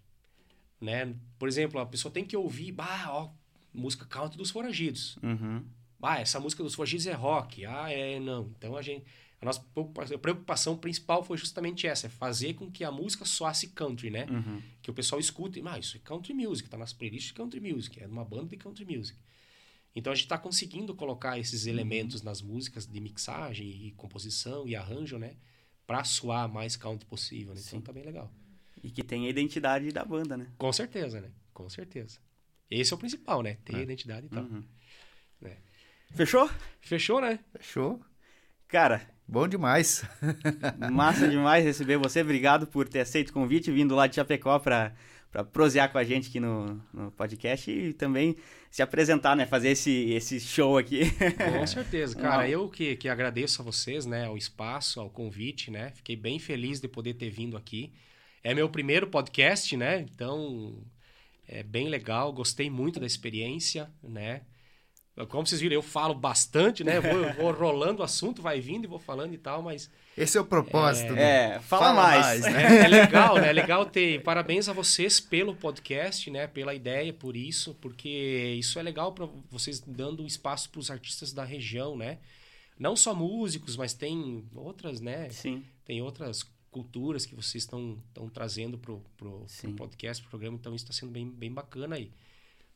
Speaker 1: Né? Por exemplo, a pessoa tem que ouvir, bah, ó, música country dos foragidos.
Speaker 2: Uhum.
Speaker 1: Ah, essa música dos foragidos é rock. Ah, é, não. Então a gente. A nossa preocupação principal foi justamente essa, é fazer com que a música soasse country, né?
Speaker 2: Uhum.
Speaker 1: Que o pessoal escute, ah, isso é country music, tá nas playlists de country music, é uma banda de country music. Então a gente está conseguindo colocar esses uhum. elementos nas músicas de mixagem e composição e arranjo, né? Pra soar mais country possível, né? Então tá bem legal.
Speaker 2: E que tem a identidade da banda, né?
Speaker 1: Com certeza, né? Com certeza. Esse é o principal, né? Ter é. a identidade e tal. Uhum.
Speaker 2: Fechou?
Speaker 1: Fechou, né?
Speaker 3: Fechou.
Speaker 2: Cara,
Speaker 3: Bom demais.
Speaker 2: Massa demais receber você. Obrigado por ter aceito o convite, vindo lá de Chapecó para para prosear com a gente aqui no, no podcast e também se apresentar, né? Fazer esse, esse show aqui.
Speaker 1: Com certeza, cara. Eu que, que agradeço a vocês, né? Ao espaço, ao convite, né? Fiquei bem feliz de poder ter vindo aqui. É meu primeiro podcast, né? Então, é bem legal. Gostei muito da experiência, né? Como vocês viram, eu falo bastante, né? Vou, vou rolando o assunto, vai vindo e vou falando e tal, mas.
Speaker 3: Esse é o propósito.
Speaker 2: É, é fala, fala, mais. mais
Speaker 1: né? é, é, legal, né? É legal ter. Parabéns a vocês pelo podcast, né? Pela ideia, por isso, porque isso é legal para vocês dando espaço para os artistas da região, né? Não só músicos, mas tem outras, né?
Speaker 2: Sim.
Speaker 1: Tem outras culturas que vocês estão trazendo pro, pro, pro podcast, pro programa, então isso está sendo bem, bem bacana aí.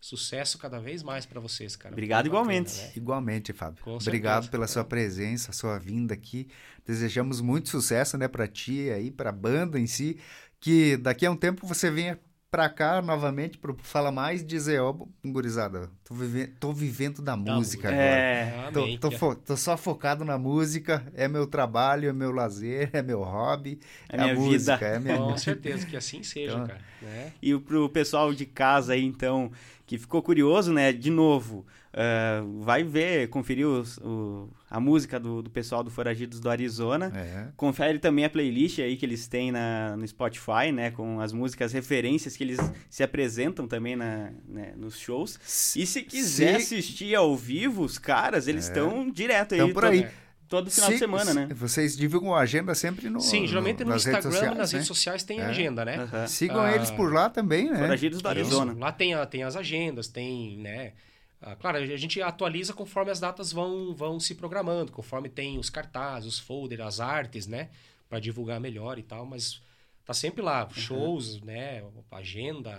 Speaker 1: Sucesso cada vez mais para vocês, cara.
Speaker 2: Obrigado igualmente.
Speaker 3: né? Igualmente, Fábio. Com Obrigado certeza, pela sua presença, sua vinda aqui. Desejamos muito sucesso, né, para ti aí, para a banda em si, que daqui a um tempo você venha para cá novamente para Fala Mais dizer, ó, oh, gurizada, tô, vive tô vivendo da, música agora.
Speaker 2: É,
Speaker 3: tô, tô, fo tô, só focado na música, é meu trabalho, é meu lazer, é meu hobby, é, é minha a música, vida. é minha
Speaker 1: Com certeza, que assim seja, então, cara. Né?
Speaker 2: E pro pessoal de casa aí, então, que ficou curioso, né? De novo, uh, vai ver, conferir os, o, a música do, do, pessoal do Foragidos do Arizona.
Speaker 3: É.
Speaker 2: Confere também a playlist aí que eles têm na, no Spotify, né? Com as músicas referências que eles se apresentam também na, né, nos shows. E se quiser se... assistir ao vivo, os caras, eles estão é. direto aí.
Speaker 3: Estão por aí.
Speaker 2: todo final se, de semana, né?
Speaker 3: Vocês divulgam a agenda sempre no
Speaker 1: Sim, geralmente no, no Instagram, sociais, nas né? redes sociais tem é. agenda, né?
Speaker 3: Uhum. Sigam ah, eles por lá também, né?
Speaker 2: Foragidos do Arizona.
Speaker 1: Lá tem, tem as agendas, tem, né? Ah, claro, a gente atualiza conforme as datas vão, vão se programando, conforme tem os cartazes, os folders, as artes, né? Para divulgar melhor e tal, mas tá sempre lá, shows, uhum. né? Agenda,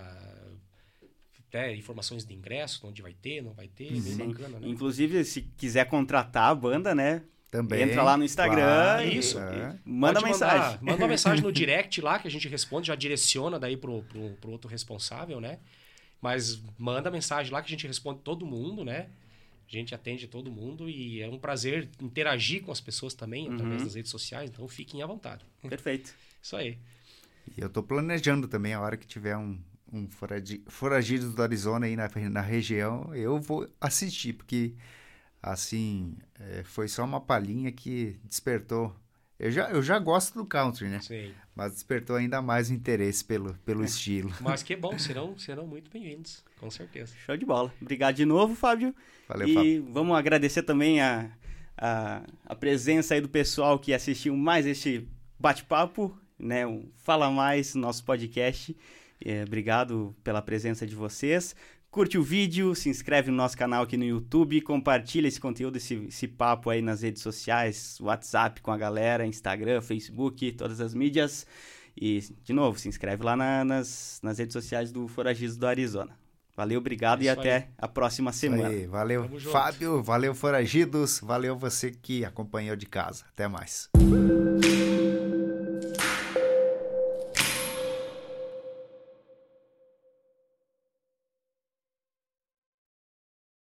Speaker 1: até informações de ingresso, onde vai ter, não vai ter, bem bacana, né?
Speaker 2: Inclusive, se quiser contratar a banda, né?
Speaker 3: Também.
Speaker 2: Entra lá no Instagram. Claro,
Speaker 1: isso.
Speaker 2: É. Manda Pode mensagem. Mandar,
Speaker 1: manda uma mensagem no direct lá que a gente responde, já direciona daí pro, pro, pro outro responsável, né? Mas manda mensagem lá que a gente responde todo mundo, né? A gente atende todo mundo e é um prazer interagir com as pessoas também através uhum. das redes sociais, então fiquem à vontade.
Speaker 2: Perfeito.
Speaker 1: Isso aí.
Speaker 3: E eu tô planejando também, a hora que tiver um, um foragido do Arizona aí na, na região, eu vou assistir, porque assim, é, foi só uma palhinha que despertou. Eu já, eu já gosto do country, né?
Speaker 1: Sim.
Speaker 3: Mas despertou ainda mais o interesse pelo, pelo é. estilo.
Speaker 1: Mas que bom, serão, serão muito bem-vindos, com certeza.
Speaker 2: Show de bola. Obrigado de novo, Fábio.
Speaker 3: Valeu,
Speaker 2: e
Speaker 3: Fábio.
Speaker 2: vamos agradecer também a, a, a presença aí do pessoal que assistiu mais este bate-papo, né? Um Fala Mais, nosso podcast. É, obrigado pela presença de vocês. Curte o vídeo, se inscreve no nosso canal aqui no YouTube, compartilha esse conteúdo, esse, esse papo aí nas redes sociais, WhatsApp com a galera, Instagram, Facebook, todas as mídias. E, de novo, se inscreve lá na, nas, nas redes sociais do Foragidos do Arizona. Valeu, obrigado é e até aí. a próxima semana. Aí,
Speaker 3: valeu, Fábio, valeu, Foragidos, valeu você que acompanhou de casa. Até mais.